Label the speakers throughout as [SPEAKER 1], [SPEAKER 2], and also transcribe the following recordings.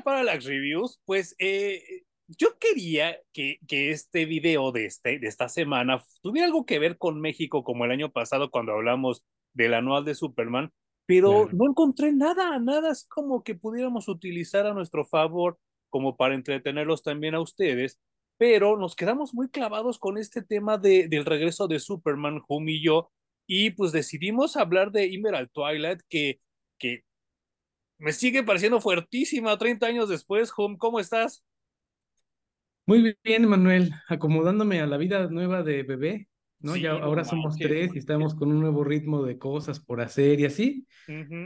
[SPEAKER 1] Amigos, bienvenidos a Parallax Reviews. Pues eh, yo quería que, que este video de, este, de esta semana tuviera algo que ver con México, como el año pasado cuando hablamos del anual de Superman, pero
[SPEAKER 2] Claro.
[SPEAKER 1] no encontré nada, nada así como que pudiéramos utilizar a nuestro favor, como para entretenerlos también a ustedes, pero nos quedamos muy clavados con este tema de, del regreso de Superman, Hum y yo, y pues decidimos hablar de Emerald Twilight, que, que me sigue pareciendo fuertísima 30 años después. Hum, ¿cómo estás?
[SPEAKER 2] Muy bien, Manuel, acomodándome a la vida nueva de bebé, ¿no? Ya
[SPEAKER 1] Sí,
[SPEAKER 2] ahora somos tres y estamos con un nuevo ritmo de cosas por hacer y así,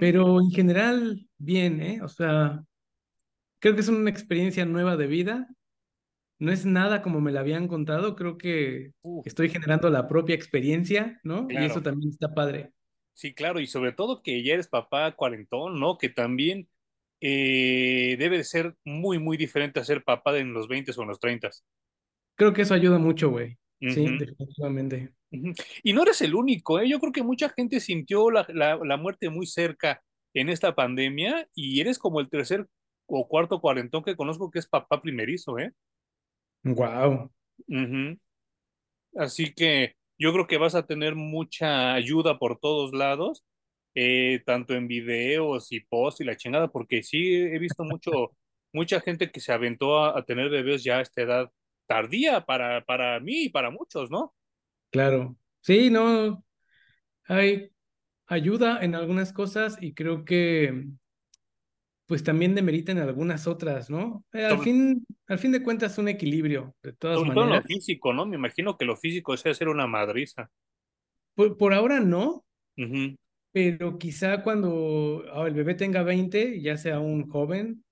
[SPEAKER 2] pero en general, bien, ¿eh? O sea, creo que es una experiencia nueva de vida. No es nada como me la habían contado, creo que estoy generando la propia experiencia, ¿no? Y eso también está padre.
[SPEAKER 1] Sí, claro, y sobre todo que ya eres papá cuarentón, ¿no? Que también eh, debe de ser muy, muy diferente a ser papá en los 20 o en los 30.
[SPEAKER 2] Creo que eso ayuda mucho, güey. Sí, definitivamente.
[SPEAKER 1] Y no eres el único, ¿eh? Yo creo que mucha gente sintió la, la, la muerte muy cerca en esta pandemia y eres como el tercer o cuarto cuarentón que conozco que es papá primerizo, ¿eh?
[SPEAKER 2] Wow.
[SPEAKER 1] Así que yo creo que vas a tener mucha ayuda por todos lados, eh, tanto en videos y posts y la chingada, porque sí he visto mucho, mucha gente que se aventó a, a tener bebés ya a esta edad tardía para, para mí y para muchos, ¿no?
[SPEAKER 2] Claro. Sí, no, hay ayuda en algunas cosas y creo que pues también demeritan algunas otras, ¿no? Eh, al fin, al fin de cuentas, un equilibrio, de todas
[SPEAKER 1] sobre todo en lo
[SPEAKER 2] maneras.
[SPEAKER 1] físico, ¿no? Me imagino que lo físico es hacer una madriza.
[SPEAKER 2] Por, por ahora no, pero quizá cuando ah, el bebé tenga 20, ya sea un joven,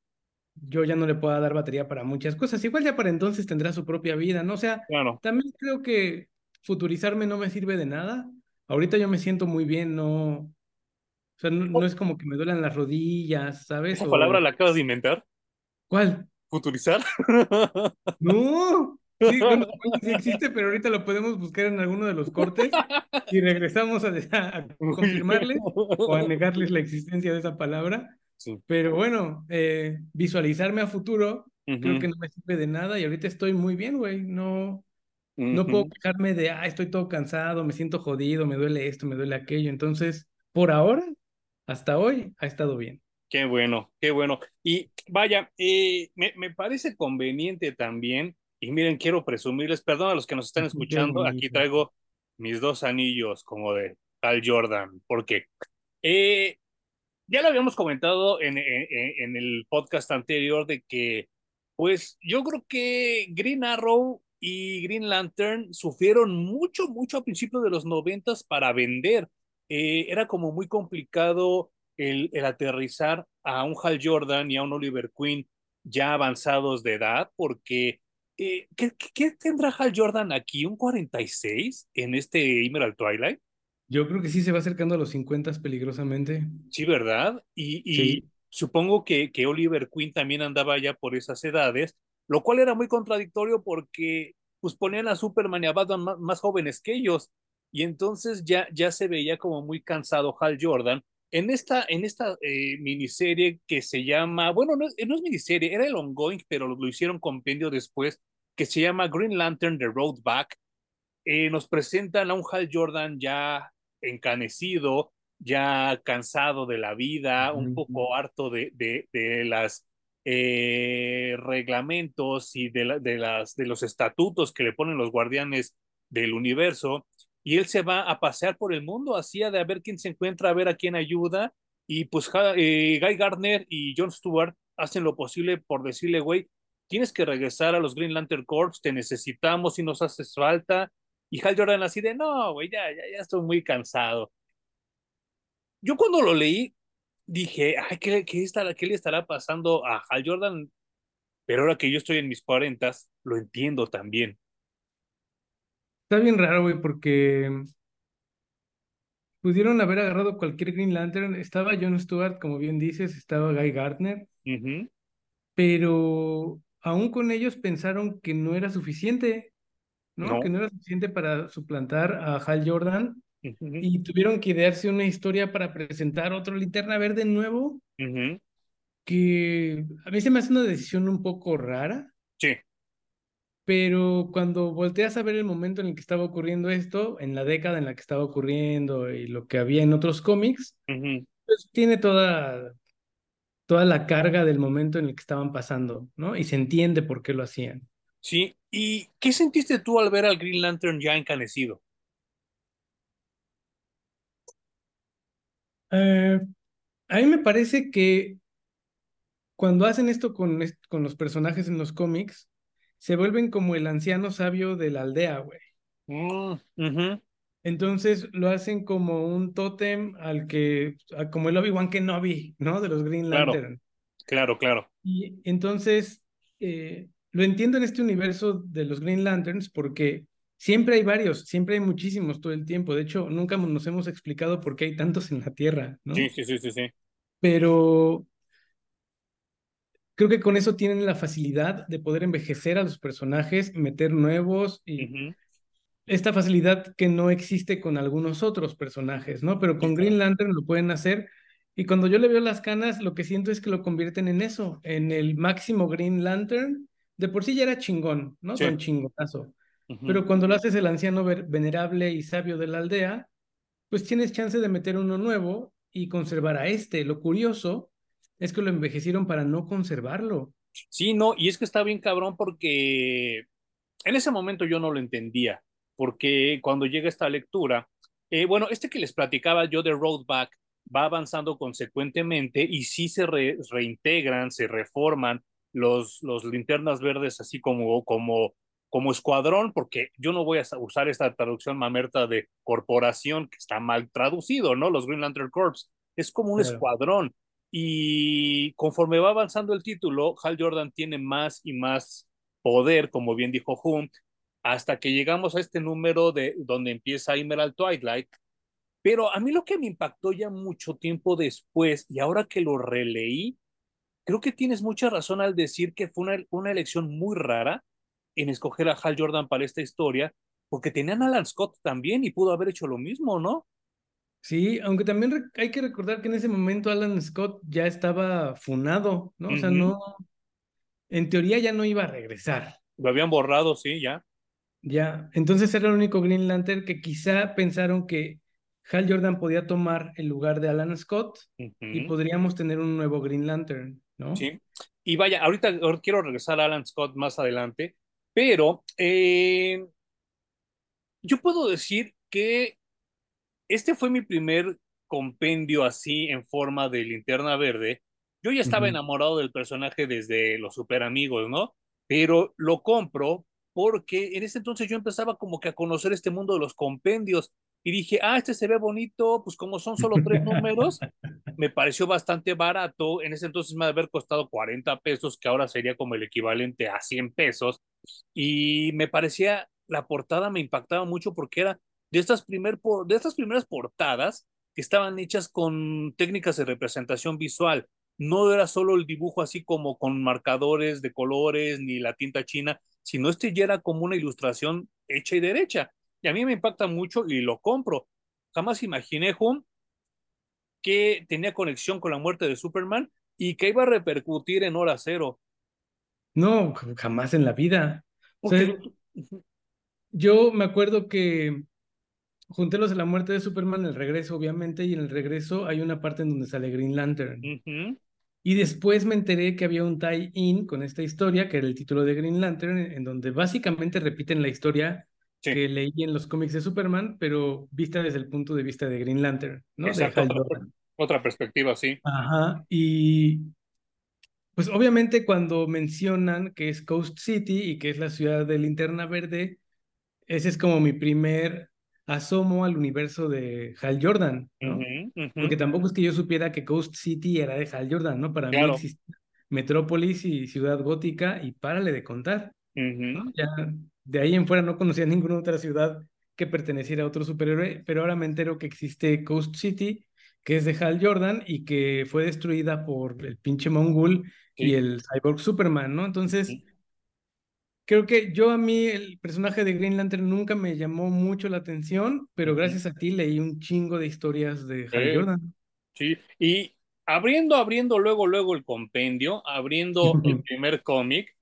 [SPEAKER 2] yo ya no le pueda dar batería para muchas cosas. Igual ya para entonces tendrá su propia vida, ¿no? O sea,
[SPEAKER 1] claro.
[SPEAKER 2] también creo que futurizarme no me sirve de nada. Ahorita yo me siento muy bien, no, sea, no, no es como que me duelan las rodillas, ¿sabes?
[SPEAKER 1] esa palabra la acabas de inventar,
[SPEAKER 2] ¿cuál?
[SPEAKER 1] futurizar.
[SPEAKER 2] No, sí, bueno, sí existe, pero ahorita lo podemos buscar en alguno de los cortes y regresamos a, confirmarles o a negarles la existencia de esa palabra.
[SPEAKER 1] Sí.
[SPEAKER 2] Pero bueno, eh, visualizarme a futuro creo que no me sirve de nada y ahorita estoy muy bien, güey. No, no puedo quejarme de, ah, estoy todo cansado, me siento jodido, me duele esto, me duele aquello. Entonces, por ahora, hasta hoy, ha estado bien.
[SPEAKER 1] Qué bueno, qué bueno. Y vaya, eh, me, me parece conveniente también, y miren, quiero presumirles, perdón a los que nos están escuchando, aquí traigo mis dos anillos como de Hal Jordan, porque eh, ya lo habíamos comentado en, en, en el podcast anterior de que, pues yo creo que Green Arrow y Green Lantern sufrieron mucho, mucho a principios de los noventas para vender. Eh, era como muy complicado el, el aterrizar a un Hal Jordan y a un Oliver Queen ya avanzados de edad, porque eh, ¿qué, ¿qué, tendrá Hal Jordan aquí? ¿Un 46 en este Emerald Twilight?
[SPEAKER 2] Yo creo que sí se va acercando a los 50 peligrosamente.
[SPEAKER 1] Sí, ¿verdad? Y, y
[SPEAKER 2] Sí.
[SPEAKER 1] supongo que, que Oliver Queen también andaba ya por esas edades, lo cual era muy contradictorio porque pues ponían a Superman y a Batman más, más jóvenes que ellos. Y entonces ya, ya se veía como muy cansado Hal Jordan. En esta, en esta eh, miniserie que se llama, bueno, no, no es miniserie, era el ongoing, pero lo, lo hicieron compendio después, que se llama Green Lantern The Road Back eh, nos presentan a un Hal Jordan ya encanecido, ya cansado de la vida, un poco harto de, de, de las eh, reglamentos y de, la, de, las, de los estatutos que le ponen los guardianes del universo. Y él se va a pasear por el mundo, así de a ver quién se encuentra, a ver a quién ayuda. Y pues eh, Guy Gardner y Jon Stewart hacen lo posible por decirle, güey, tienes que regresar a los Green Lantern Corps, te necesitamos y nos haces falta y Hal Jordan así de, no, güey, ya, ya, ya estoy muy cansado. Yo cuando lo leí dije, ay, ¿qué, qué, estará, ¿qué le estará pasando a Hal Jordan? Pero ahora que yo estoy en mis cuarentas, lo entiendo también.
[SPEAKER 2] Está bien raro, güey, porque pudieron haber agarrado cualquier Green Lantern. Estaba Jon Stewart, como bien dices, estaba Guy Gardner,
[SPEAKER 1] Uh -huh,
[SPEAKER 2] pero aún con ellos pensaron que no era suficiente, ¿no? Que
[SPEAKER 1] no.
[SPEAKER 2] no era suficiente para suplantar a Hal Jordan
[SPEAKER 1] Uh -huh,
[SPEAKER 2] y tuvieron que idearse una historia para presentar otro Linterna Verde nuevo.
[SPEAKER 1] uh -huh.
[SPEAKER 2] que a mí se me hace una decisión un poco rara,
[SPEAKER 1] Sí.
[SPEAKER 2] Pero cuando volteas a ver el momento en el que estaba ocurriendo esto, en la década en la que estaba ocurriendo y lo que había en otros cómics, pues tiene toda, toda la carga del momento en el que estaban pasando, ¿no? Y se entiende por qué lo hacían.
[SPEAKER 1] Sí. ¿Y qué sentiste tú al ver al Green Lantern ya encanecido?
[SPEAKER 2] Eh, a mí me parece que cuando hacen esto con, con los personajes en los cómics, se vuelven como el anciano sabio de la aldea, güey.
[SPEAKER 1] Mm.
[SPEAKER 2] Entonces lo hacen como un tótem al que, como el Obi-Wan Kenobi, ¿no? De los Green Lantern.
[SPEAKER 1] claro, claro.
[SPEAKER 2] Y entonces eh, lo entiendo en este universo de los Green Lanterns porque siempre hay varios, siempre hay muchísimos todo el tiempo. De hecho, nunca nos hemos explicado por qué hay tantos en la Tierra,
[SPEAKER 1] Sí,
[SPEAKER 2] ¿no?
[SPEAKER 1] sí, sí, sí, sí.
[SPEAKER 2] Pero creo que con eso tienen la facilidad de poder envejecer a los personajes, meter nuevos y esta facilidad que no existe con algunos otros personajes, ¿no? Pero con. Green Lantern lo pueden hacer. Y cuando yo le veo las canas, lo que siento es que lo convierten en eso, en el máximo Green Lantern. De por sí ya era chingón, ¿no?
[SPEAKER 1] Sí.
[SPEAKER 2] Don chingonazo.
[SPEAKER 1] Ujú.
[SPEAKER 2] Pero cuando lo haces el anciano venerable y sabio de la aldea, pues tienes chance de meter uno nuevo y conservar a este. Lo curioso es que lo envejecieron para no conservarlo.
[SPEAKER 1] Sí, no, y es que está bien cabrón porque en ese momento yo no lo entendía, porque cuando llega esta lectura, eh, bueno, este que les platicaba yo de Roadback va avanzando consecuentemente y sí se re- reintegran, se reforman los, los linternas verdes así como, como, como escuadrón, porque yo no voy a usar esta traducción mamerta de corporación que está mal traducido, ¿no? Los Green Lantern Corps, es como un
[SPEAKER 2] Claro.
[SPEAKER 1] escuadrón. Y conforme va avanzando el título, Hal Jordan tiene más y más poder, como bien dijo Hunt, hasta que llegamos a este número de donde empieza Emerald Twilight. Pero a mí lo que me impactó ya mucho tiempo después, y ahora que lo releí, creo que tienes mucha razón al decir que fue una, una elección muy rara en escoger a Hal Jordan para esta historia, porque tenían a Alan Scott también y pudo haber hecho lo mismo, ¿no?
[SPEAKER 2] Sí, aunque también hay que recordar que en ese momento Alan Scott ya estaba funado, ¿no? O sea, no, en teoría ya no iba a regresar,
[SPEAKER 1] Lo habían borrado, sí, ya.
[SPEAKER 2] ya. Entonces era el único Green Lantern que quizá pensaron que Hal Jordan podía tomar el lugar de Alan Scott y podríamos tener un nuevo Green Lantern, ¿no?
[SPEAKER 1] Sí. Y vaya, ahorita quiero regresar a Alan Scott más adelante, pero eh, yo puedo decir que este fue mi primer compendio así en forma de linterna verde. Yo ya estaba enamorado del personaje desde los super amigos, ¿no? Pero lo compro porque en ese entonces yo empezaba como que a conocer este mundo de los compendios y dije, ah, este se ve bonito, pues como son solo tres números, me pareció bastante barato. En ese entonces me haber costado 40 pesos, que ahora sería como el equivalente a 100 pesos. Y me parecía, la portada me impactaba mucho porque era de estas, primer, de estas primeras portadas que estaban hechas con técnicas de representación visual. No era solo el dibujo así como con marcadores de colores ni la tinta china, sino este ya era como una ilustración hecha y derecha. Y a mí me impacta mucho y lo compro. Jamás imaginé, que tenía conexión con la muerte de Superman y que iba a repercutir en hora cero.
[SPEAKER 2] No, jamás en la vida. O sea, yo me acuerdo que junté los de la muerte de Superman, el regreso, obviamente, y en el regreso hay una parte en donde sale Green Lantern.
[SPEAKER 1] uh -huh.
[SPEAKER 2] Y después me enteré que había un tie-in con esta historia, que era el título de Green Lantern, en donde básicamente repiten la historia
[SPEAKER 1] sí.
[SPEAKER 2] que leí en los cómics de Superman, pero vista desde el punto de vista de Green Lantern, ¿no?
[SPEAKER 1] Exacto, otra, otra, perspectiva, sí.
[SPEAKER 2] Ajá, y pues obviamente cuando mencionan que es Coast City y que es la ciudad de Linterna Verde, ese es como mi primer asomo al universo de Hal Jordan, ¿no?
[SPEAKER 1] Uh -huh, uh -huh.
[SPEAKER 2] Porque tampoco es que yo supiera que Coast City era de Hal Jordan, ¿no? Para
[SPEAKER 1] claro.
[SPEAKER 2] mí existía Metrópolis y Ciudad Gótica y párale de contar.
[SPEAKER 1] Uh -huh.
[SPEAKER 2] ¿no? Ya de ahí en fuera no conocía ninguna otra ciudad que perteneciera a otro superhéroe, pero ahora me entero que existe Coast City, que es de Hal Jordan y que fue destruida por el pinche Mongul
[SPEAKER 1] sí.
[SPEAKER 2] y el Cyborg Superman, ¿no? Entonces. Creo que yo a mí el personaje de Green Lantern nunca me llamó mucho la atención, pero gracias a ti leí un chingo de historias de Hal. Jordan.
[SPEAKER 1] Sí, y abriendo, abriendo luego, luego el compendio, abriendo el primer cómic.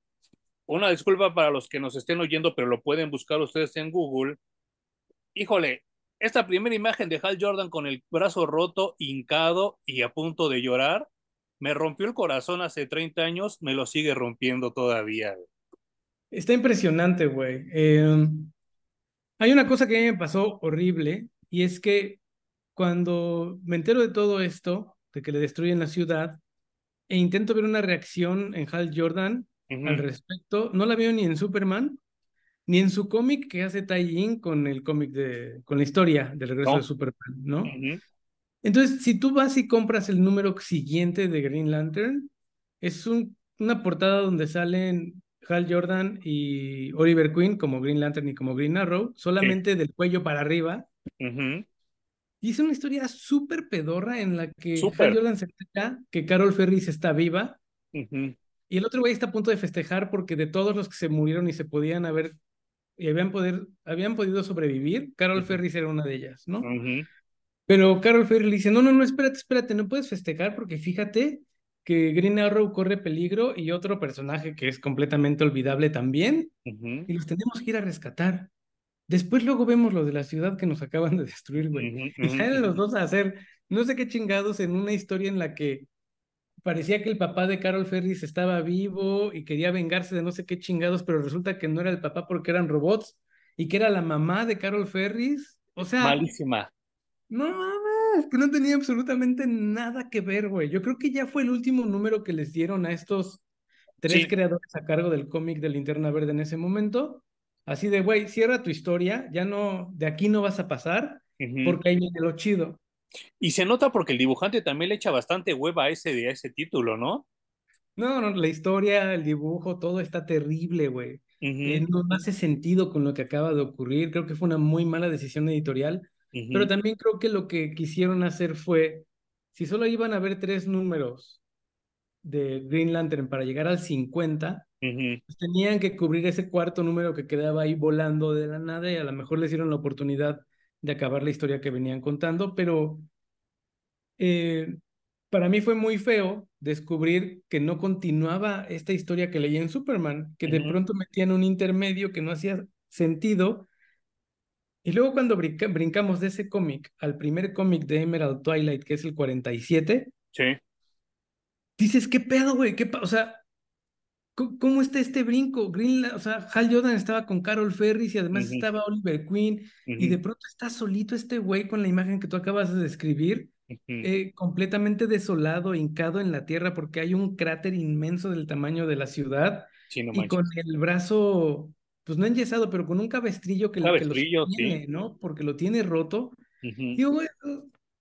[SPEAKER 1] Una disculpa para los que nos estén oyendo, pero lo pueden buscar ustedes en Google. Híjole, esta primera imagen de Hal Jordan con el brazo roto, hincado y a punto de llorar, me rompió el corazón hace 30 años, me lo sigue rompiendo todavía.
[SPEAKER 2] Está impresionante, güey. Eh, hay una cosa que a mí me pasó horrible y es que cuando me entero de todo esto, de que le destruyen la ciudad, e intento ver una reacción en Hal Jordan al respecto, no la veo ni en Superman, ni en su cómic que hace tie-in con el cómic de, con la historia del regreso de Superman, ¿no? Entonces, si tú vas y compras el número siguiente de Green Lantern, es un, una portada donde salen Hal Jordan y Oliver Queen como Green Lantern y como Green Arrow, solamente del cuello para arriba. Y es una historia súper pedorra en la que. Hal Jordan se entera que Carol Ferris está viva y el otro güey está a punto de festejar porque de todos los que se murieron y se podían haber y habían, poder, habían podido sobrevivir, Carol. Ferris era una de ellas, ¿no? Pero Carol Ferris le dice, no, no, no, espérate, espérate, no puedes festejar porque fíjate que Green Arrow corre peligro y otro personaje que es completamente olvidable también y los tenemos que ir a rescatar. Después luego vemos lo de la ciudad que nos acaban de destruir, güey.
[SPEAKER 1] Ujú,
[SPEAKER 2] Y
[SPEAKER 1] ujú,
[SPEAKER 2] salen los dos a hacer no sé qué chingados en una historia en la que parecía que el papá de Carol Ferris estaba vivo y quería vengarse de no sé qué chingados, pero resulta que no era el papá porque eran robots y que era la mamá de Carol Ferris. O sea,
[SPEAKER 1] Malísima.
[SPEAKER 2] no que no tenía absolutamente nada que ver, güey. Yo creo que ya fue el último número que les dieron a estos tres
[SPEAKER 1] Sí.
[SPEAKER 2] creadores a cargo del cómic de Linterna Verde en ese momento. Así de, güey, cierra tu historia, ya no, de aquí no vas a pasar, porque ahí viene lo chido.
[SPEAKER 1] Y se nota porque el dibujante también le echa bastante hueva a ese, a ese título, ¿no?
[SPEAKER 2] No, no, la historia, el dibujo, todo está terrible, güey. Eh, no hace sentido con lo que acaba de ocurrir. Creo que fue una muy mala decisión editorial. Pero también creo que lo que quisieron hacer fue, si solo iban a haber tres números de Green Lantern para llegar al 50,
[SPEAKER 1] ujú.
[SPEAKER 2] pues tenían que cubrir ese cuarto número que quedaba ahí volando de la nada y a lo mejor les dieron la oportunidad de acabar la historia que venían contando, pero eh, para mí fue muy feo descubrir que no continuaba esta historia que leí en Superman, que de pronto metían un intermedio que no hacía sentido. Y luego cuando brinca- brincamos de ese cómic al primer cómic de Emerald Twilight, que es el 47,
[SPEAKER 1] Sí.
[SPEAKER 2] dices, ¿qué pedo, güey? ¿Qué pa-?" o sea, ¿cómo, cómo está este brinco? Green, o sea, Hal Jordan estaba con Carol Ferris y además estaba Oliver Queen y de pronto está solito este güey con la imagen que tú acabas de describir, eh, completamente desolado, hincado en la tierra porque hay un cráter inmenso del tamaño de la ciudad
[SPEAKER 1] Sí, no
[SPEAKER 2] y con el brazo, pues no enyesado, pero con un cabestrillo que, lo- que lo
[SPEAKER 1] Cabestrillo, sí.
[SPEAKER 2] sostiene, ¿no? Porque lo tiene roto. Digo, güey,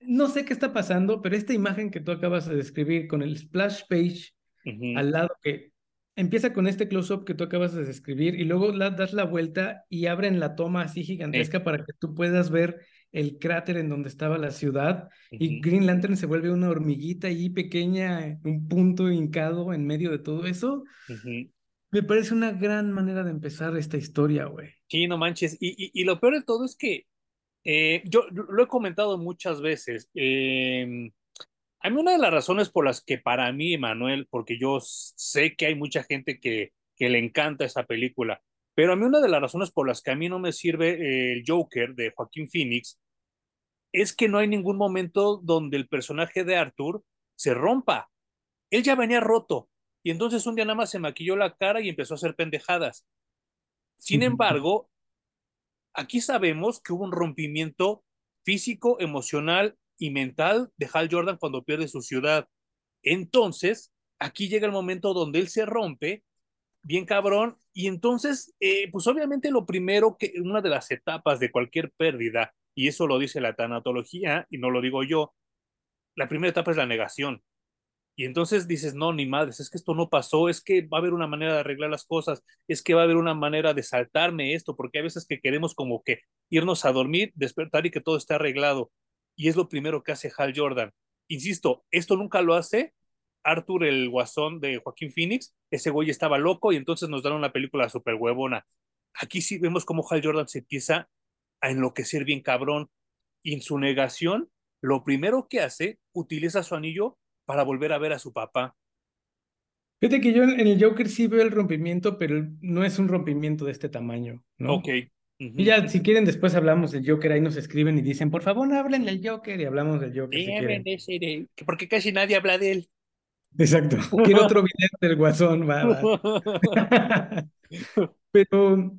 [SPEAKER 2] no sé qué está pasando, pero esta imagen que tú acabas de describir con el splash page al lado que empieza con este close-up que tú acabas de describir y luego la, das la vuelta y abren la toma así gigantesca para que tú puedas ver el cráter en donde estaba la ciudad y. Green Lantern se vuelve una hormiguita ahí pequeña, un punto hincado en medio de todo eso.
[SPEAKER 1] Ujú.
[SPEAKER 2] Me parece una gran manera de empezar esta historia, güey.
[SPEAKER 1] Sí, no manches. Y, lo peor de todo es que eh, yo lo he comentado muchas veces. eh, a mí una de las razones por las que para mí, Manuel, porque yo sé que hay mucha gente que, que le encanta esa película, pero a mí una de las razones por las que a mí no me sirve el Joker de Joaquín Phoenix es que no hay ningún momento donde el personaje de Arthur se rompa. Él ya venía roto y entonces un día nada más se maquilló la cara y empezó a hacer pendejadas. Sin embargo, aquí sabemos que hubo un rompimiento físico, emocional y mental de Hal Jordan cuando pierde su ciudad. Entonces, aquí llega el momento donde él se rompe, bien cabrón, y entonces, eh, pues obviamente lo primero que, una de las etapas de cualquier pérdida, y eso lo dice la tanatología, y no lo digo yo, la primera etapa es la negación. Y entonces dices, no, ni madres, es que esto no pasó, es que va a haber una manera de arreglar las cosas, es que va a haber una manera de saltarme esto, porque hay veces que queremos como que irnos a dormir, despertar y que todo esté arreglado. Y es lo primero que hace Hal Jordan. Insisto, esto nunca lo hace Arthur, el guasón de Joaquín Phoenix. Ese güey estaba loco y entonces nos dan una película súper huevona. Aquí sí vemos cómo Hal Jordan se empieza a enloquecer bien cabrón. Y en su negación, lo primero que hace, utiliza su anillo para volver a ver a su papá.
[SPEAKER 2] Fíjate que yo en el Joker sí veo el rompimiento, pero no es un rompimiento de este tamaño, ¿no?
[SPEAKER 1] Ok.
[SPEAKER 2] Y ya, si quieren, después hablamos del Joker, ahí nos escriben y dicen, por favor, hablen del Joker y hablamos del Joker. si quieren.
[SPEAKER 1] porque casi nadie habla de él.
[SPEAKER 2] Exacto. Quiero otro video del Guasón, va, va. Pero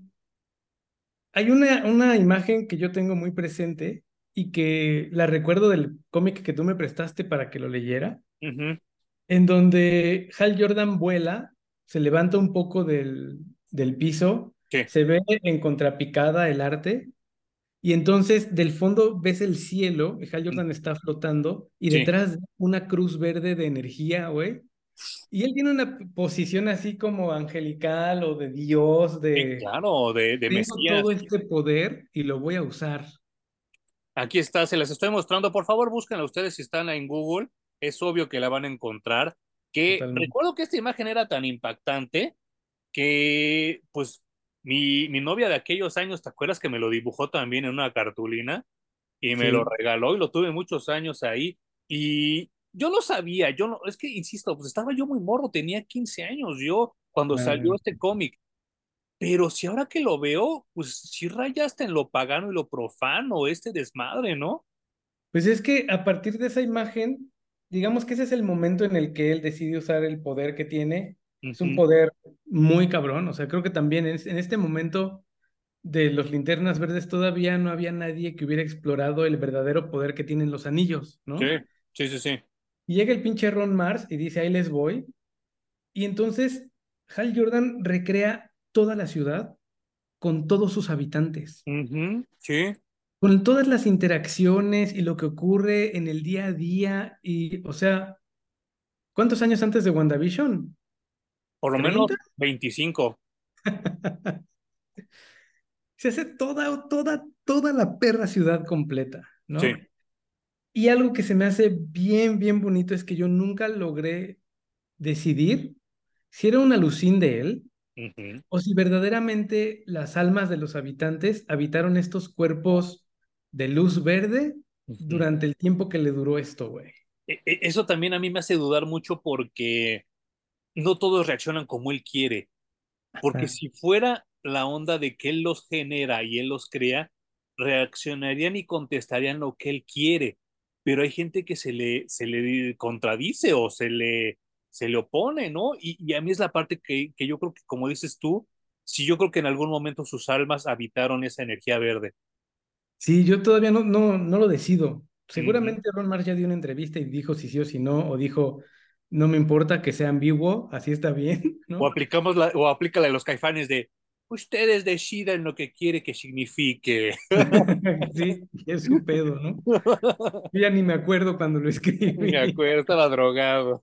[SPEAKER 2] hay una, una imagen que yo tengo muy presente y que la recuerdo del cómic que tú me prestaste para que lo leyera, en donde Hal Jordan vuela, se levanta un poco del, del piso, se ve en contrapicada el arte, y entonces del fondo ves el cielo, Hal Jordan está flotando, y detrás una cruz verde de energía, güey. Y él tiene una posición así como angelical o de Dios, de...
[SPEAKER 1] claro, de, de
[SPEAKER 2] Tengo todo este poder y lo voy a usar.
[SPEAKER 1] Aquí está, se las estoy mostrando. Por favor, búsquenla ustedes si están en Google. Es obvio que la van a encontrar. Que recuerdo que esta imagen era tan impactante que, pues, mi, mi novia de aquellos años, ¿te acuerdas que me lo dibujó también en una cartulina? Y me lo regaló y lo tuve muchos años ahí. Y yo no sabía, yo no, es que insisto, pues estaba yo muy morro, tenía 15 años yo cuando salió este cómic. Pero si ahora que lo veo, pues sí rayaste en lo pagano y lo profano, este desmadre, ¿no?
[SPEAKER 2] Pues es que a partir de esa imagen, digamos que ese es el momento en el que él decide usar el poder que tiene. Es un poder muy cabrón, o sea, creo que también en este momento de los linternas verdes todavía no había nadie que hubiera explorado el verdadero poder que tienen los anillos, ¿no?
[SPEAKER 1] Sí, sí, sí, sí.
[SPEAKER 2] Y llega el pinche Ron Mars y dice, ahí les voy. Y entonces Hal Jordan recrea toda la ciudad con todos sus habitantes.
[SPEAKER 1] Sí.
[SPEAKER 2] Con todas las interacciones y lo que ocurre en el día a día. Y, o sea, ¿cuántos años antes de WandaVision?
[SPEAKER 1] Por lo menos 25.
[SPEAKER 2] Se hace toda, toda, toda la perra ciudad completa, ¿no? Sí. Y algo que se me hace bien, bien bonito es que yo nunca logré decidir si era una alucín de él o si verdaderamente las almas de los habitantes habitaron estos cuerpos de luz verde durante el tiempo que le duró esto, güey.
[SPEAKER 1] E, e, eso también a mí me hace dudar mucho porque no todos reaccionan como él quiere. Porque si fuera la onda de que él los genera y él los crea, reaccionarían y contestarían lo que él quiere pero hay gente que se le, se le contradice o se le, se le opone, ¿no? Y, a mí es la parte que, que yo creo que, como dices tú, sí, yo creo que en algún momento sus almas habitaron esa energía verde.
[SPEAKER 2] Sí, yo todavía no, no, no lo decido. Seguramente Ron Mars ya dio una entrevista y dijo si sí o si no, o dijo, no me importa que sea ambiguo, así está bien, ¿no?
[SPEAKER 1] O aplicamos la, o aplícala a los caifanes de, ustedes deciden lo que quiere que signifique.
[SPEAKER 2] sí, es un pedo, ¿no? ya ni me acuerdo cuando lo escribí.
[SPEAKER 1] Me acuerdo, estaba drogado.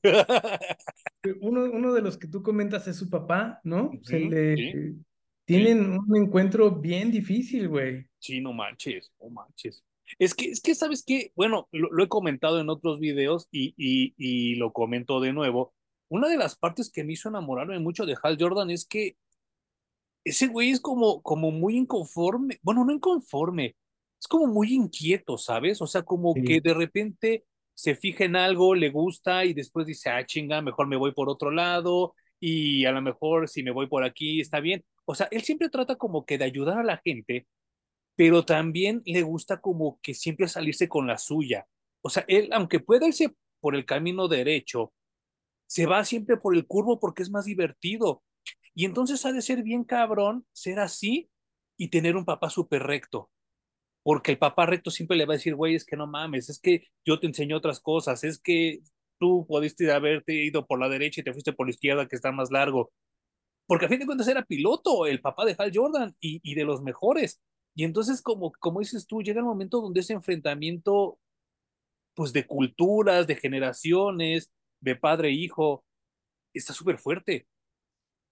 [SPEAKER 2] uno, uno de los que tú comentas es su papá, ¿no? Se le... Tienen un encuentro bien difícil, güey.
[SPEAKER 1] Sí, no manches, no manches. Es que, es que, ¿sabes qué? Bueno, lo, he comentado en otros videos y, y, y lo comento de nuevo. Una de las partes que me hizo enamorarme mucho de Hal Jordan es que ese güey es como, como muy inconforme, bueno, no inconforme, es como muy inquieto, ¿sabes? O sea, como que de repente se fija en algo, le gusta y después dice, ah, chinga, mejor me voy por otro lado y a lo mejor si me voy por aquí está bien. O sea, él siempre trata como que de ayudar a la gente, pero también le gusta como que siempre salirse con la suya. O sea, él, aunque pueda irse por el camino derecho, se va siempre por el curvo porque es más divertido. Y entonces ha de ser bien cabrón ser así y tener un papá súper recto. Porque el papá recto siempre le va a decir, güey, es que no mames, es que yo te enseño otras cosas, es que tú pudiste haberte ido por la derecha y te fuiste por la izquierda que está más largo. Porque a fin de cuentas era piloto, el papá de Hal Jordan y, y de los mejores. Y entonces, como, como dices tú, llega el momento donde ese enfrentamiento, pues de culturas, de generaciones, de padre e hijo, está súper fuerte.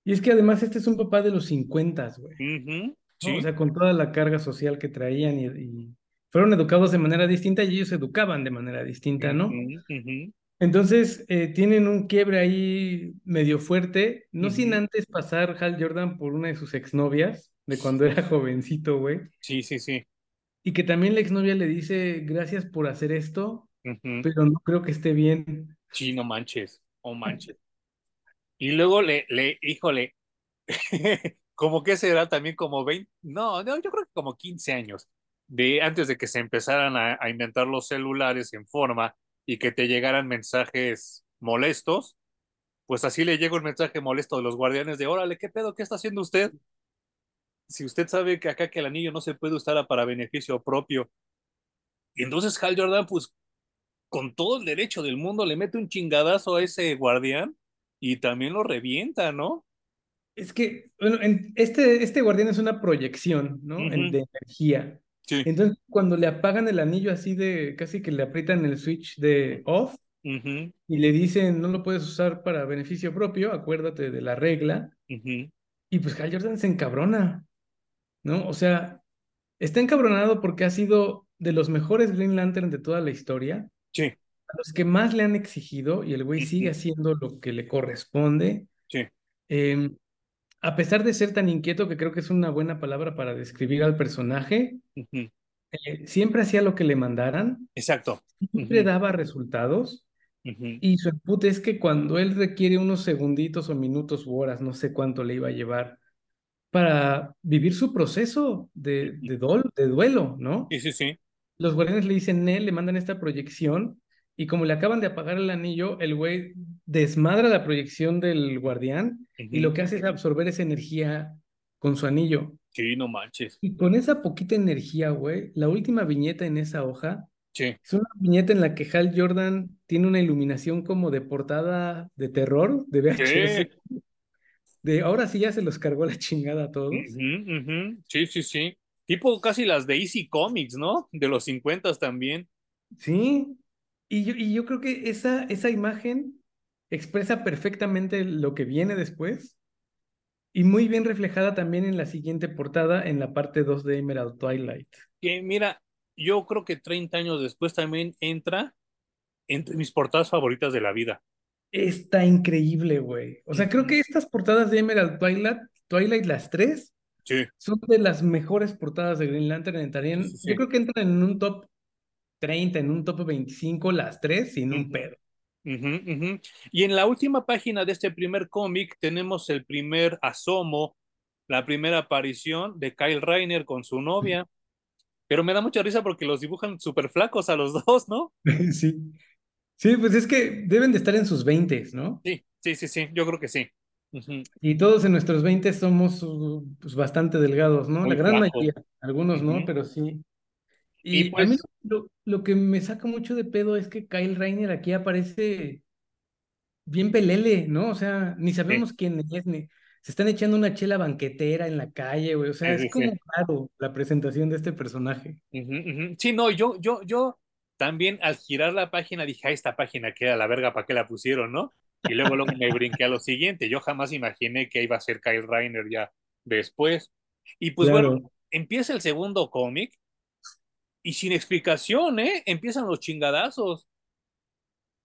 [SPEAKER 2] Y es que además este es un papá de los 50, güey. O sea, con toda la carga social que traían y, fueron educados de manera distinta y ellos educaban de manera distinta, ¿no? Entonces, eh, tienen un quiebre ahí medio fuerte, no sin antes pasar Hal Jordan por una de sus exnovias, de cuando era jovencito, güey.
[SPEAKER 1] Sí, sí, sí.
[SPEAKER 2] Y que también la exnovia le dice, gracias por hacer esto, pero no creo que esté bien.
[SPEAKER 1] Sí, no manches, oh manches. Y luego le, le, híjole, como que será también como 20, no, no, yo creo que como 15 años, de antes de que se empezaran a, a inventar los celulares en forma y que te llegaran mensajes molestos, pues así le llega un mensaje molesto de los guardianes de, órale, ¿qué pedo? ¿Qué está haciendo usted? Si usted sabe que acá que el anillo no se puede usar para beneficio propio. Y entonces Hal Jordan, pues con todo el derecho del mundo, le mete un chingadazo a ese guardián y también lo revienta, ¿no?
[SPEAKER 2] Es que, bueno, en este, este guardián es una proyección, ¿no? De energía.
[SPEAKER 1] Sí.
[SPEAKER 2] Entonces, cuando le apagan el anillo así de, casi que le aprietan el switch de off y le dicen, no lo puedes usar para beneficio propio, acuérdate de la regla. Y pues Hal Jordan se encabrona, ¿no? O sea, está encabronado porque ha sido de los mejores Green Lantern de toda la historia,
[SPEAKER 1] Sí.
[SPEAKER 2] a los que más le han exigido y el güey sigue haciendo lo que le corresponde.
[SPEAKER 1] Sí.
[SPEAKER 2] Em, a pesar de ser tan inquieto, que creo que es una buena palabra para describir al personaje, eh, siempre hacía lo que le mandaran,
[SPEAKER 1] Exacto.
[SPEAKER 2] siempre daba resultados. Y su empute es que cuando él requiere unos segunditos o minutos u horas, no sé cuánto le iba a llevar, para vivir su proceso de, de, dol- de duelo, ¿no?
[SPEAKER 1] Sí, sí, sí.
[SPEAKER 2] Los guardianes le dicen, Nel, le mandan esta proyección, y como le acaban de apagar el anillo, el güey desmadra la proyección del guardián, y lo que hace es absorber esa energía con su anillo.
[SPEAKER 1] Sí, no manches.
[SPEAKER 2] Y con esa poquita energía, güey, la última viñeta en esa hoja
[SPEAKER 1] Sí.
[SPEAKER 2] es una viñeta en la que Hal Jordan tiene una iluminación como de portada de terror, de VHS,
[SPEAKER 1] Sí.
[SPEAKER 2] De ahora sí ya se los cargó la chingada a todos.
[SPEAKER 1] Sí, sí, sí. Tipo casi las de Easy Comics, ¿no? De los 50 también.
[SPEAKER 2] Sí, y yo, y yo creo que esa, esa imagen expresa perfectamente lo que viene después y muy bien reflejada también en la siguiente portada en la parte 2 de Emerald Twilight.
[SPEAKER 1] Que mira, yo creo que 30 años después también entra entre mis portadas favoritas de la vida.
[SPEAKER 2] Está increíble, güey. O sea, creo que estas portadas de Emerald Twilight, Twilight las tres,
[SPEAKER 1] Sí,
[SPEAKER 2] son de las mejores portadas de Green Lantern.
[SPEAKER 1] sí, sí,
[SPEAKER 2] Entrarían, yo creo que entran en un top 30, en un top 25, las tres, sin un pedo.
[SPEAKER 1] Y en la última página de este primer cómic tenemos el primer asomo, la primera aparición de Kyle Reiner con su novia. Pero me da mucha risa porque los dibujan súper flacos a los dos, ¿no?
[SPEAKER 2] Sí. Sí, pues es que deben de estar en sus 20, ¿no?
[SPEAKER 1] Sí, sí, sí, sí, yo creo que sí. Ujú.
[SPEAKER 2] Y todos en nuestros 20 somos uh, pues, bastante delgados, ¿no? La gran mayoría, algunos no, pero sí.
[SPEAKER 1] Y
[SPEAKER 2] Y a mí
[SPEAKER 1] pues,
[SPEAKER 2] lo, lo que me saca mucho de pedo es que Kyle Reiner aquí aparece bien pelele, ¿no? O sea, ni
[SPEAKER 1] sí,
[SPEAKER 2] sabemos quién es, ni se están echando una chela banquetera en la calle, güey. O sea,
[SPEAKER 1] sí,
[SPEAKER 2] es
[SPEAKER 1] sí,
[SPEAKER 2] como raro la presentación de este personaje.
[SPEAKER 1] Sí, no, yo, yo, yo también al girar la página dije, ah, esta página queda la verga, ¿para qué la pusieron, no? Y luego, luego me brinqué a lo siguiente. Yo jamás imaginé que iba a ser Kyle Reiner ya después. Y pues bueno, empieza el segundo cómic y sin explicación, ¿eh? Empiezan los chingadazos.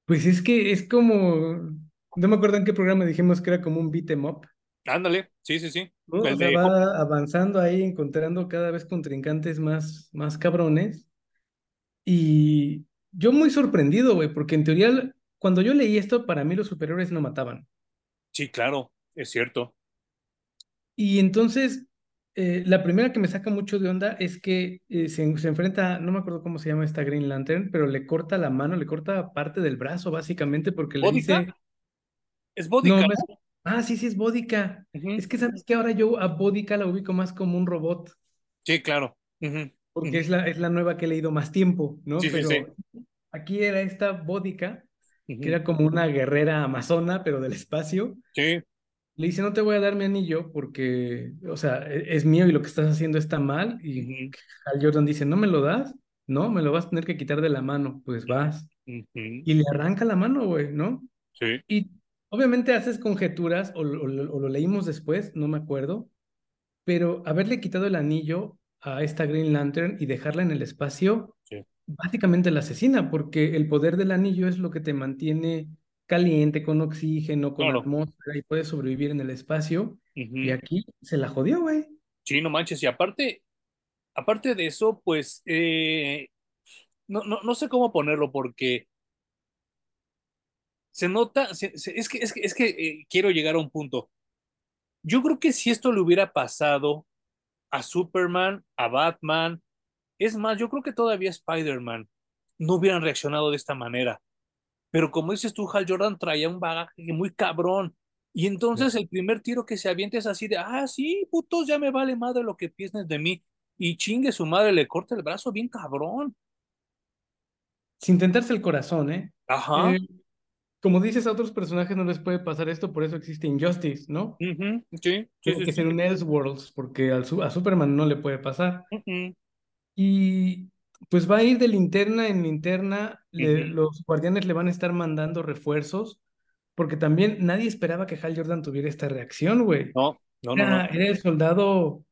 [SPEAKER 2] Pues es que es como, no me acuerdo en qué programa dijimos que era como un beat 'em up.
[SPEAKER 1] Ándale, sí, sí, sí.
[SPEAKER 2] ¿no? O sea, va avanzando ahí, encontrando cada vez contrincantes más, más cabrones. Y yo muy sorprendido, güey, porque en teoría, cuando yo leí esto, para mí los superiores no mataban.
[SPEAKER 1] Sí, claro, es cierto.
[SPEAKER 2] Y entonces, eh, la primera que me saca mucho de onda es que eh, se, se enfrenta, no me acuerdo cómo se llama esta Green Lantern, pero le corta la mano, le corta parte del brazo, básicamente, porque le dice,
[SPEAKER 1] Es
[SPEAKER 2] no,
[SPEAKER 1] Bódica,
[SPEAKER 2] no es,
[SPEAKER 1] ¿no?
[SPEAKER 2] ah, sí, sí, es Bódica.
[SPEAKER 1] Ujú.
[SPEAKER 2] Es que sabes que ahora yo a Bódica la ubico más como un robot.
[SPEAKER 1] Sí, claro. Ujú,
[SPEAKER 2] porque es la, es la nueva que he leído más tiempo, ¿no?
[SPEAKER 1] Sí, sí, sí.
[SPEAKER 2] Pero aquí era esta Bódica, que era como una guerrera amazona, pero del espacio.
[SPEAKER 1] Sí.
[SPEAKER 2] Le dice, no te voy a dar mi anillo porque, o sea, e- es mío y lo que estás haciendo está mal. Y Hal Jordan dice, ¿no me lo das? No, me lo vas a tener que quitar de la mano. Pues vas. Y le arranca la mano, güey, ¿no?
[SPEAKER 1] Sí,
[SPEAKER 2] Y obviamente haces conjeturas, o, o lo leímos después, no me acuerdo, pero haberle quitado el anillo a esta Green Lantern y dejarla en el espacio
[SPEAKER 1] sí.
[SPEAKER 2] básicamente la asesina, porque el poder del anillo es lo que te mantiene caliente, con oxígeno, con
[SPEAKER 1] Claro.
[SPEAKER 2] atmósfera y puedes sobrevivir en el espacio. Y aquí se la jodió, güey.
[SPEAKER 1] Sí, no manches. Y aparte, aparte de eso, pues, eh, no, no, no sé cómo ponerlo porque se nota, se- se- es que, es que, es que eh, quiero llegar a un punto. Yo creo que si esto le hubiera pasado a Superman, a Batman, es más, yo creo que todavía Spider-Man no hubieran reaccionado de esta manera. Pero como dices tú, Hal Jordan traía un bagaje muy cabrón. Y entonces el primer tiro que se avienta es así de, ah, sí, putos, ya me vale madre lo que piensen de mí. Y chingue su madre, le corta el brazo bien cabrón.
[SPEAKER 2] Sin tentarse el corazón, ¿eh?
[SPEAKER 1] Ajá.
[SPEAKER 2] Eh, como dices, a otros personajes no les puede pasar esto, por eso existe Injustice, ¿no?
[SPEAKER 1] ujú, Sí, sí,
[SPEAKER 2] Como
[SPEAKER 1] sí,
[SPEAKER 2] que es
[SPEAKER 1] sí.
[SPEAKER 2] en un Elseworlds, porque al a Superman no le puede pasar.
[SPEAKER 1] ujú,
[SPEAKER 2] Y pues va a ir de linterna en linterna, le-
[SPEAKER 1] ujú.
[SPEAKER 2] los guardianes le van a estar mandando refuerzos, porque también nadie esperaba que Hal Jordan tuviera esta reacción, güey.
[SPEAKER 1] No, no, no,
[SPEAKER 2] Era,
[SPEAKER 1] no.
[SPEAKER 2] era el soldado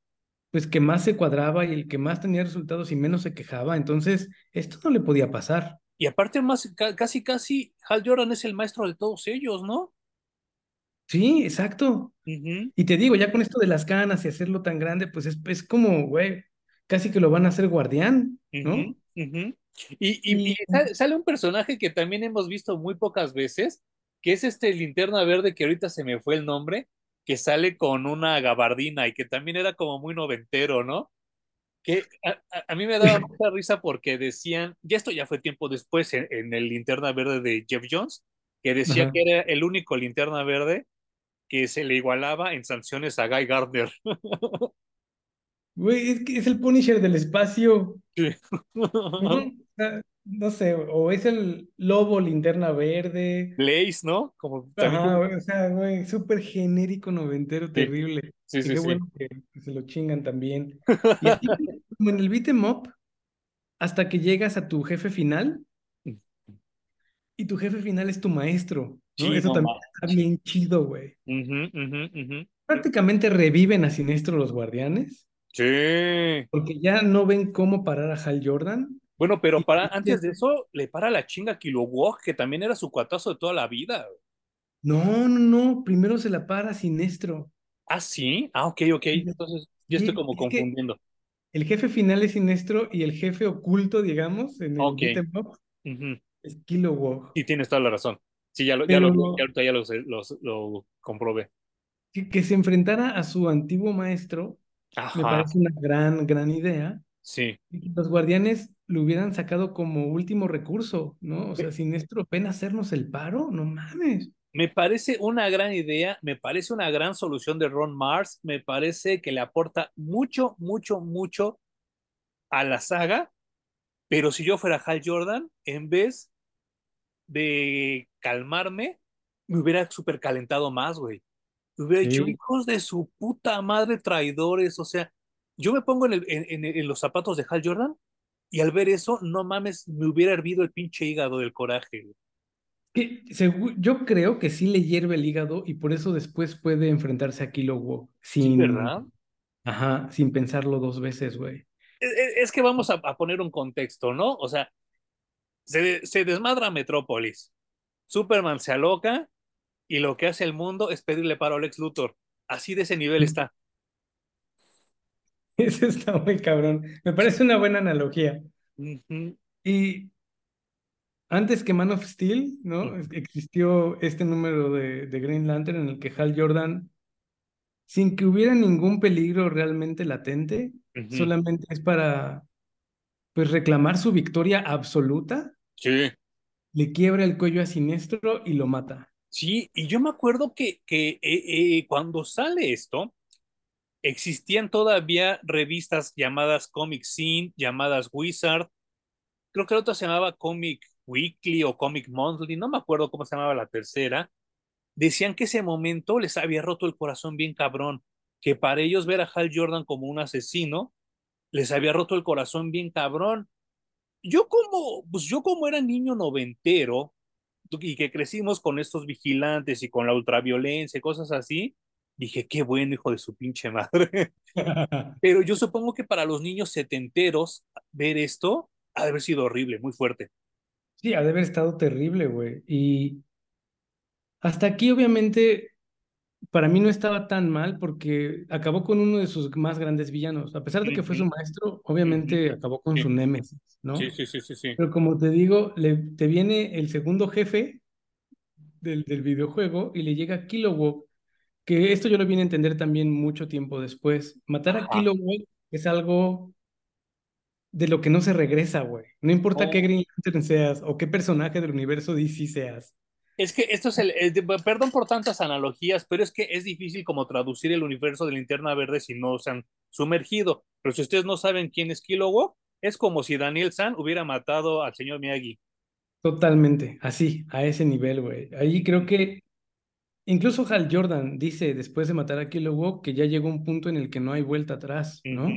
[SPEAKER 2] pues que más se cuadraba y el que más tenía resultados y menos se quejaba, entonces esto no le podía pasar.
[SPEAKER 1] Y aparte más, ca- casi, casi, Hal Jordan es el maestro de todos ellos, ¿no?
[SPEAKER 2] Sí, exacto. Y te digo, ya con esto de las canas y hacerlo tan grande, pues es, es como, güey, casi que lo van a hacer guardián, ¿no?
[SPEAKER 1] Y, y, y
[SPEAKER 2] Y
[SPEAKER 1] sa- sale un personaje que también hemos visto muy pocas veces, que es este linterna verde que ahorita se me fue el nombre, que sale con una gabardina y que también era como muy noventero, ¿no? Que a, a- a mí me daba mucha risa porque decían, y esto ya fue tiempo después en, en el linterna verde de Jeff Jones, que decía
[SPEAKER 2] Ajá.
[SPEAKER 1] que era el único linterna verde que se le igualaba en sanciones a Guy Gardner.
[SPEAKER 2] Güey, es que es el Punisher del espacio.
[SPEAKER 1] Sí.
[SPEAKER 2] ¿no? Sé, o es el lobo linterna verde.
[SPEAKER 1] Blaze, ¿no? Como también.
[SPEAKER 2] Ajá, güey, o sea, güey, súper genérico, noventero,
[SPEAKER 1] Sí,
[SPEAKER 2] terrible.
[SPEAKER 1] sí, sí,
[SPEAKER 2] qué
[SPEAKER 1] sí.
[SPEAKER 2] bueno que, que se lo chingan también. Y así como en el beat 'em up, hasta que llegas a tu jefe final, y tu jefe final es tu maestro, ¿no?
[SPEAKER 1] Sí,
[SPEAKER 2] Eso también está bien chido, güey. Prácticamente reviven a Sinestro los guardianes,
[SPEAKER 1] Sí.
[SPEAKER 2] porque ya no ven cómo parar a Hal Jordan.
[SPEAKER 1] Bueno, pero para antes de eso, le para la chinga a Kilowog, que también era su cuatazo de toda la vida.
[SPEAKER 2] no, no, no, primero se la para Sinestro.
[SPEAKER 1] Ah, sí. Ah, ok, ok. Entonces, yo estoy como
[SPEAKER 2] es
[SPEAKER 1] confundiendo.
[SPEAKER 2] el jefe final es Sinestro y el jefe oculto, digamos, en el
[SPEAKER 1] Ok.
[SPEAKER 2] beat 'em up
[SPEAKER 1] ujú.
[SPEAKER 2] es Kilowog.
[SPEAKER 1] Y tienes toda la razón. Sí, ya lo, ya lo,
[SPEAKER 2] Pero
[SPEAKER 1] ya
[SPEAKER 2] lo-
[SPEAKER 1] ya lo, lo, lo comprobé.
[SPEAKER 2] que, que se enfrentara a su antiguo maestro me parece una gran, gran idea.
[SPEAKER 1] sí.
[SPEAKER 2] Y los guardianes lo hubieran sacado como último recurso, ¿no? O sea, Sinestro, ven a hacernos el paro, no mames.
[SPEAKER 1] Me parece una gran idea, me parece una gran solución de Ron Mars, me parece que le aporta mucho, mucho, mucho a la saga, pero si yo fuera Hal Jordan, en vez de calmarme, me hubiera súper calentado más, güey. Hubiera dicho, hijos de su puta madre traidores, o sea, yo me pongo en, el- en- en- en los zapatos de Hal Jordan y al ver eso, no mames, me hubiera hervido el pinche hígado del coraje.
[SPEAKER 2] Que, yo creo que sí le hierve el hígado y por eso después puede enfrentarse a Kilowog
[SPEAKER 1] Sí,
[SPEAKER 2] sin,
[SPEAKER 1] ¿verdad?
[SPEAKER 2] ajá, sin pensarlo dos veces, güey.
[SPEAKER 1] Es, es- es que vamos a, a poner un contexto, ¿no? O sea, se, se desmadra Metrópolis, Superman se aloca y lo que hace el mundo es pedirle paro a Lex Luthor. Así de ese nivel está.
[SPEAKER 2] Eso está muy cabrón. Me parece una buena analogía. Y antes que Man of Steel, ¿no? Es- Existió este número de, de Green Lantern en el que Hal Jordan, sin que hubiera ningún peligro realmente latente, solamente es para, pues, reclamar su victoria absoluta,
[SPEAKER 1] Sí,
[SPEAKER 2] le quiebra el cuello a Sinestro y lo mata.
[SPEAKER 1] Sí, y yo me acuerdo que, que eh, eh, cuando sale esto, existían todavía revistas llamadas Comic Scene, llamadas Wizard, creo que la otra se llamaba Comic Weekly o Comic Monthly, no me acuerdo cómo se llamaba la tercera, decían que ese momento les había roto el corazón bien cabrón, que para ellos ver a Hal Jordan como un asesino les había roto el corazón bien cabrón. Yo como, pues yo como era niño noventero y que crecimos con estos vigilantes y con la ultraviolencia y cosas así, dije, qué bueno, hijo de su pinche madre. Pero yo supongo que para los niños setenteros ver esto ha de haber sido horrible, muy fuerte.
[SPEAKER 2] Sí, ha de haber estado terrible, güey. Y hasta aquí, obviamente, para mí no estaba tan mal porque acabó con uno de sus más grandes villanos. A pesar de que fue su maestro, obviamente acabó con
[SPEAKER 1] Sí,
[SPEAKER 2] su némesis,
[SPEAKER 1] sí,
[SPEAKER 2] ¿no?
[SPEAKER 1] sí, sí, sí, sí.
[SPEAKER 2] Pero como te digo, le, te viene el segundo jefe del, del videojuego y le llega Kilowog, que esto yo lo vine a entender también mucho tiempo después. Matar a. Kilowog es algo de lo que no se regresa, güey. No importa qué
[SPEAKER 1] Oh.
[SPEAKER 2] Green Lantern seas o qué personaje del universo DC seas.
[SPEAKER 1] Es que esto es el, el- perdón por tantas analogías, pero es que es difícil como traducir el universo de Linterna Verde si no se han sumergido. Pero si ustedes no saben quién es Kilowog, es como si Daniel San hubiera matado al señor Miyagi.
[SPEAKER 2] Totalmente, así, a ese nivel, güey. Ahí creo que incluso Hal Jordan dice después de matar a Kilowog que ya llegó un punto en el que no hay vuelta atrás, ¿no?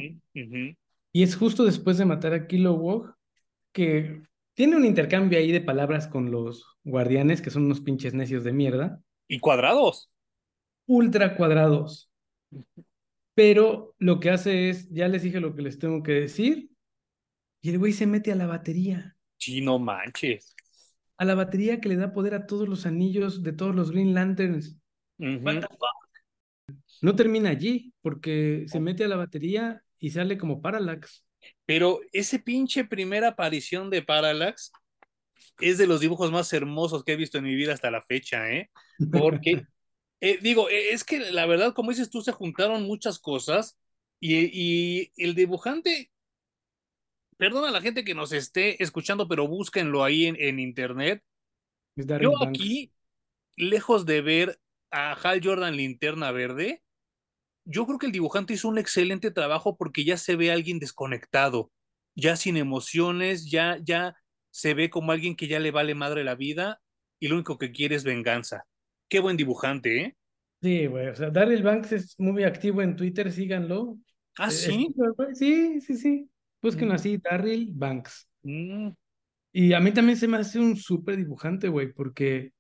[SPEAKER 2] Y es justo después de matar a Kilowog que tiene un intercambio ahí de palabras con los guardianes, que son unos pinches necios de mierda,
[SPEAKER 1] Y cuadrados.
[SPEAKER 2] ultra cuadrados. Pero lo que hace es, ya les dije lo que les tengo que decir, y el güey se mete a la batería.
[SPEAKER 1] Sí, no manches.
[SPEAKER 2] A la batería que le da poder a todos los anillos de todos los Green Lanterns. What the fuck? No termina allí, porque se mete a la batería y sale como Parallax.
[SPEAKER 1] Pero ese pinche primera aparición de Parallax es de los dibujos más hermosos que he visto en mi vida hasta la fecha, ¿eh? Porque, eh, digo, eh, es que la verdad, como dices tú, se juntaron muchas cosas y, y el dibujante, perdona a la gente que nos esté escuchando, pero búsquenlo ahí en, en internet. Yo aquí, lejos de ver a Hal Jordan Linterna Verde, yo creo que el dibujante hizo un excelente trabajo porque ya se ve a alguien desconectado, ya sin emociones, ya, ya se ve como alguien que ya le vale madre la vida y lo único que quiere es venganza. Qué buen dibujante, ¿eh?
[SPEAKER 2] Sí, güey, o sea, Darryl Banks es muy activo en Twitter, síganlo.
[SPEAKER 1] Ah,
[SPEAKER 2] Eh,
[SPEAKER 1] sí.
[SPEAKER 2] Sí, sí, sí. Búsquenlo
[SPEAKER 1] Mm,
[SPEAKER 2] así, Darryl Banks.
[SPEAKER 1] mm,
[SPEAKER 2] Y a mí también se me hace un súper dibujante, güey, porque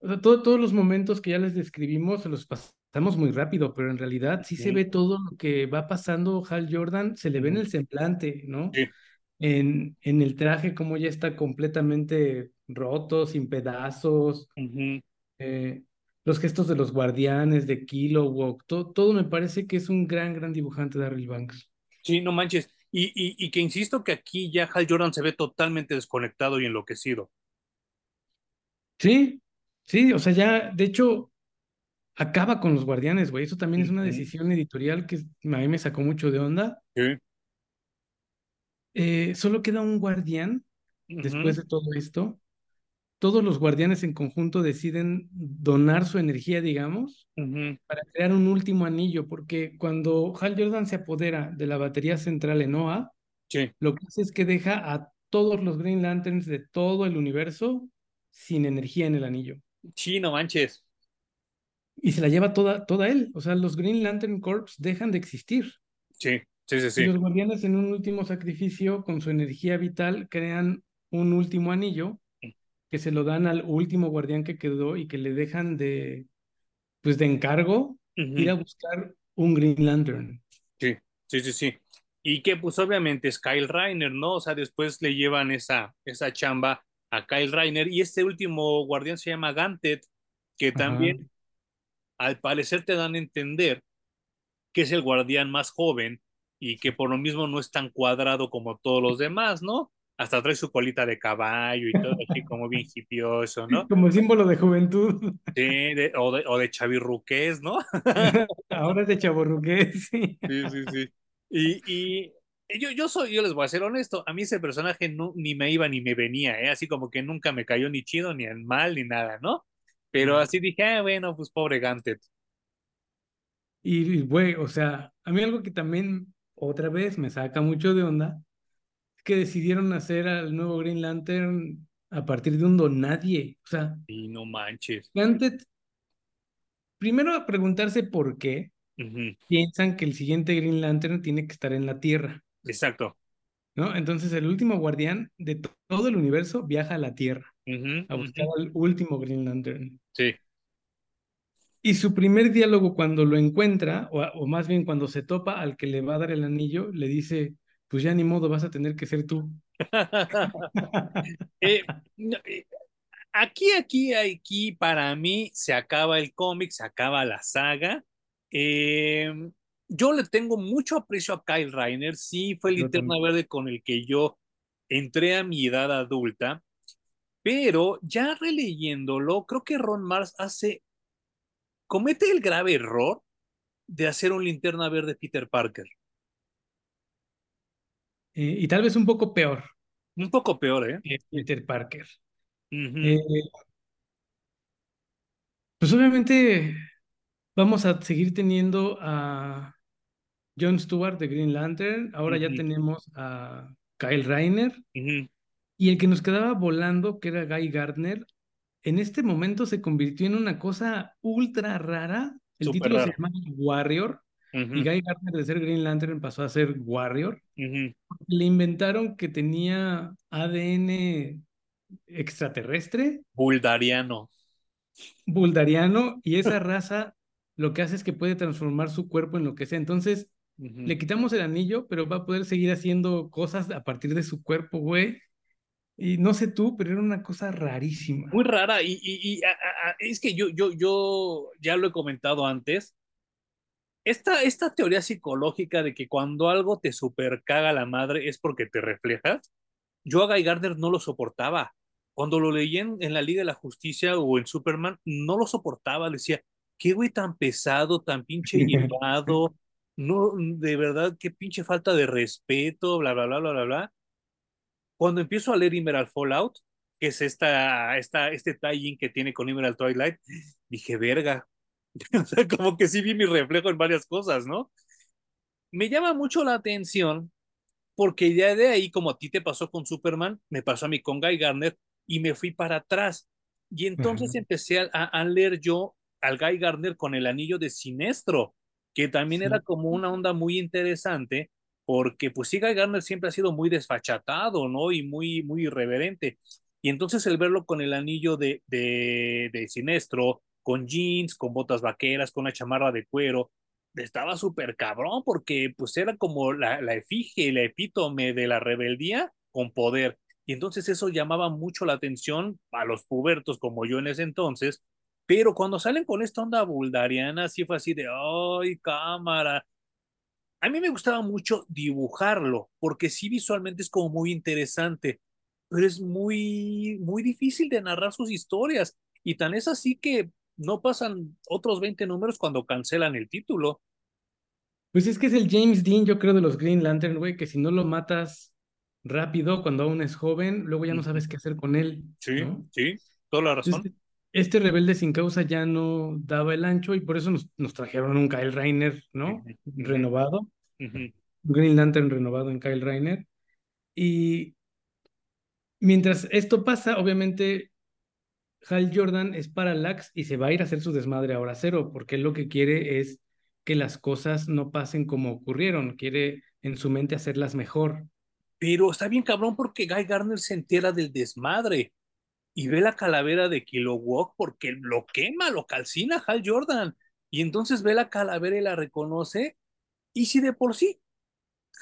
[SPEAKER 2] o sea, todo- todos los momentos que ya les describimos se los pasamos muy rápido, pero en realidad sí se ve todo lo que va pasando Hal Jordan, se le ve en el semblante, ¿no?
[SPEAKER 1] Sí.
[SPEAKER 2] En, en el traje, como ya está completamente roto, sin pedazos, eh, los gestos de los guardianes, de Kilowog, to- todo me parece que es un gran, gran dibujante Darryl Banks.
[SPEAKER 1] Sí, no manches. Y, y, y que insisto que aquí ya Hal Jordan se ve totalmente desconectado y enloquecido.
[SPEAKER 2] Sí, sí, o sea, ya, de hecho, acaba con los guardianes, güey. Eso también es una decisión editorial que a mí me sacó mucho de onda.
[SPEAKER 1] Sí.
[SPEAKER 2] Eh, solo queda un guardián después de todo esto. Todos los guardianes en conjunto deciden donar su energía, digamos, para crear un último anillo, porque cuando Hal Jordan se apodera de la batería central en Oa,
[SPEAKER 1] Sí.
[SPEAKER 2] lo que hace es que deja a todos los Green Lanterns de todo el universo sin energía en el anillo.
[SPEAKER 1] Sí, no manches.
[SPEAKER 2] Y se la lleva toda, toda él. O sea, los Green Lantern Corps dejan de existir.
[SPEAKER 1] Sí, sí, sí,
[SPEAKER 2] Y
[SPEAKER 1] sí.
[SPEAKER 2] los guardianes en un último sacrificio, con su energía vital, crean un último anillo que se lo dan al último guardián que quedó y que le dejan de, pues de encargo ir a buscar un Green Lantern.
[SPEAKER 1] Sí, sí, sí, sí. Y que pues obviamente es Kyle Reiner, ¿no? O sea, después le llevan esa, esa chamba a Kyle Reiner y este último guardián se llama Gantet, que
[SPEAKER 2] Ajá.
[SPEAKER 1] Al parecer te dan a entender que es el guardián más joven y que por lo mismo no es tan cuadrado como todos los demás, ¿no? Hasta trae su colita de caballo y todo así como bien hipioso, ¿no?
[SPEAKER 2] Como símbolo de juventud.
[SPEAKER 1] Sí, de- o de, o de chavirruqués, ¿no?
[SPEAKER 2] Ahora es de chavorruqués, sí.
[SPEAKER 1] Sí, sí, sí. Y, y yo, yo soy, yo les voy a ser honesto, a mí ese personaje no, ni me iba ni me venía, ¿eh? Así como que nunca me cayó ni chido, ni en mal, ni nada, ¿no? Pero así dije, ah, bueno, pues pobre Gantet.
[SPEAKER 2] Y, güey, o sea, a mí algo que también otra vez me saca mucho de onda es que decidieron hacer al nuevo Green Lantern a partir de un don nadie. O sea,
[SPEAKER 1] Y no manches.
[SPEAKER 2] antes, primero a preguntarse por qué piensan que el siguiente Green Lantern tiene que estar en la Tierra,
[SPEAKER 1] Exacto.
[SPEAKER 2] ¿no? Entonces el último guardián de to- todo el universo viaja a la Tierra a buscar al último Green Lantern.
[SPEAKER 1] Sí.
[SPEAKER 2] Y su primer diálogo cuando lo encuentra, o, o más bien cuando se topa al que le va a dar el anillo, le dice, pues ya ni modo, vas a tener que ser tú.
[SPEAKER 1] Eh, no, eh, aquí, aquí, aquí, para mí se acaba el cómic, se acaba la saga. Eh, yo le tengo mucho aprecio a Kyle Reiner, sí fue el linterna verde con el que yo entré a mi edad adulta. Pero ya releyéndolo, creo que Ron Mars hace, comete el grave error de hacer un linterna verde Peter Parker.
[SPEAKER 2] Eh, y tal vez un poco peor.
[SPEAKER 1] Un poco peor, ¿eh?
[SPEAKER 2] Peter Parker. Eh, pues obviamente vamos a seguir teniendo a Jon Stewart de Green Lantern. Ahora ya tenemos a Kyle Reiner. Y el que nos quedaba volando, que era Guy Gardner, en este momento se convirtió en una cosa ultra rara. El título se llama Warrior. Y Guy Gardner de ser Green Lantern pasó a ser Warrior. Le inventaron que tenía ADN extraterrestre,
[SPEAKER 1] Buldariano.
[SPEAKER 2] buldariano, y esa raza lo que hace es que puede transformar su cuerpo en lo que sea. Entonces, le quitamos el anillo, pero va a poder seguir haciendo cosas a partir de su cuerpo, güey. Y no sé tú, pero era una cosa rarísima.
[SPEAKER 1] Muy rara. Y, y- y, a- a- es que yo, yo, yo ya lo he comentado antes. Esta, esta teoría psicológica de que cuando algo te super caga la madre es porque te reflejas, yo a Guy Gardner no lo soportaba. Cuando lo leí en, en la Liga de la Justicia o en Superman, no lo soportaba. Decía, qué güey tan pesado, tan pinche llevado, no, de verdad, qué pinche falta de respeto, bla, bla, bla, bla, bla, bla. Cuando empiezo a leer Emerald Fallout, que es esta, esta, este tie-in que tiene con Emerald Twilight, dije, verga. O sea, como que sí vi mi reflejo en varias cosas, ¿no? Me llama mucho la atención porque ya de ahí, como a ti te pasó con Superman, me pasó a mí con Guy Gardner y me fui para atrás. Y entonces
[SPEAKER 2] Ajá.
[SPEAKER 1] empecé a, a leer yo al Guy Gardner con el anillo de Sinestro, que también
[SPEAKER 2] Sí.
[SPEAKER 1] era como una onda muy interesante, porque pues sí, Guy Gardner siempre ha sido muy desfachatado, ¿no? Y muy, muy irreverente. Y entonces el verlo con el anillo de, de, de Sinestro, con jeans, con botas vaqueras, con una chamarra de cuero, estaba súper cabrón porque pues era como la, la efigie, la epítome de la rebeldía con poder. Y entonces eso llamaba mucho la atención a los pubertos como yo en ese entonces, pero cuando salen con esta onda buldariana, sí fue así de, ay, cámara. A mí me gustaba mucho dibujarlo, porque sí visualmente es como muy interesante, pero es muy, muy difícil de narrar sus historias. Y tan es así que no pasan otros 20 números cuando cancelan el título.
[SPEAKER 2] Pues es que es el James Dean, yo creo, de los Green Lantern, güey, que si no lo matas rápido cuando aún es joven, luego ya no sabes qué hacer con él,
[SPEAKER 1] Sí,
[SPEAKER 2] ¿no?
[SPEAKER 1] sí, toda la razón.
[SPEAKER 2] Entonces, este rebelde sin causa ya no daba el ancho y por eso nos, nos trajeron un Kyle Reiner, ¿no? Renovado, Green Lantern renovado en Kyle Reiner. Y mientras esto pasa, obviamente Hal Jordan es Parallax y se va a ir a hacer su desmadre ahora cero, porque él lo que quiere es que las cosas no pasen como ocurrieron, quiere en su mente hacerlas mejor.
[SPEAKER 1] Pero está bien cabrón porque Guy Garner se entera del desmadre y ve la calavera de Kilowog porque lo quema, lo calcina Hal Jordan. Y entonces ve la calavera y la reconoce. Y si de por sí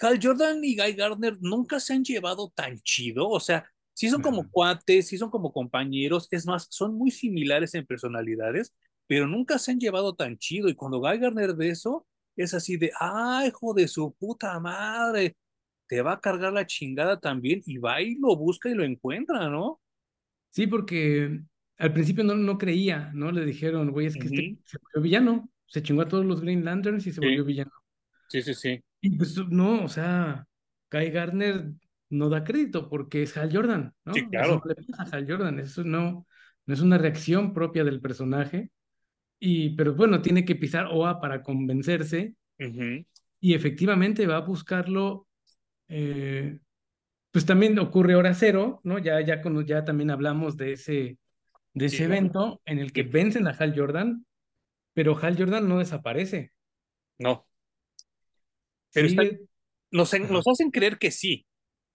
[SPEAKER 1] Hal Jordan y Guy Gardner nunca se han llevado tan chido, o sea, sí son como cuates, sí son como compañeros, es más, son muy similares en personalidades, pero nunca se han llevado tan chido. Y cuando Guy Gardner ve eso, es así de, ¡ay, hijo de su puta madre! Te va a cargar la chingada también y va y lo busca y lo encuentra, ¿no?
[SPEAKER 2] Sí, porque al principio no, no creía, ¿no? Le dijeron, güey, es que este se volvió villano, se chingó a todos los Green Lanterns y se
[SPEAKER 1] Sí,
[SPEAKER 2] volvió villano.
[SPEAKER 1] sí, sí, sí.
[SPEAKER 2] Y pues no, o sea, Guy Gardner no da crédito porque es Hal Jordan,
[SPEAKER 1] Sí,
[SPEAKER 2] ¿no? Eso
[SPEAKER 1] claro.
[SPEAKER 2] no le pasa a Hal Jordan, eso no, no es una reacción propia del personaje. Y, pero bueno, tiene que pisar OA para convencerse y efectivamente va a buscarlo. eh, pues también ocurre hora cero, ¿no? Ya, ya, con, ya también hablamos de ese, de
[SPEAKER 1] Sí,
[SPEAKER 2] ese evento en el que
[SPEAKER 1] sí.
[SPEAKER 2] vencen a Hal Jordan, pero Hal Jordan no desaparece,
[SPEAKER 1] No, pero está,
[SPEAKER 2] sigue.
[SPEAKER 1] nos, nos hacen creer que sí,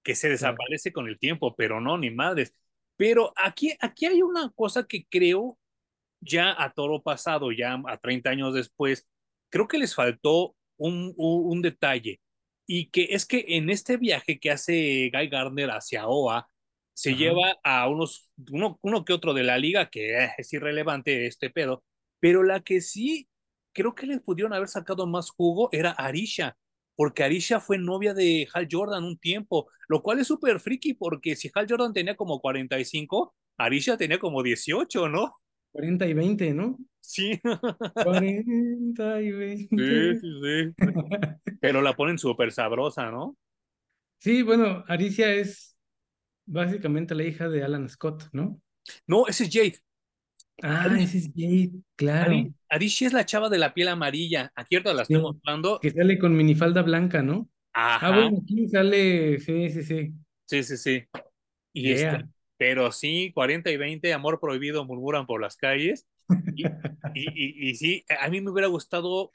[SPEAKER 1] que se desaparece con el tiempo, pero no, ni madres. Pero aquí, aquí hay una cosa que creo ya a toro pasado, ya a 30 años después, creo que les faltó un, un, un detalle. Y que es que en este viaje que hace Guy Gardner hacia OA, se
[SPEAKER 2] Ajá.
[SPEAKER 1] lleva a unos, uno, uno que otro de la liga, que eh, es irrelevante este pedo, pero la que sí creo que les pudieron haber sacado más jugo era Arisha, porque Arisha fue novia de Hal Jordan un tiempo, lo cual es súper friki, porque si Hal Jordan tenía como 45, Arisha tenía como 18, ¿no?
[SPEAKER 2] 40 y 20, ¿no?
[SPEAKER 1] Sí.
[SPEAKER 2] 40 y 20.
[SPEAKER 1] Sí, sí, sí. Pero la ponen súper sabrosa, ¿no?
[SPEAKER 2] Sí, bueno, Aricia es básicamente la hija de Alan Scott, ¿no?
[SPEAKER 1] No, ese es Jade.
[SPEAKER 2] Ah, ese es Jade, claro.
[SPEAKER 1] Arishi es la chava de la piel amarilla. Aquí ahorita la estoy mostrando.
[SPEAKER 2] Que sale con minifalda blanca, ¿no?
[SPEAKER 1] Ajá.
[SPEAKER 2] Ah, bueno, aquí sale, sí, sí, sí.
[SPEAKER 1] Sí, sí, sí. Y este, pero sí, 40 y 20, amor prohibido, murmuran por las calles. Y, sí, a mí me hubiera gustado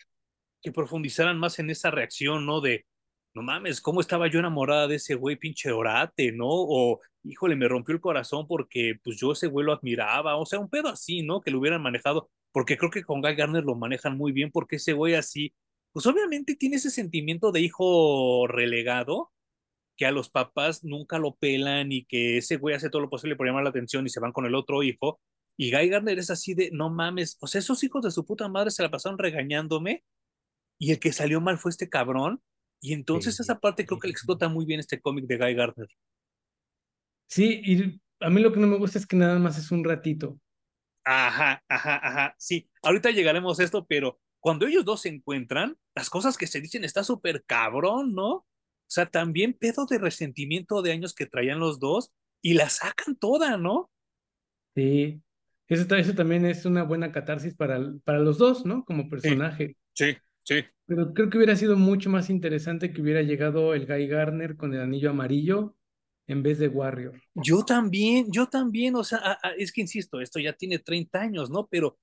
[SPEAKER 1] que profundizaran más en esa reacción, ¿no? De, no mames, ¿cómo estaba yo enamorada de ese güey pinche orate, ¿no? O, híjole, me rompió el corazón porque pues yo ese güey lo admiraba, o sea, un pedo así, ¿no? Que lo hubieran manejado, porque creo que con Guy Garner lo manejan muy bien, porque ese güey así, pues obviamente tiene ese sentimiento de hijo relegado, que a los papás nunca lo pelan y que ese güey hace todo lo posible por llamar la atención y se van con el otro hijo. Y Guy Garner es así de, no mames, o sea, esos hijos de su puta madre se la pasaron regañándome y el que salió mal fue este cabrón. Y entonces esa parte creo que le explota muy bien este cómic de Guy Gardner.
[SPEAKER 2] Sí, y a mí lo que no me gusta es que nada más es un ratito.
[SPEAKER 1] Ajá, ajá, ajá. Sí, ahorita llegaremos a esto, pero cuando ellos dos se encuentran, las cosas que se dicen está súper cabrón, ¿no? O sea, también pedo de resentimiento de años que traían los dos y la sacan toda, ¿no?
[SPEAKER 2] Sí, eso, eso también es una buena catarsis para, para los dos, ¿no? Como personaje.
[SPEAKER 1] Sí, sí,
[SPEAKER 2] Pero creo que hubiera sido mucho más interesante que hubiera llegado el Guy Garner con el anillo amarillo en vez de Warrior.
[SPEAKER 1] Yo también, yo también, o sea, es que insisto, esto ya tiene 30 años, ¿no? Pero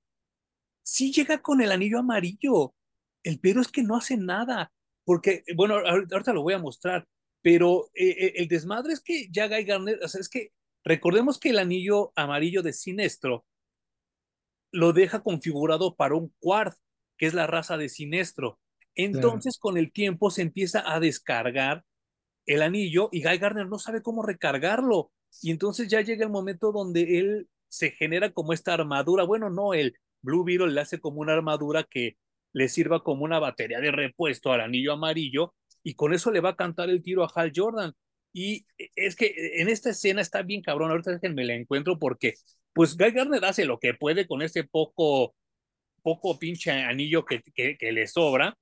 [SPEAKER 1] sí llega con el anillo amarillo. El pero es que no hace nada, porque, bueno, ahorita lo voy a mostrar, pero eh, eh, el desmadre es que ya Guy Garner, o sea, es que recordemos que el anillo amarillo de Sinestro lo deja configurado para un Quard, que es la raza de Sinestro. Entonces, con el tiempo se empieza a descargar el anillo y Guy Gardner no sabe cómo recargarlo. Y entonces ya llega el momento donde él se genera como esta armadura. Bueno, no, el Blue Beetle le hace como una armadura que le sirva como una batería de repuesto al anillo amarillo y con eso le va a cantar el tiro a Hal Jordan. Y es que en esta escena está bien cabrón, ahorita me la encuentro porque pues Guy Gardner hace lo que puede con ese poco, poco pinche anillo que, que, que le sobra,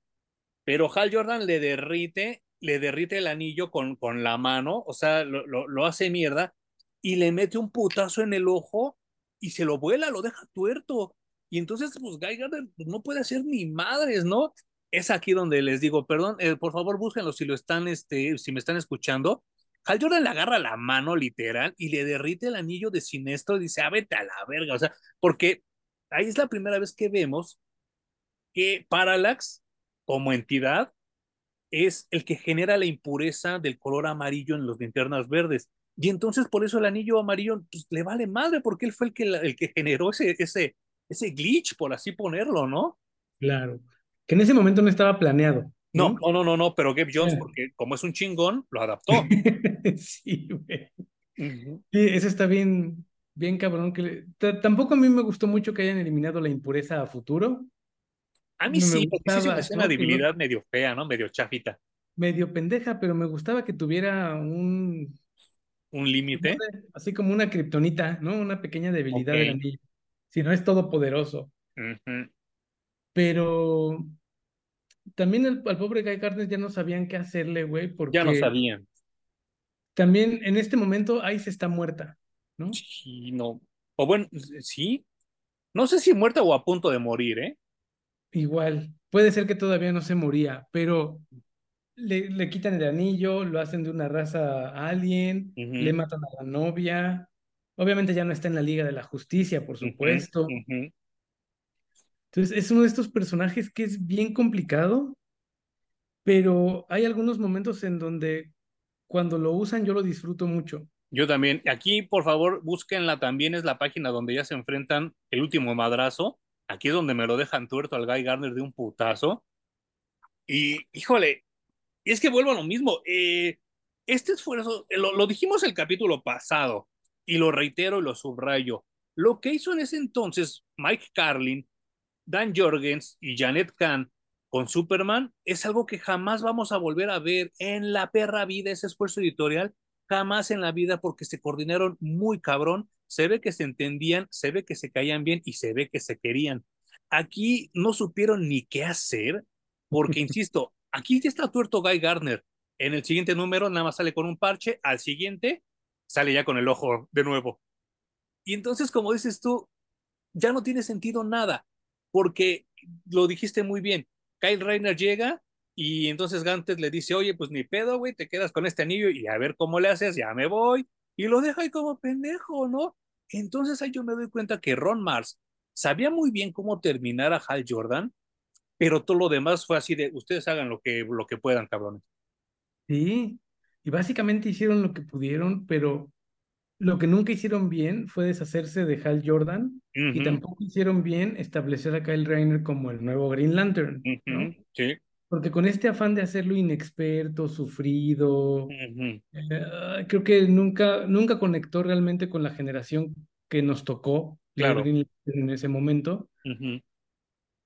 [SPEAKER 1] pero Hal Jordan le derrite le derrite el anillo con, con la mano, o sea, lo, lo, lo, hace mierda y le mete un putazo en el ojo y se lo vuela, lo deja tuerto. Y entonces, pues Guy Gardner no puede hacer ni madres, ¿no? Es aquí donde les digo, perdón, eh, por favor búsquenlo si lo están, este, si me están escuchando. Hal Jordan le agarra la mano literal y le derrite el anillo de siniestro y dice, ah, a la verga, o sea, porque ahí es la primera vez que vemos que Parallax como entidad es el que genera la impureza del color amarillo en los linternas verdes. Y entonces por eso el anillo amarillo pues, le vale madre, porque él fue el que, el que generó ese, ese, ese glitch, por así ponerlo, ¿no?
[SPEAKER 2] Claro. Que en ese momento no estaba planeado.
[SPEAKER 1] No, no, no, no, no, pero Gabe Jones, porque como es un chingón, lo adaptó.
[SPEAKER 2] sí, güey. Sí, eso está bien, bien cabrón. Que Tampoco a mí me gustó mucho que hayan eliminado la impureza a futuro.
[SPEAKER 1] A mí sí, porque es una debilidad medio fea, ¿no? Medio chafita.
[SPEAKER 2] Medio pendeja, pero me gustaba que tuviera un...
[SPEAKER 1] ¿Un límite?
[SPEAKER 2] Así como una kriptonita, ¿no? Una pequeña debilidad okay. del anillo. Si no es todopoderoso.
[SPEAKER 1] Uh -huh.
[SPEAKER 2] Pero también el, al pobre Guy Gardner ya no sabían qué hacerle, güey, porque...
[SPEAKER 1] Ya no sabían.
[SPEAKER 2] También en este momento Ice está muerta, ¿no?
[SPEAKER 1] Sí, no. O bueno, sí. No sé si muerta o a punto de morir, ¿eh?
[SPEAKER 2] Igual, puede ser que todavía no se moría, pero le, le quitan el anillo, lo hacen de una raza alien, uh -huh. le matan a la novia. Obviamente ya no está en la Liga de la Justicia, por supuesto.
[SPEAKER 1] Uh -huh.
[SPEAKER 2] Entonces es uno de estos personajes que es bien complicado, pero hay algunos momentos en donde cuando lo usan yo lo disfruto mucho.
[SPEAKER 1] Yo también. Aquí, por favor, búsquenla también, es la página donde ya se enfrentan el último madrazo Aquí es donde me lo dejan tuerto al Guy Gardner de un putazo. Y, híjole, y es que vuelvo a lo mismo. Eh, este esfuerzo, lo, lo, dijimos el capítulo pasado, y lo reitero y lo subrayo. Lo que hizo en ese entonces Mike Carlin, Dan Jorgens y Janet Kahn con Superman es algo que jamás vamos a volver a ver en la perra vida, ese esfuerzo editorial, jamás en la vida, porque se coordinaron muy cabrón se ve que se entendían, se ve que se caían bien y se ve que se querían. Aquí no supieron ni qué hacer, porque, insisto, aquí ya está tuerto Guy Gardner. En el siguiente número nada más sale con un parche, al siguiente sale ya con el ojo de nuevo. Y entonces, como dices tú, ya no tiene sentido nada, porque lo dijiste muy bien. Kyle Reiner llega y entonces Gantes le dice, oye, pues ni pedo, güey, te quedas con este anillo y a ver cómo le haces, ya me voy. Y lo deja ahí como pendejo, ¿no? Entonces ahí yo me doy cuenta que Ron Mars sabía muy bien cómo terminar a Hal Jordan, pero todo lo demás fue así de, ustedes hagan lo que, lo que puedan, cabrones.
[SPEAKER 2] Sí, y básicamente hicieron lo que pudieron, pero lo que nunca hicieron bien fue deshacerse de Hal Jordan
[SPEAKER 1] uh -huh.
[SPEAKER 2] y tampoco hicieron bien establecer a Kyle Rayner como el nuevo Green Lantern,
[SPEAKER 1] uh -huh.
[SPEAKER 2] ¿no?
[SPEAKER 1] Sí.
[SPEAKER 2] Porque con este afán de hacerlo inexperto, sufrido,
[SPEAKER 1] Uh -huh.
[SPEAKER 2] eh, creo que nunca, nunca conectó realmente con la generación que nos tocó leer
[SPEAKER 1] Claro.
[SPEAKER 2] Green Lantern en ese momento.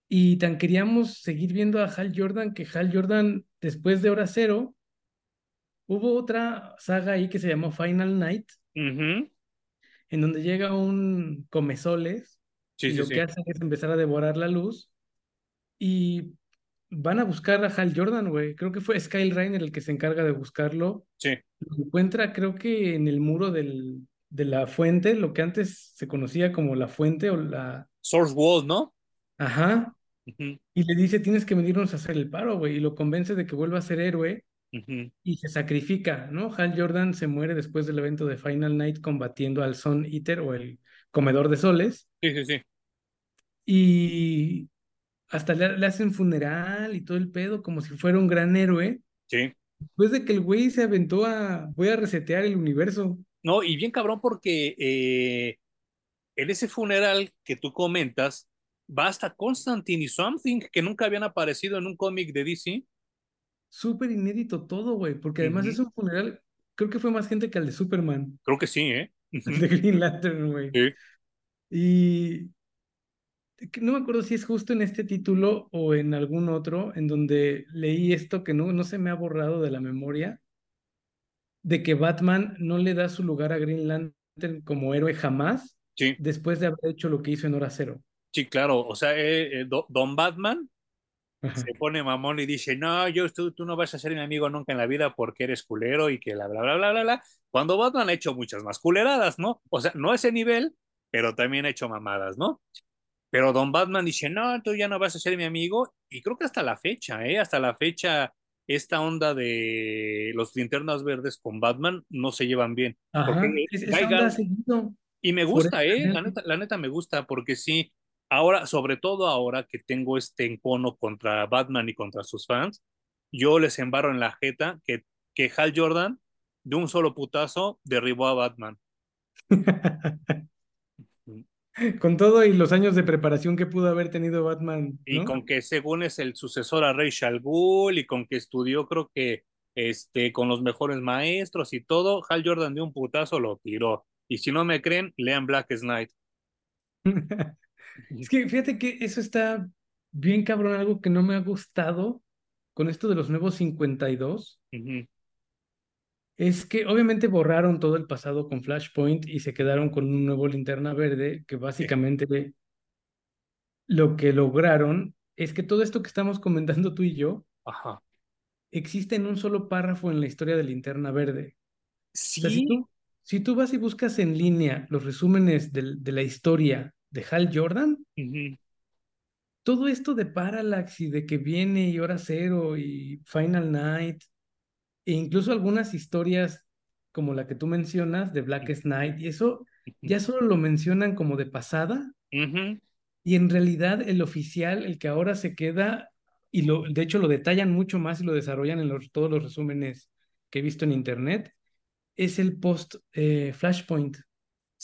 [SPEAKER 2] Y tan queríamos seguir viendo a Hal Jordan que Hal Jordan, después de Hora Cero, hubo otra saga ahí que se llamó Final Night,
[SPEAKER 1] Uh -huh.
[SPEAKER 2] en donde llega un comezoles
[SPEAKER 1] Sí,
[SPEAKER 2] y
[SPEAKER 1] sí,
[SPEAKER 2] lo
[SPEAKER 1] sí.
[SPEAKER 2] que hace es empezar a devorar la luz y van a buscar a Hal Jordan, güey. Creo que fue Skyle Rainer el que se encarga de buscarlo.
[SPEAKER 1] Sí.
[SPEAKER 2] Lo encuentra, creo que en el muro del, de la fuente, lo que antes se conocía como la fuente o la...
[SPEAKER 1] Source Wall, ¿no?
[SPEAKER 2] Ajá.
[SPEAKER 1] Uh -huh.
[SPEAKER 2] Y le dice, tienes que venirnos a hacer el paro, güey. Y lo convence de que vuelva a ser héroe
[SPEAKER 1] Uh -huh.
[SPEAKER 2] y se sacrifica, ¿no? Hal Jordan se muere después del evento de Final Night combatiendo al Sun Eater o el comedor de soles.
[SPEAKER 1] Sí, sí, sí.
[SPEAKER 2] Y hasta le, le, hacen funeral y todo el pedo como si fuera un gran héroe.
[SPEAKER 1] Sí.
[SPEAKER 2] Después de que el güey se aventó a voy a resetear el universo.
[SPEAKER 1] No, y bien cabrón porque eh, en ese funeral que tú comentas va hasta Constantine y Something que nunca habían aparecido en un cómic de DC.
[SPEAKER 2] Súper inédito todo, güey, porque además uh -huh. es un funeral, creo que fue más gente que el de Superman.
[SPEAKER 1] Creo que sí, ¿eh?
[SPEAKER 2] Uh -huh. El de Green Lantern, güey.
[SPEAKER 1] Sí.
[SPEAKER 2] Y no me acuerdo si es justo en este título o en algún otro, en donde leí esto que no, no se me ha borrado de la memoria, de que Batman no le da su lugar a Green Lantern como héroe jamás,
[SPEAKER 1] sí.
[SPEAKER 2] después de haber hecho lo que hizo en Hora Cero.
[SPEAKER 1] Sí, claro, o sea, eh, eh, Don Batman. Se pone mamón y dice, no, yo, tú, tú, no vas a ser mi amigo nunca en la vida porque eres culero y que la bla, bla, bla, bla, bla. Cuando Batman ha hecho muchas más culeradas, ¿no? O sea, no a ese nivel, pero también ha hecho mamadas, ¿no? Pero Don Batman dice, no, tú ya no vas a ser mi amigo. Y creo que hasta la fecha, ¿eh? Hasta la fecha, esta onda de los linternas verdes con Batman no se llevan bien.
[SPEAKER 2] Ajá,
[SPEAKER 1] porque
[SPEAKER 2] es, esa onda seguido.
[SPEAKER 1] Y me gusta, ¿eh? La neta, la neta me gusta porque sí, ahora, sobre todo ahora que tengo este encono contra Batman y contra sus fans, yo les embarro en la jeta que, que Hal Jordan, de un solo putazo, derribó a Batman.
[SPEAKER 2] con todo y los años de preparación que pudo haber tenido Batman. ¿no?
[SPEAKER 1] Y con que según es el sucesor a Al Ghul y con que estudió, creo que este, con los mejores maestros y todo, Hal Jordan de un putazo lo tiró. Y si no me creen, lean Black Knight.
[SPEAKER 2] es que fíjate que eso está bien cabrón, algo que no me ha gustado con esto de los nuevos 52.
[SPEAKER 1] Uh -huh.
[SPEAKER 2] Es que obviamente borraron todo el pasado con Flashpoint y se quedaron con un nuevo linterna verde que básicamente sí. lo que lograron es que todo esto que estamos comentando tú y yo
[SPEAKER 1] Ajá.
[SPEAKER 2] existe en un solo párrafo en la historia de linterna verde.
[SPEAKER 1] Sí.
[SPEAKER 2] O sea, si, tú, si, tú, vas y buscas en línea los resúmenes de, de la historia de Hal Jordan,
[SPEAKER 1] uh -huh.
[SPEAKER 2] todo esto de Parallax y de que viene y Hora Cero y Final Night e incluso algunas historias como la que tú mencionas de Blackest Night, y eso ya solo lo mencionan como de pasada,
[SPEAKER 1] uh -huh.
[SPEAKER 2] y en realidad el oficial, el que ahora se queda, y lo, de hecho lo detallan mucho más y lo desarrollan en los, todos los resúmenes que he visto en internet, es el post eh, Flashpoint.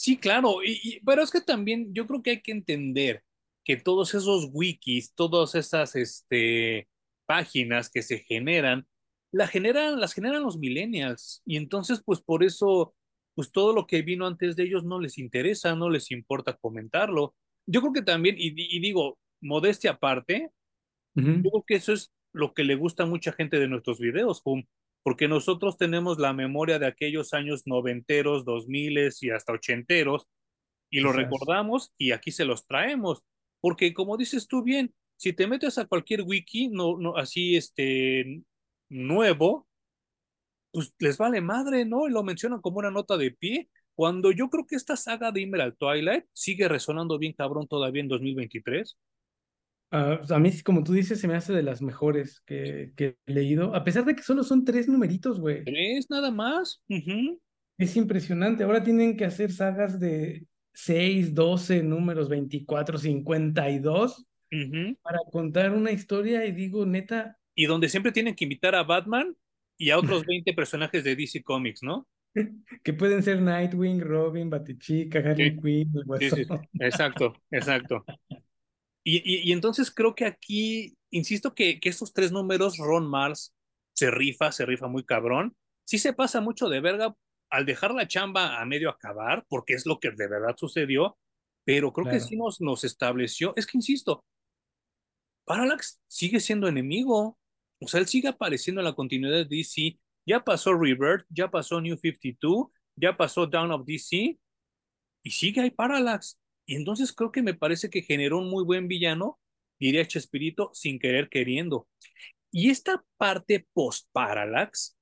[SPEAKER 1] Sí, claro, y, y, pero es que también yo creo que hay que entender que todos esos wikis, todas esas este, páginas que se generan, la generan, las generan los millennials. Y entonces, pues por eso, pues todo lo que vino antes de ellos no les interesa, no les importa comentarlo. Yo creo que también, y, y digo, modestia aparte, uh -huh. yo creo que eso es lo que le gusta a mucha gente de nuestros videos, Hum, porque nosotros tenemos la memoria de aquellos años noventeros, dos miles y hasta ochenteros, y lo recordamos y aquí se los traemos. Porque como dices tú bien, si te metes a cualquier wiki, no, no, así este nuevo, pues les vale madre, ¿no? Y lo mencionan como una nota de pie, cuando yo creo que esta saga de Emerald Twilight sigue resonando bien cabrón todavía en 2023.
[SPEAKER 2] Uh, a mí, como tú dices, se me hace de las mejores que, que he leído, a pesar de que solo son tres numeritos, güey.
[SPEAKER 1] Tres nada más.
[SPEAKER 2] Es impresionante. Ahora tienen que hacer sagas de 6, 12 números, 24, 52 para contar una historia y digo, neta.
[SPEAKER 1] Y donde siempre tienen que invitar a Batman y a otros 20 personajes de DC Comics, ¿no?
[SPEAKER 2] que pueden ser Nightwing, Robin, Batichica, Harley Quinn,
[SPEAKER 1] sí, sí, Exacto, exacto. Y, y, entonces creo que aquí, insisto que, que estos tres números, Ron Mars se rifa, se rifa muy cabrón. Sí se pasa mucho de verga al dejar la chamba a medio acabar, porque es lo que de verdad sucedió, pero creo que sí nos, nos estableció, es que insisto, Parallax sigue siendo enemigo, o sea, él sigue apareciendo en la continuidad de DC, ya pasó Rebirth, ya pasó New 52, ya pasó Down of DC, y sigue ahí Parallax. Y entonces creo que me parece que generó un muy buen villano, diría Chespirito, sin querer queriendo. Y esta parte post-Parallax,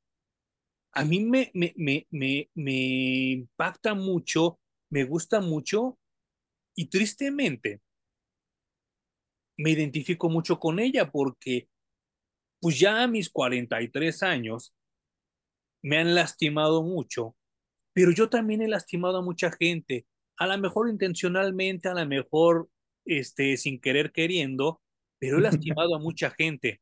[SPEAKER 1] a mí me, me, me, me, impacta mucho, me gusta mucho, y tristemente me identifico mucho con ella porque pues ya a mis 43 años me han lastimado mucho, pero yo también he lastimado a mucha gente a lo mejor intencionalmente, a lo mejor este, sin querer queriendo, pero he lastimado a mucha gente.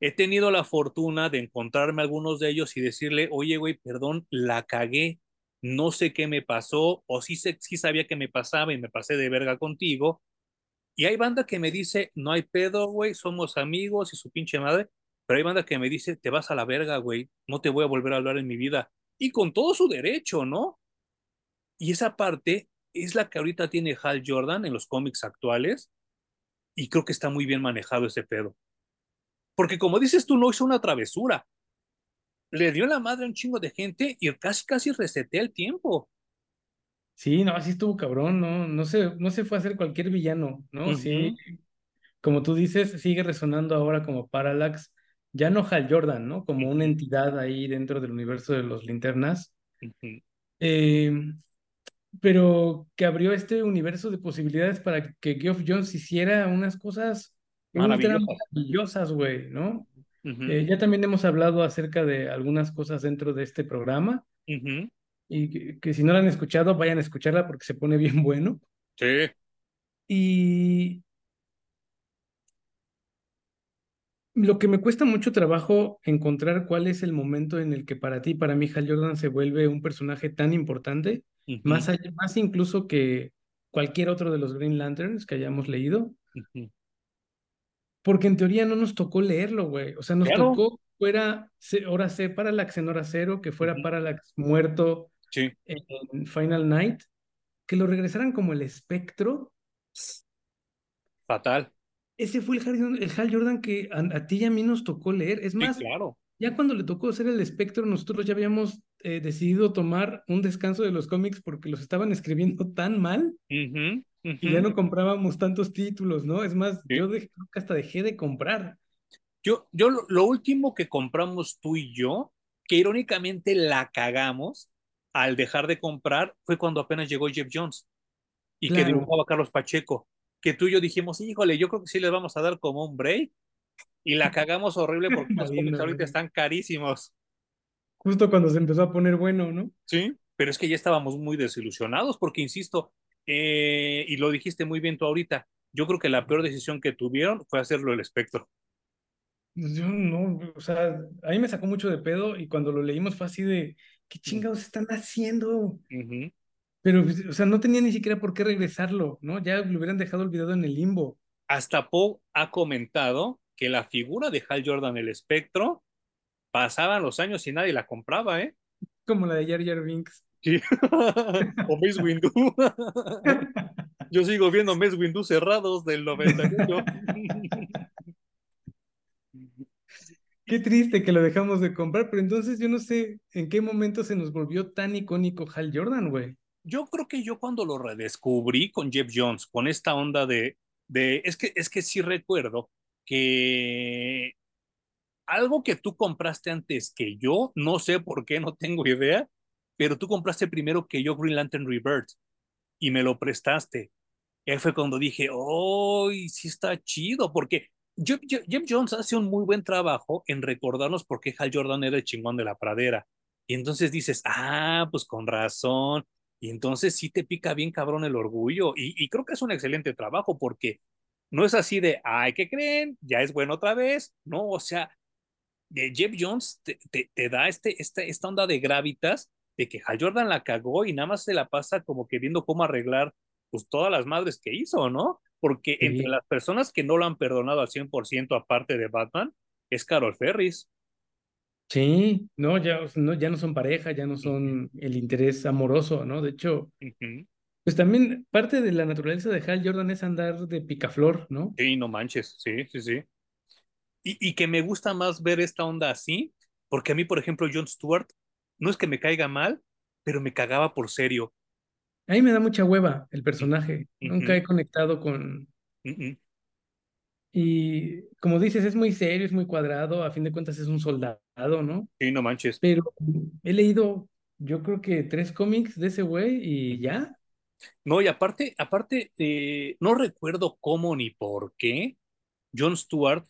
[SPEAKER 1] He tenido la fortuna de encontrarme algunos de ellos y decirle, oye, güey, perdón, la cagué, no sé qué me pasó, o sí, sé, sí sabía que me pasaba y me pasé de verga contigo. Y hay banda que me dice, no hay pedo, güey, somos amigos y su pinche madre, pero hay banda que me dice, te vas a la verga, güey, no te voy a volver a hablar en mi vida. Y con todo su derecho, ¿no? Y esa parte es la que ahorita tiene Hal Jordan en los cómics actuales y creo que está muy bien manejado ese pedo. Porque como dices tú, no hizo una travesura. Le dio la madre a un chingo de gente y casi casi resetea el tiempo.
[SPEAKER 2] Sí, no, así estuvo cabrón, no, no se, no se fue a hacer cualquier villano, ¿no? Sí, como tú dices, sigue resonando ahora como Parallax, ya no Hal Jordan, ¿no? Como una entidad ahí dentro del universo de los linternas. eh, pero que abrió este universo de posibilidades para que Geoff Jones hiciera unas cosas maravillosas, güey, ¿no? Eh, ya también hemos hablado acerca de algunas cosas dentro de este programa. Y que, si no la han escuchado, vayan a escucharla porque se pone bien bueno.
[SPEAKER 1] Sí.
[SPEAKER 2] Y lo que me cuesta mucho trabajo encontrar cuál es el momento en el que para ti, para mí, Hal Jordan se vuelve un personaje tan importante más, más incluso que cualquier otro de los Green Lanterns que hayamos leído. Porque en teoría no nos tocó leerlo, güey. O sea, nos tocó fuera hora C, Parallax en hora cero, que fuera Parallax muerto en Final Night, que lo regresaran como el espectro.
[SPEAKER 1] Fatal.
[SPEAKER 2] Ese fue el, el Hal Jordan que a, ti y a mí nos tocó leer. Es más,
[SPEAKER 1] claro.
[SPEAKER 2] ya cuando le tocó ser el espectro, nosotros ya habíamos eh, decidido tomar un descanso de los cómics porque los estaban escribiendo tan mal y ya no comprábamos tantos títulos, ¿no? Es más, yo creo que hasta dejé de comprar.
[SPEAKER 1] Yo, yo lo, último que compramos tú y yo, que irónicamente la cagamos al dejar de comprar, fue cuando apenas llegó Jeff Jones y que dibujaba Carlos Pacheco, que tú y yo dijimos, híjole, yo creo que sí les vamos a dar como un break y la cagamos horrible porque los cómics ahorita están carísimos
[SPEAKER 2] justo cuando se empezó a poner bueno, ¿no?
[SPEAKER 1] Sí, pero es que ya estábamos muy desilusionados porque, insisto, eh, y lo dijiste muy bien tú ahorita, yo creo que la peor decisión que tuvieron fue hacerlo el espectro.
[SPEAKER 2] Pues yo no, o sea, a mí me sacó mucho de pedo y cuando lo leímos fue así de, ¿qué chingados están haciendo? Pero, o sea, no tenía ni siquiera por qué regresarlo, ¿no? Ya lo hubieran dejado olvidado en el limbo.
[SPEAKER 1] Hasta Poe ha comentado que la figura de Hal Jordan, el espectro, pasaban los años y nadie la compraba, ¿eh?
[SPEAKER 2] Como la de Jar Jar Binks.
[SPEAKER 1] Sí. o Mace Windu. Yo sigo viendo Mace Windu cerrados del 98.
[SPEAKER 2] Qué triste que lo dejamos de comprar, pero entonces yo no sé en qué momento se nos volvió tan icónico Hal Jordan, güey.
[SPEAKER 1] yo creo que yo cuando lo redescubrí con Jeff Jones, con esta onda de, de es que, es que sí recuerdo que algo que tú compraste antes que yo, no sé por qué, no tengo idea, pero tú compraste primero que yo Green Lantern Rebirth y me lo prestaste. Ahí fue cuando dije, ¡oh, sí está chido! Porque Jeff, Jeff, Jones hace un muy buen trabajo en recordarnos por qué Hal Jordan era el chingón de la pradera. Y entonces dices, ah, pues con razón. Y entonces sí te pica bien cabrón el orgullo. Y, y creo que es un excelente trabajo porque no es así de, ay, ¿qué creen? Ya es bueno otra vez. No, o sea, de Jeff Jones te, te, te da este, este, esta onda de gravitas de que Hal Jordan la cagó y nada más se la pasa como queriendo cómo arreglar pues todas las madres que hizo, ¿no? Porque
[SPEAKER 2] Sí.
[SPEAKER 1] entre las personas que no lo han perdonado al 100% aparte de Batman, es Carol Ferris.
[SPEAKER 2] Sí, no, ya no, ya no son pareja, ya no son el interés amoroso, ¿no? De hecho, pues también parte de la naturaleza de Hal Jordan es andar de picaflor, ¿no?
[SPEAKER 1] Sí, no manches, sí, sí, sí. Y, y que me gusta más ver esta onda así, porque a mí, por ejemplo, Jon Stewart, no es que me caiga mal, pero me cagaba por serio.
[SPEAKER 2] A mí me da mucha hueva el personaje, nunca he conectado con... Y como dices, es muy serio, es muy cuadrado, a fin de cuentas es un soldado, ¿no?
[SPEAKER 1] Sí, no manches.
[SPEAKER 2] Pero he leído, yo creo que tres cómics de ese güey y ya.
[SPEAKER 1] No, y aparte, aparte, eh, no recuerdo cómo ni por qué Jon Stewart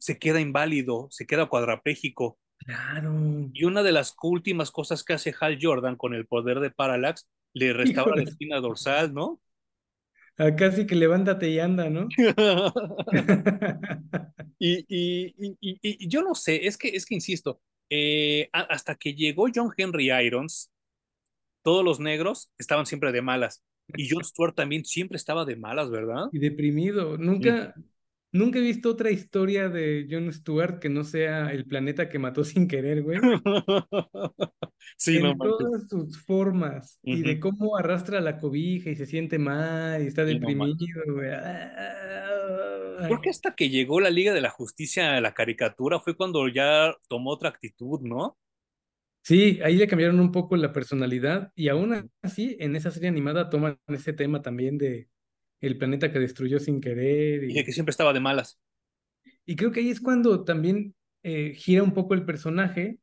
[SPEAKER 1] se queda inválido, se queda cuadrapléjico.
[SPEAKER 2] Claro.
[SPEAKER 1] Y una de las últimas cosas que hace Hal Jordan con el poder de Parallax, le restaura la espina dorsal, ¿no?
[SPEAKER 2] acá sí que levántate y anda, ¿no?
[SPEAKER 1] y, y, y, y, y yo no sé, es que, es que insisto, eh, hasta que llegó John Henry Irons, todos los negros estaban siempre de malas. Y Jon Stewart también siempre estaba de malas, ¿verdad?
[SPEAKER 2] Y deprimido. Nunca. Nunca he visto otra historia de Jon Stewart que no sea el planeta que mató sin querer, güey.
[SPEAKER 1] sí, no
[SPEAKER 2] En
[SPEAKER 1] manches.
[SPEAKER 2] todas sus formas. Y de cómo arrastra la cobija y se siente mal y está
[SPEAKER 1] Sí, no
[SPEAKER 2] deprimido, güey. Ay.
[SPEAKER 1] Creo que hasta que llegó la Liga de la Justicia a la caricatura fue cuando ya tomó otra actitud, ¿no?
[SPEAKER 2] Sí, ahí le cambiaron un poco la personalidad y aún así en esa serie animada toman ese tema también de el planeta que destruyó sin querer
[SPEAKER 1] Y de que
[SPEAKER 2] y,
[SPEAKER 1] siempre estaba de malas.
[SPEAKER 2] y creo que ahí es cuando también eh, gira un poco el personaje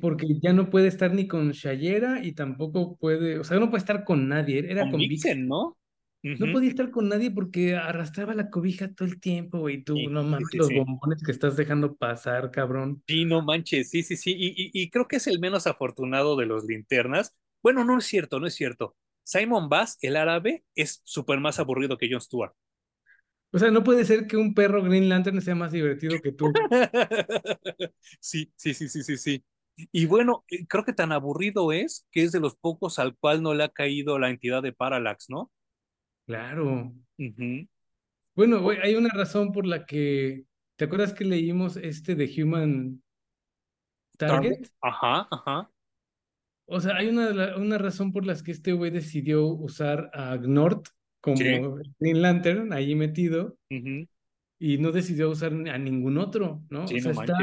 [SPEAKER 2] porque ya no puede estar ni con Shayera y tampoco puede, o sea, no puede estar con nadie, era
[SPEAKER 1] Con
[SPEAKER 2] con Vix.
[SPEAKER 1] Vixen, ¿no?
[SPEAKER 2] No podía estar con nadie porque arrastraba la cobija todo el tiempo, güey. Tú,
[SPEAKER 1] Sí,
[SPEAKER 2] no mames,
[SPEAKER 1] sí,
[SPEAKER 2] los
[SPEAKER 1] sí.
[SPEAKER 2] bombones que estás dejando pasar, cabrón.
[SPEAKER 1] Sí, no manches, sí, sí, sí. Y, y, y creo que es el menos afortunado de los linternas. Bueno, no es cierto, no es cierto. Simon Bass, el árabe, es súper más aburrido que Jon Stewart.
[SPEAKER 2] O sea, no puede ser que un perro Green Lantern sea más divertido que tú.
[SPEAKER 1] Sí, sí, sí, sí, sí, sí. Y bueno, eh, creo que tan aburrido es que es de los pocos al cual no le ha caído la entidad de Parallax, ¿no?
[SPEAKER 2] Claro. Bueno, hay una razón por la que. ¿Te acuerdas que leímos este de Human
[SPEAKER 1] Target.
[SPEAKER 2] Target?
[SPEAKER 1] Ajá, ajá.
[SPEAKER 2] O sea, hay una, una razón por las que este güey decidió usar a Gnort
[SPEAKER 1] Sí.
[SPEAKER 2] como Green Lantern ahí metido
[SPEAKER 1] ujú.
[SPEAKER 2] y no decidió usar a ningún otro, ¿no? O
[SPEAKER 1] Sí,
[SPEAKER 2] sea,
[SPEAKER 1] no
[SPEAKER 2] está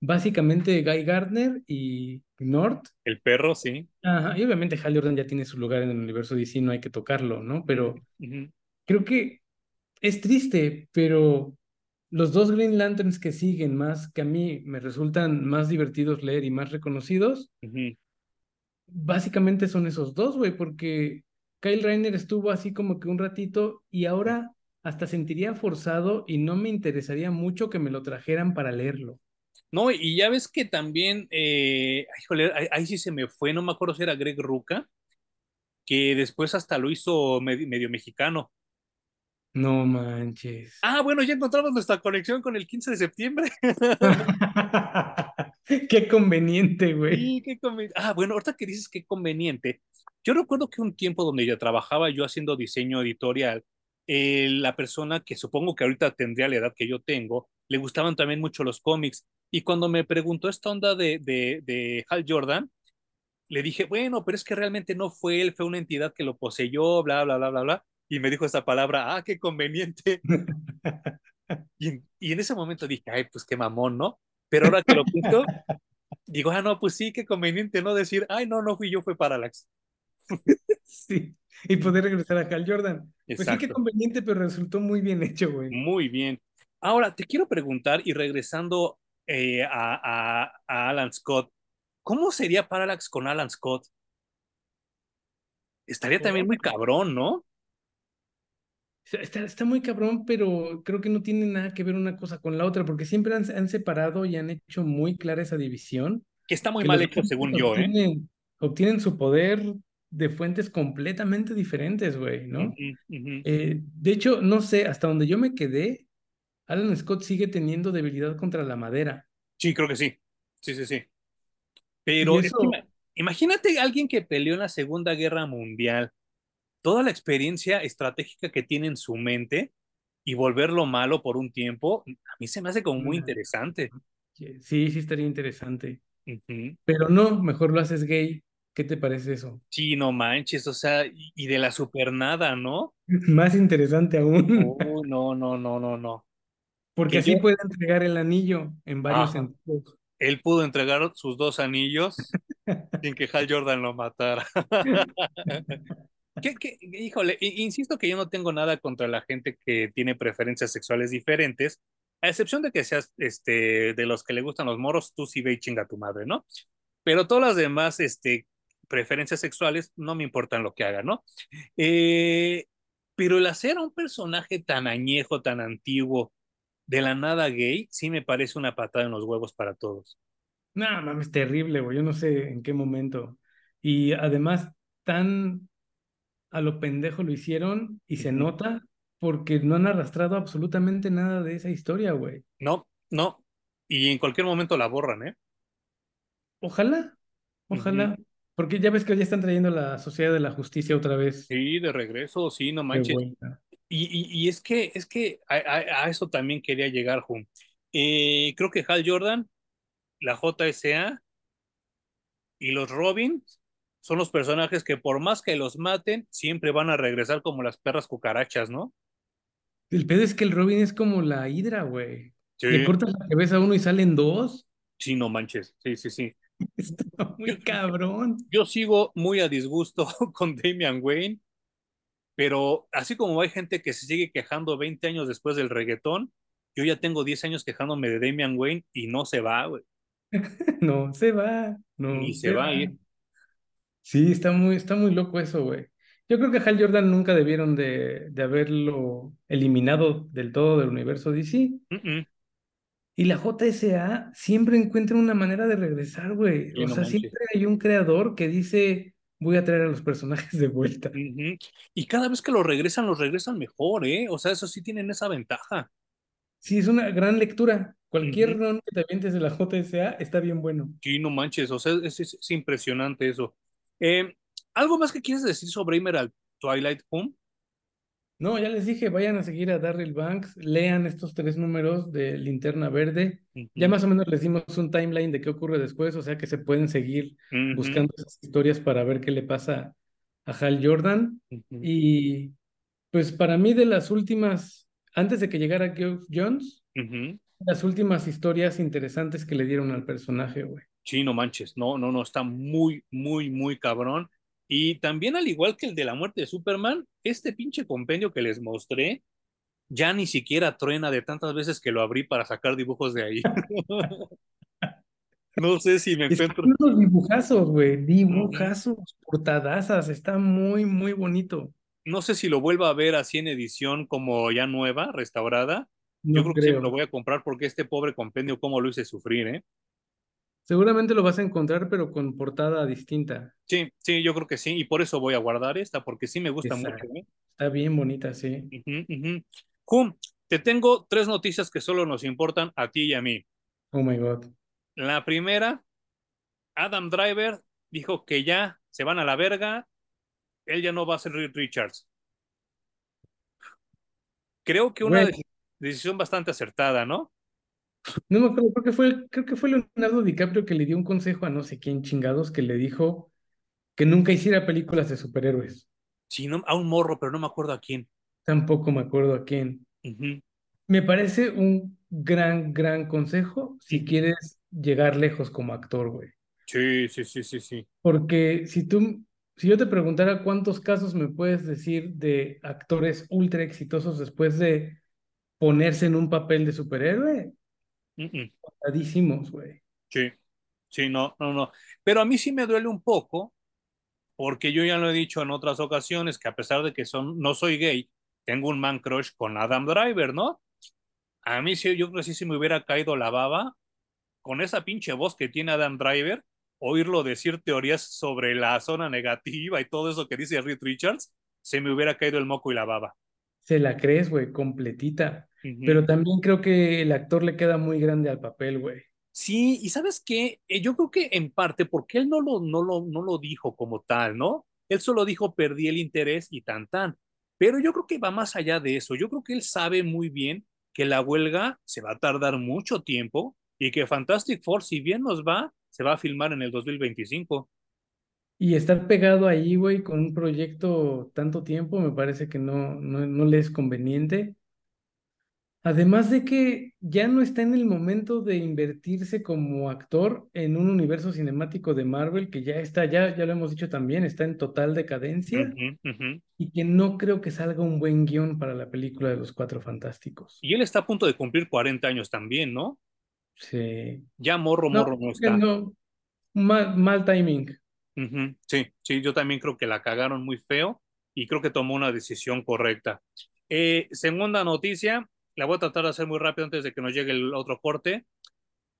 [SPEAKER 2] básicamente Guy Gardner y Gnort.
[SPEAKER 1] El perro, sí.
[SPEAKER 2] Ajá, y obviamente Hal Jordan ya tiene su lugar en el universo DC, no hay que tocarlo, ¿no? Pero
[SPEAKER 1] ujú,
[SPEAKER 2] creo que es triste, pero los dos Green Lanterns que siguen más, que a mí me resultan más divertidos leer y más reconocidos,
[SPEAKER 1] ujú.
[SPEAKER 2] Básicamente son esos dos, güey, porque Kyle Rayner estuvo así como que un ratito y ahora hasta sentiría forzado y no me interesaría mucho que me lo trajeran para leerlo.
[SPEAKER 1] No, y ya ves que también, eh, ay, híjole, ahí, ahí sí se me fue, no me acuerdo si era Greg Ruca, que después hasta lo hizo medio, medio mexicano.
[SPEAKER 2] No manches.
[SPEAKER 1] Ah, bueno, ya encontramos nuestra conexión con el 15 de septiembre.
[SPEAKER 2] Qué conveniente, güey.
[SPEAKER 1] Sí, qué conven- Ah, bueno, ahorita que dices qué conveniente. Yo recuerdo que un tiempo donde ya trabajaba yo haciendo diseño editorial, eh, la persona que supongo que ahorita tendría la edad que yo tengo, le gustaban también mucho los cómics. Y cuando me preguntó esta onda de, de, de Hal Jordan, le dije, bueno, pero es que realmente no fue él, fue una entidad que lo poseyó, bla, bla, bla, bla, bla. Y me dijo esa palabra, ah, qué conveniente. Y en, y en ese momento dije, ay, pues qué mamón, ¿no? Pero ahora que lo pienso, digo, ah, no, pues sí, qué conveniente no decir, ay, no, no fui yo, fue Parallax.
[SPEAKER 2] Sí, y poder regresar a Hal Jordan. Pues sí, qué conveniente, pero resultó muy bien hecho, güey.
[SPEAKER 1] Muy bien. Ahora, te quiero preguntar, y regresando eh, a, a, a Alan Scott, ¿cómo sería Parallax con Alan Scott? Estaría también muy cabrón, ¿no?
[SPEAKER 2] Está, está muy cabrón, pero creo que no tiene nada que ver una cosa con la otra, porque siempre han, han separado y han hecho muy clara esa división,
[SPEAKER 1] Que está muy
[SPEAKER 2] que
[SPEAKER 1] mal hecho, según yo, ¿eh?
[SPEAKER 2] obtienen, su poder de fuentes completamente diferentes, güey, ¿no? Eh, de hecho, no sé, hasta donde yo me quedé, Alan Scott sigue teniendo debilidad contra la madera.
[SPEAKER 1] Sí, creo que sí. Sí, sí, sí. Pero es que imagínate a alguien que peleó en la Segunda Guerra Mundial, toda la experiencia estratégica que tiene en su mente y volverlo malo por un tiempo, a mí se me hace como muy interesante.
[SPEAKER 2] sí, sí estaría interesante. Pero no, mejor lo haces gay. ¿Qué te parece eso?
[SPEAKER 1] Sí, no manches, o sea, y de la supernada, ¿no?
[SPEAKER 2] Más interesante aún,
[SPEAKER 1] Oh, no, no, no, no, no.
[SPEAKER 2] porque
[SPEAKER 1] Que
[SPEAKER 2] así
[SPEAKER 1] yo,
[SPEAKER 2] puede entregar el anillo en varios
[SPEAKER 1] ajá,
[SPEAKER 2] sentidos.
[SPEAKER 1] él pudo entregar sus dos anillos sin que Hal Jordan lo matara. ¿Qué, qué? Híjole, insisto que yo no tengo nada contra la gente que tiene preferencias sexuales diferentes, a excepción de que seas este, de los que le gustan los moros, tú sí ve y chinga a tu madre, ¿no? Pero todas las demás este, preferencias sexuales no me importan lo que haga, ¿no? Eh, pero el hacer a un personaje tan añejo, tan antiguo, de la nada gay, sí me parece una patada en los huevos para todos.
[SPEAKER 2] No, mames, terrible, güey. Yo no sé en qué momento. Y además, tan a lo pendejo lo hicieron y se nota porque no han arrastrado absolutamente nada de esa historia, güey.
[SPEAKER 1] No, no. Y en cualquier momento la borran, ¿eh?
[SPEAKER 2] Ojalá, ojalá. Porque ya ves que ya están trayendo la Sociedad de la Justicia otra vez
[SPEAKER 1] Sí, de regreso, sí, no manches. Y, y, y es que, es que a, a- a eso también quería llegar, Jun. Eh, creo que Hal Jordan, la JSA y los Robins son los personajes que por más que los maten, siempre van a regresar como las perras cucarachas, ¿no?
[SPEAKER 2] El pedo es que el Robin es como la Hidra, güey. Le
[SPEAKER 1] Sí,
[SPEAKER 2] cortas la cabeza a uno y salen dos.
[SPEAKER 1] sí, no manches. Sí, sí, sí.
[SPEAKER 2] Está muy cabrón.
[SPEAKER 1] yo sigo muy a disgusto con Damian Wayne, pero así como hay gente que se sigue quejando 20 años después del reggaetón, yo ya tengo 10 años quejándome de Damian Wayne y no se va, güey.
[SPEAKER 2] No, se va,
[SPEAKER 1] Ni
[SPEAKER 2] no,
[SPEAKER 1] se
[SPEAKER 2] se
[SPEAKER 1] va a
[SPEAKER 2] va. Sí, está muy, está muy loco eso, güey. Yo creo que Hal Jordan nunca debieron de, de haberlo eliminado del todo del universo DC.
[SPEAKER 1] Mm, mm.
[SPEAKER 2] Y la JSA siempre encuentra una manera de regresar, güey.
[SPEAKER 1] Sí,
[SPEAKER 2] O
[SPEAKER 1] no
[SPEAKER 2] sea,
[SPEAKER 1] manches.
[SPEAKER 2] siempre hay un creador que dice, voy a traer a los personajes de vuelta.
[SPEAKER 1] Y cada vez que lo regresan, los regresan mejor, ¿eh? O sea, eso sí tienen esa ventaja.
[SPEAKER 2] Sí, es una gran lectura. Cualquier ron que te avientes de la JSA está bien bueno.
[SPEAKER 1] Sí, no manches, o sea, es, es- es impresionante eso. Eh, ¿algo más que quieres decir sobre Emerald Twilight Home?
[SPEAKER 2] No, ya les dije, vayan a seguir a Darryl Banks, lean estos tres números de Linterna Verde. Ya más o menos les dimos un timeline de qué ocurre después, o sea que se pueden seguir buscando esas historias para ver qué le pasa a Hal Jordan. Y pues para mí de las últimas, antes de que llegara Geoff Jones, las últimas historias interesantes que le dieron al personaje, güey.
[SPEAKER 1] Sí, no manches, no, no, no, está muy, muy, muy cabrón. Y también al igual que el de la muerte de Superman, este pinche compendio que les mostré ya ni siquiera truena de tantas veces que lo abrí para sacar dibujos de ahí. No sé si me encuentro,
[SPEAKER 2] unos dibujazos, güey, dibujazos, portadazas, está muy, muy bonito.
[SPEAKER 1] no sé si lo vuelva a ver así en edición como ya nueva, restaurada. Yo
[SPEAKER 2] No
[SPEAKER 1] creo que sí me lo
[SPEAKER 2] creo.
[SPEAKER 1] voy a comprar porque este pobre compendio, cómo lo hice sufrir, ¿eh?
[SPEAKER 2] Seguramente lo vas a encontrar, pero con portada distinta.
[SPEAKER 1] Sí, sí, yo creo que sí, y por eso voy a guardar esta, porque sí me gusta mucho. ¿eh?
[SPEAKER 2] Está bien bonita, sí.
[SPEAKER 1] Jum, te tengo tres noticias que solo nos importan a ti y a mí.
[SPEAKER 2] Oh my God.
[SPEAKER 1] La primera, Adam Driver dijo que ya se van a la verga, él ya no va a ser Reed Richards. Creo que una decisión bastante acertada, ¿no?
[SPEAKER 2] No me acuerdo, creo que fue, creo que fue Leonardo DiCaprio que le dio un consejo a no sé quién chingados que le dijo que nunca hiciera películas de superhéroes.
[SPEAKER 1] Sí, no, a un morro, pero no me acuerdo a quién.
[SPEAKER 2] Tampoco me acuerdo a quién. Me parece un gran, gran consejo si quieres llegar lejos como actor, güey.
[SPEAKER 1] Sí, sí, sí, sí, sí.
[SPEAKER 2] Porque si tú si yo te preguntara cuántos casos me puedes decir de actores ultra exitosos después de ponerse en un papel de superhéroe. Contadísimos, güey.
[SPEAKER 1] Sí, sí, no, no, no. Pero a mí sí me duele un poco, porque yo ya lo he dicho en otras ocasiones, que a pesar de que son, no soy gay, tengo un man crush con Adam Driver, ¿no? A mí sí, yo creo que sí se me hubiera caído la baba con esa pinche voz que tiene Adam Driver, oírlo decir teorías sobre la zona negativa y todo eso que dice Reed Richards, se me hubiera caído el moco y la baba.
[SPEAKER 2] Se la crees, güey, completita. Pero también creo que el actor le queda muy grande al papel, güey.
[SPEAKER 1] Sí, y sabes qué, Eh, yo creo que en parte porque él no lo, no lo, no lo dijo como tal, ¿no? Él solo dijo perdí el interés y tan tan. Pero yo creo que va más allá de eso. Yo creo que él sabe muy bien que la huelga se va a tardar mucho tiempo y que Fantastic Four, si bien nos va, se va a filmar en el 2025.
[SPEAKER 2] Y estar pegado ahí, güey, con un proyecto tanto tiempo, me parece que no, no, no le es conveniente. Además de que ya no está en el momento de invertirse como actor en un universo cinemático de Marvel que ya está, ya, ya lo hemos dicho también, está en total decadencia y que no creo que salga un buen guion para la película de los Cuatro Fantásticos.
[SPEAKER 1] Y él está a punto de cumplir 40 años también, ¿no?
[SPEAKER 2] Sí.
[SPEAKER 1] Ya morro,
[SPEAKER 2] No,
[SPEAKER 1] morro no está.
[SPEAKER 2] no, mal, mal timing.
[SPEAKER 1] Sí, sí, yo también creo que la cagaron muy feo y creo que tomó una decisión correcta. Eh, segunda noticia, la voy a tratar de hacer muy rápido antes de que nos llegue el otro corte.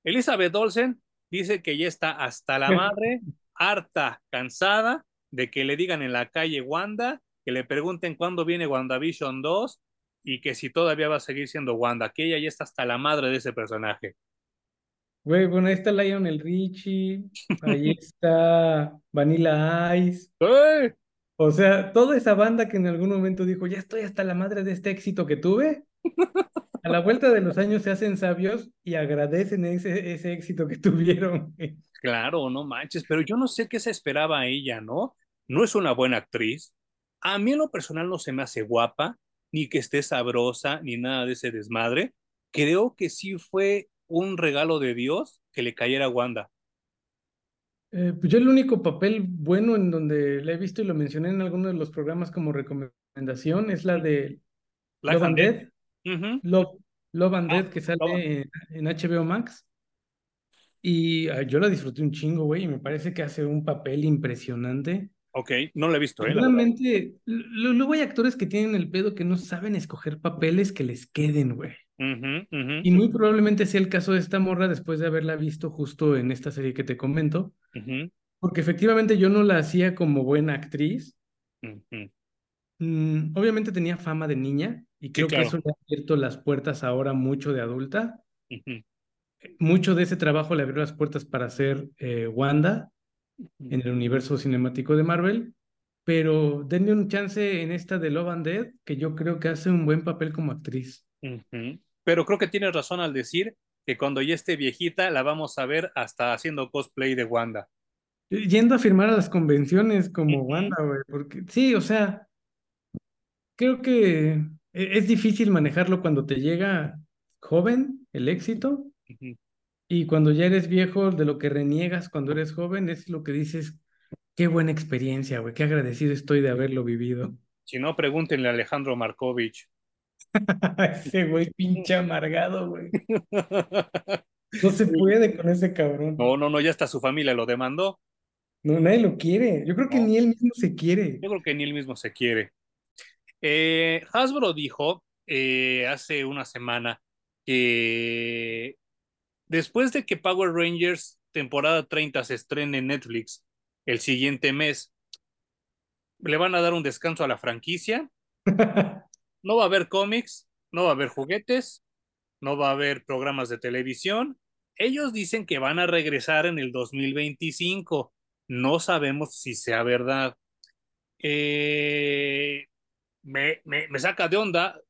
[SPEAKER 1] Elizabeth Olsen dice que ya está hasta la madre, harta, cansada de que le digan en la calle Wanda, que le pregunten cuándo viene WandaVision 2 y que si todavía va a seguir siendo Wanda, que ella ya está hasta la madre de ese personaje.
[SPEAKER 2] Güey, bueno, ahí está Lionel Richie, ahí está Vanilla Ice. O sea, toda esa banda que en algún momento dijo, ya estoy hasta la madre de este éxito que tuve, a la vuelta de los años se hacen sabios y agradecen ese, ese éxito que tuvieron.
[SPEAKER 1] Claro, no manches, pero yo no sé qué se esperaba a ella, ¿no? No es una buena actriz. A mí en lo personal no se me hace guapa, ni que esté sabrosa, ni nada de ese desmadre. Creo que sí fue un regalo de Dios que le cayera a Wanda.
[SPEAKER 2] Eh, pues yo el único papel bueno en donde la he visto y lo mencioné en alguno de los programas como recomendación es la de
[SPEAKER 1] Life
[SPEAKER 2] Love
[SPEAKER 1] and
[SPEAKER 2] and
[SPEAKER 1] Death. Ujú.
[SPEAKER 2] Love, Love and
[SPEAKER 1] Ah,
[SPEAKER 2] Death que sale en, en HBO Max. Y ah, yo la disfruté un chingo, güey, y me parece que hace un papel impresionante.
[SPEAKER 1] Ok, no lo he visto, ¿eh? La
[SPEAKER 2] lu- luego hay actores que tienen el pedo que no saben escoger papeles que les queden, güey.
[SPEAKER 1] Ujú, ujú,
[SPEAKER 2] Y muy probablemente sea el caso de esta morra después de haberla visto justo en esta serie que te comento,
[SPEAKER 1] ujú,
[SPEAKER 2] porque efectivamente yo no la hacía como buena actriz. Mm, obviamente tenía fama de niña y creo que
[SPEAKER 1] claro.
[SPEAKER 2] eso le ha abierto las puertas ahora mucho de adulta.
[SPEAKER 1] Ujú,
[SPEAKER 2] Mucho de ese trabajo le abrió las puertas para ser eh, Wanda en el universo cinemático de Marvel, pero denle un chance en esta de Love and Death, que yo creo que hace un buen papel como actriz.
[SPEAKER 1] Pero creo que tienes razón al decir que cuando ya esté viejita la vamos a ver hasta haciendo cosplay de Wanda.
[SPEAKER 2] Yendo a firmar a las convenciones como. Wanda, güey, porque sí, o sea, creo que e- es difícil manejarlo cuando te llega joven el éxito y cuando ya eres viejo, de lo que reniegas cuando eres joven es lo que dices, qué buena experiencia, güey, qué agradecido estoy de haberlo vivido.
[SPEAKER 1] Si no, pregúntenle a Alejandro Markovich.
[SPEAKER 2] Ese güey pinche amargado, güey. No se puede con ese cabrón.
[SPEAKER 1] No, no, no, ya hasta su familia lo demandó.
[SPEAKER 2] No, nadie lo quiere. Yo creo que
[SPEAKER 1] No.
[SPEAKER 2] ni él mismo se quiere.
[SPEAKER 1] Yo creo que ni él mismo se quiere. Eh, Hasbro dijo eh, hace una semana que después de que Power Rangers temporada 30 se estrene en Netflix el siguiente mes, le van a dar un descanso a la franquicia. No va a haber cómics, no va a haber juguetes, no va a haber programas de televisión. Ellos dicen que van a regresar en el 2025. No sabemos si sea verdad. Eh, me, me, me saca de onda,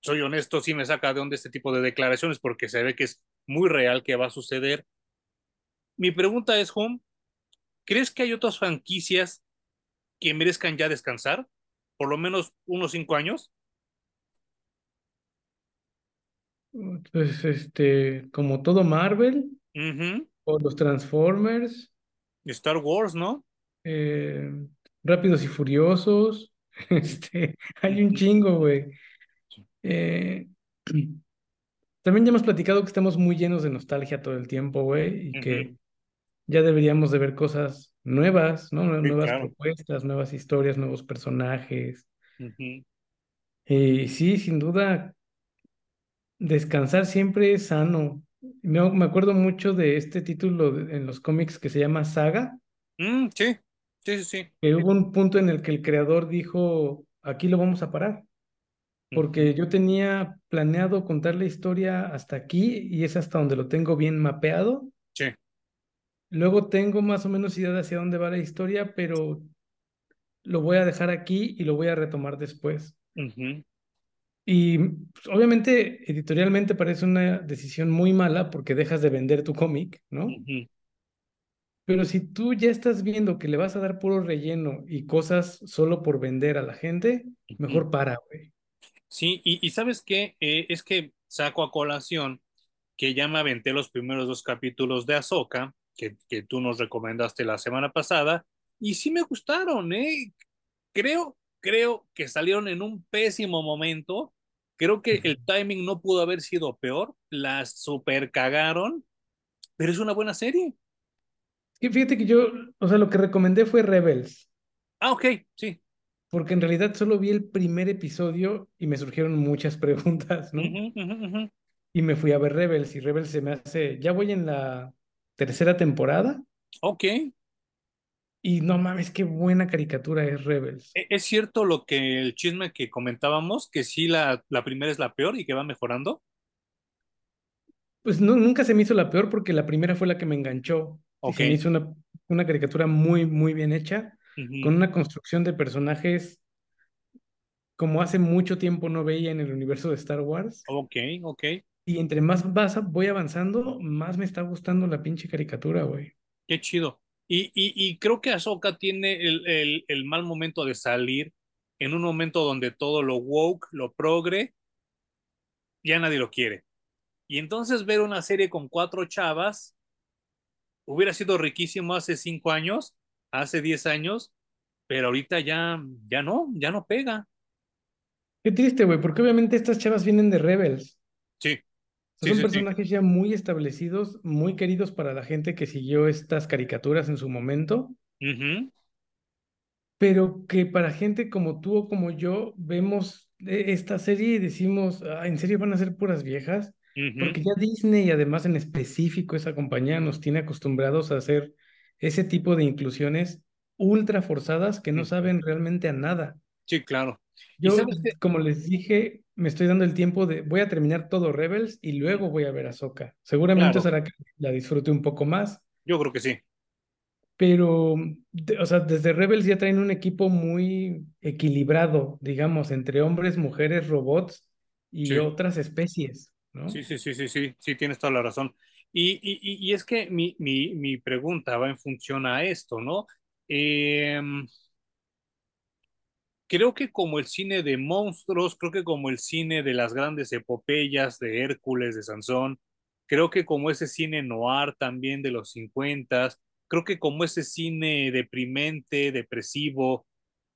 [SPEAKER 1] soy honesto, sí me saca de onda este tipo de declaraciones porque se ve que es muy real que va a suceder. Mi pregunta es, Home, ¿crees que hay otras franquicias que merezcan ya descansar? Por lo menos unos cinco años.
[SPEAKER 2] Pues este, como todo Marvel o los Transformers.
[SPEAKER 1] Star Wars, ¿no?
[SPEAKER 2] eh, Rápidos y Furiosos. Este, hay un chingo, güey. Eh, también ya hemos platicado que estamos muy llenos de nostalgia todo el tiempo, güey, y que ya deberíamos de ver cosas nuevas, ¿no?
[SPEAKER 1] Sí,
[SPEAKER 2] Nuevas
[SPEAKER 1] claro.
[SPEAKER 2] propuestas, nuevas historias, nuevos personajes. Y sí, sin duda, descansar siempre es sano. Me, me acuerdo mucho de este título en los cómics que se llama Saga,
[SPEAKER 1] Mm, sí, sí, sí, sí.
[SPEAKER 2] que hubo un punto en el que el creador dijo, aquí lo vamos a parar, porque yo tenía planeado contar la historia hasta aquí y es hasta donde lo tengo bien mapeado.
[SPEAKER 1] Sí.
[SPEAKER 2] Luego tengo más o menos idea de hacia dónde va la historia, pero lo voy a dejar aquí y lo voy a retomar después. Y pues, obviamente editorialmente parece una decisión muy mala porque dejas de vender tu cómic, ¿no?
[SPEAKER 1] ujú,
[SPEAKER 2] Pero si tú ya estás viendo que le vas a dar puro relleno y cosas solo por vender a la gente, mejor para, güey.
[SPEAKER 1] Sí, y, y ¿sabes qué? Eh, es que saco a colación que ya me aventé los primeros dos capítulos de Ahsoka, que, que tú nos recomendaste la semana pasada, y sí me gustaron, ¿eh? Creo, creo que salieron en un pésimo momento. Creo que el timing no pudo haber sido peor. Las super cagaron, pero es una buena serie.
[SPEAKER 2] Fíjate que yo, o sea, lo que recomendé fue Rebels,
[SPEAKER 1] Ah, ok, sí.
[SPEAKER 2] porque en realidad solo vi el primer episodio y me surgieron muchas preguntas, ¿no? Y me fui a ver Rebels y Rebels se me hace, ya voy en la tercera temporada
[SPEAKER 1] Ok.
[SPEAKER 2] y no mames, qué buena caricatura es Rebels.
[SPEAKER 1] E- ¿Es cierto lo que el chisme que comentábamos, que sí la, la primera es la peor y que va mejorando?
[SPEAKER 2] Pues no, nunca se me hizo la peor porque la primera fue la que me enganchó y se me hizo una, una caricatura muy, muy bien hecha,
[SPEAKER 1] Ujú.
[SPEAKER 2] con una construcción de personajes como hace mucho tiempo no veía en el universo de Star Wars.
[SPEAKER 1] Ok, ok.
[SPEAKER 2] Y entre más vas, voy avanzando, más me está gustando la pinche caricatura, güey.
[SPEAKER 1] Qué chido. Y, y, y creo que Ahsoka tiene el, el, el mal momento de salir en un momento donde todo lo woke, lo progre, ya nadie lo quiere. Y entonces ver una serie con cuatro chavas hubiera sido riquísimo hace cinco años, hace diez años, pero ahorita ya, ya no, ya no pega.
[SPEAKER 2] Qué triste, güey, porque obviamente estas chavas vienen de Rebels.
[SPEAKER 1] Sí,
[SPEAKER 2] O sea,
[SPEAKER 1] sí,
[SPEAKER 2] son
[SPEAKER 1] sí, sí.
[SPEAKER 2] personajes ya muy establecidos, muy queridos para la gente que siguió estas caricaturas en su momento. Pero que para gente como tú o como yo vemos e- esta serie y decimos, "Ah, ¿en serio van a ser puras viejas? Porque ya Disney, y además en específico esa compañía, nos tiene acostumbrados a hacer ese tipo de inclusiones ultra forzadas que no saben realmente a nada.
[SPEAKER 1] Sí, claro.
[SPEAKER 2] Yo, como les dije, me estoy dando el tiempo de, voy a terminar todo Rebels y luego voy a ver a Ahsoka. Seguramente
[SPEAKER 1] claro,
[SPEAKER 2] hará que la disfrute un poco más
[SPEAKER 1] yo creo que sí.
[SPEAKER 2] pero, o sea, desde Rebels ya traen un equipo muy equilibrado, digamos, entre hombres, mujeres, robots y
[SPEAKER 1] Sí.
[SPEAKER 2] otras especies,
[SPEAKER 1] Sí, sí, sí, sí, sí, sí, tienes toda la razón. Y, y, y es que mi, mi, mi pregunta va en función a esto, ¿no? Eh, creo que como el cine de monstruos, creo que como el cine de las grandes epopeyas de Hércules, de Sansón, creo que como ese cine noir también de los 50, creo que como ese cine deprimente, depresivo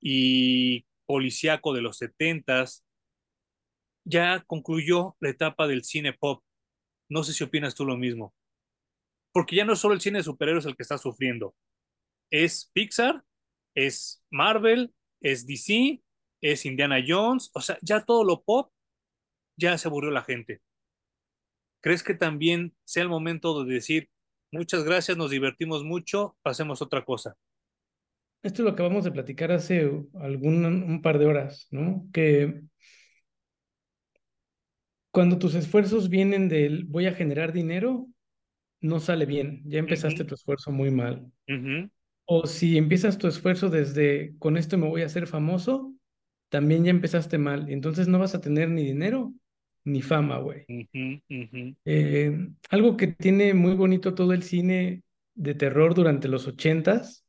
[SPEAKER 1] y policíaco de los 70, ya concluyó la etapa del cine pop. No sé si opinas tú lo mismo. porque ya no es solo el cine de superhéroes el que está sufriendo, es Pixar, es Marvel, es DC, es Indiana Jones, o sea, ya todo lo pop ya se aburrió la gente. ¿Crees que también sea el momento de decir, muchas gracias, nos divertimos mucho, pasemos otra cosa?
[SPEAKER 2] Esto lo acabamos de platicar hace algún un par de horas, ¿no? Que cuando tus esfuerzos vienen del voy a generar dinero, no sale bien, ya empezaste tu esfuerzo muy mal. O si empiezas tu esfuerzo desde con esto me voy a hacer famoso, también ya empezaste mal. Entonces no vas a tener ni dinero ni fama, güey. Eh, algo que tiene muy bonito todo el cine de terror durante los ochentas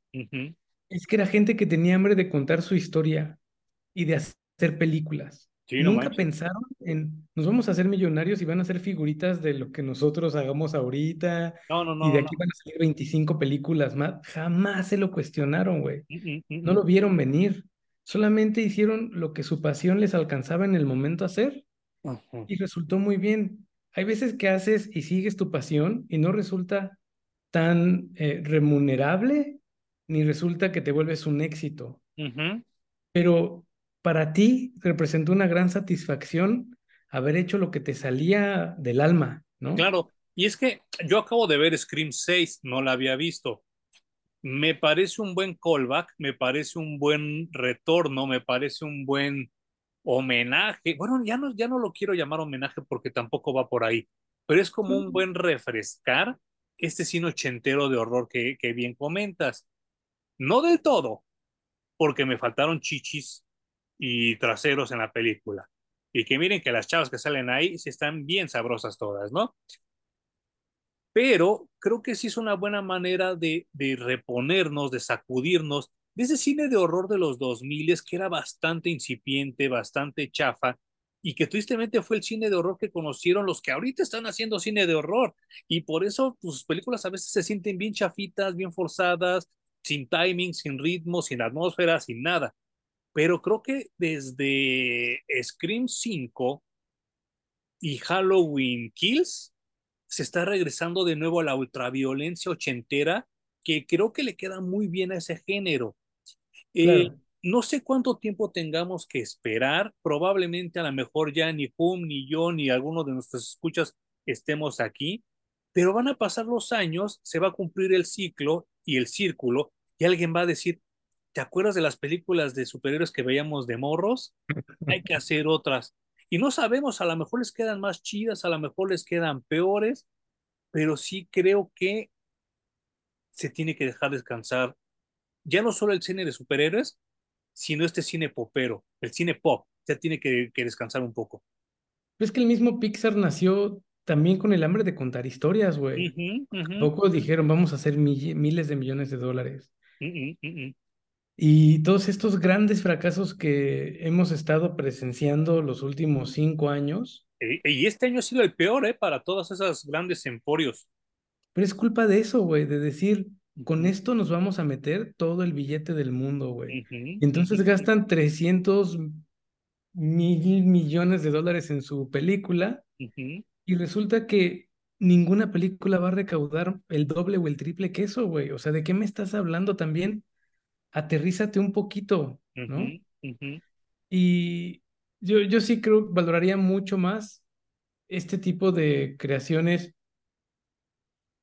[SPEAKER 2] es que era gente que tenía hambre de contar su historia y de hacer películas.
[SPEAKER 1] Sí, no
[SPEAKER 2] Nunca
[SPEAKER 1] manches.
[SPEAKER 2] pensaron en, nos vamos a hacer millonarios y van a hacer figuritas de lo que nosotros hagamos ahorita
[SPEAKER 1] No, no,
[SPEAKER 2] y de
[SPEAKER 1] no, no.
[SPEAKER 2] aquí van a salir 25 películas más. Jamás se lo cuestionaron, güey.
[SPEAKER 1] Mm, mm,
[SPEAKER 2] No
[SPEAKER 1] mm.
[SPEAKER 2] lo vieron venir. Solamente hicieron lo que su pasión les alcanzaba en el momento a hacer y resultó muy bien. Hay veces que haces y sigues tu pasión y no resulta tan eh, remunerable ni resulta que te vuelves un éxito, pero para ti representó una gran satisfacción haber hecho lo que te salía del alma, ¿no?
[SPEAKER 1] Claro. Y es que yo acabo de ver Scream 6, no la había visto. Me parece un buen callback, me parece un buen retorno, me parece un buen homenaje. Bueno, ya no, ya no lo quiero llamar homenaje porque tampoco va por ahí, pero es como un buen refrescar este cine ochentero de horror que, que bien comentas. No del todo, porque me faltaron chichis y traseros en la película. Y que miren que las chavas que salen ahí sí están bien sabrosas todas, ¿no? Pero creo que sí es una buena manera de, de reponernos, de sacudirnos de ese cine de horror de los 2000 que era bastante incipiente, bastante chafa, y que tristemente fue el cine de horror que conocieron los que ahorita están haciendo cine de horror. Y por eso pues, sus películas a veces se sienten bien chafitas, bien forzadas, sin timing, sin ritmo, sin atmósfera, sin nada. Pero creo que desde Scream 5 y Halloween Kills se está regresando de nuevo a la ultraviolencia ochentera, que creo que le queda muy bien a ese género. Eh,
[SPEAKER 2] Claro.
[SPEAKER 1] no sé cuánto tiempo tengamos que esperar, probablemente a lo mejor ya ni Hum, ni yo, ni alguno de nuestros escuchas estemos aquí, pero van a pasar los años, se va a cumplir el ciclo y el círculo, y alguien va a decir, ¿te acuerdas de las películas de superhéroes que veíamos de morros? Hay que hacer otras. Y no sabemos, a lo mejor les quedan más chidas, a lo mejor les quedan peores, pero sí creo que se tiene que dejar descansar ya no solo el cine de superhéroes, sino este cine popero, el cine pop, ya tiene que, que descansar un poco.
[SPEAKER 2] Es que el mismo Pixar nació también con el hambre de contar historias, güey.
[SPEAKER 1] Ujú, ujú,
[SPEAKER 2] Poco dijeron, vamos a hacer miles de millones de dólares.
[SPEAKER 1] ujú.
[SPEAKER 2] Y todos estos grandes fracasos que hemos estado presenciando los últimos cinco años,
[SPEAKER 1] Y, y este año ha sido el peor, ¿eh? Para todas esas grandes emporios.
[SPEAKER 2] pero es culpa de eso, güey, de decir, con esto nos vamos a meter todo el billete del mundo, güey. entonces gastan 300 mil millones de dólares en su película y resulta que ninguna película va a recaudar el doble o el triple que eso, güey. O sea, ¿de qué me estás hablando también? Aterrízate un poquito, ¿no? Y yo, yo sí creo, valoraría mucho más este tipo de creaciones.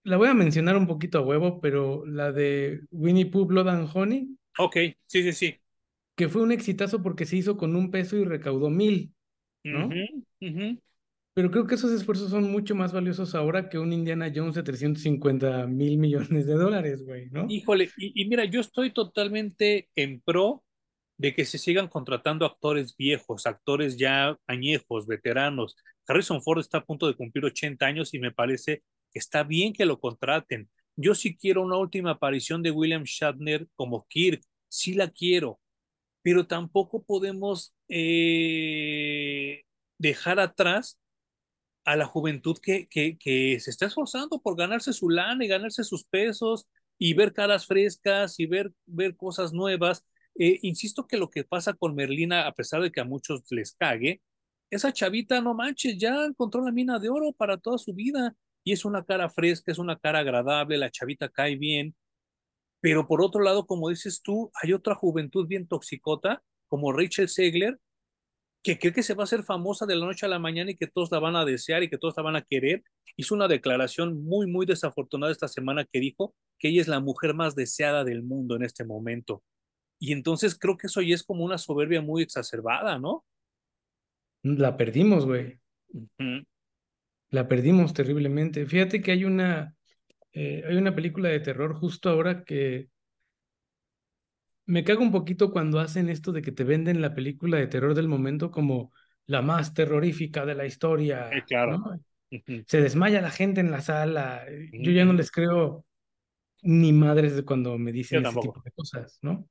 [SPEAKER 2] La voy a mencionar un poquito a huevo, pero la de Winnie Pooh, Blood and Honey,
[SPEAKER 1] Ok, sí, sí, sí.
[SPEAKER 2] que fue un exitazo porque se hizo con un peso y recaudó mil, ¿no? Pero creo que esos esfuerzos son mucho más valiosos ahora que un Indiana Jones de 350 mil millones de dólares, güey, ¿no?
[SPEAKER 1] Híjole, y, y mira, yo estoy totalmente en pro de que se sigan contratando actores viejos, actores ya añejos, veteranos. Harrison Ford está a punto de cumplir 80 años y me parece que está bien que lo contraten. Yo sí quiero una última aparición de William Shatner como Kirk, sí la quiero, pero tampoco podemos eh, dejar atrás a la juventud que, que, que se está esforzando por ganarse su lana y ganarse sus pesos y ver caras frescas y ver, ver cosas nuevas. Eh, insisto que lo que pasa con Merlina, a pesar de que a muchos les cague, esa chavita, no manches, ya encontró la mina de oro para toda su vida y es una cara fresca, es una cara agradable, la chavita cae bien, pero por otro lado, como dices tú, hay otra juventud bien toxicota, como Rachel Segler, que cree que se va a hacer famosa de la noche a la mañana y que todos la van a desear y que todos la van a querer. Hizo una declaración muy, muy desafortunada esta semana que dijo que ella es la mujer más deseada del mundo en este momento. Y entonces creo que eso ya es como una soberbia muy exacerbada, ¿no?
[SPEAKER 2] La perdimos, güey. La perdimos terriblemente. Fíjate que hay una, eh, hay una película de terror justo ahora que me cago un poquito cuando hacen esto de que te venden la película de terror del momento como la más terrorífica de la
[SPEAKER 1] Eh,
[SPEAKER 2] historia,
[SPEAKER 1] claro.
[SPEAKER 2] ¿no? Se desmaya la gente en la sala. Yo ya no les creo ni madres de cuando me dicen ese tipo de cosas, ¿no?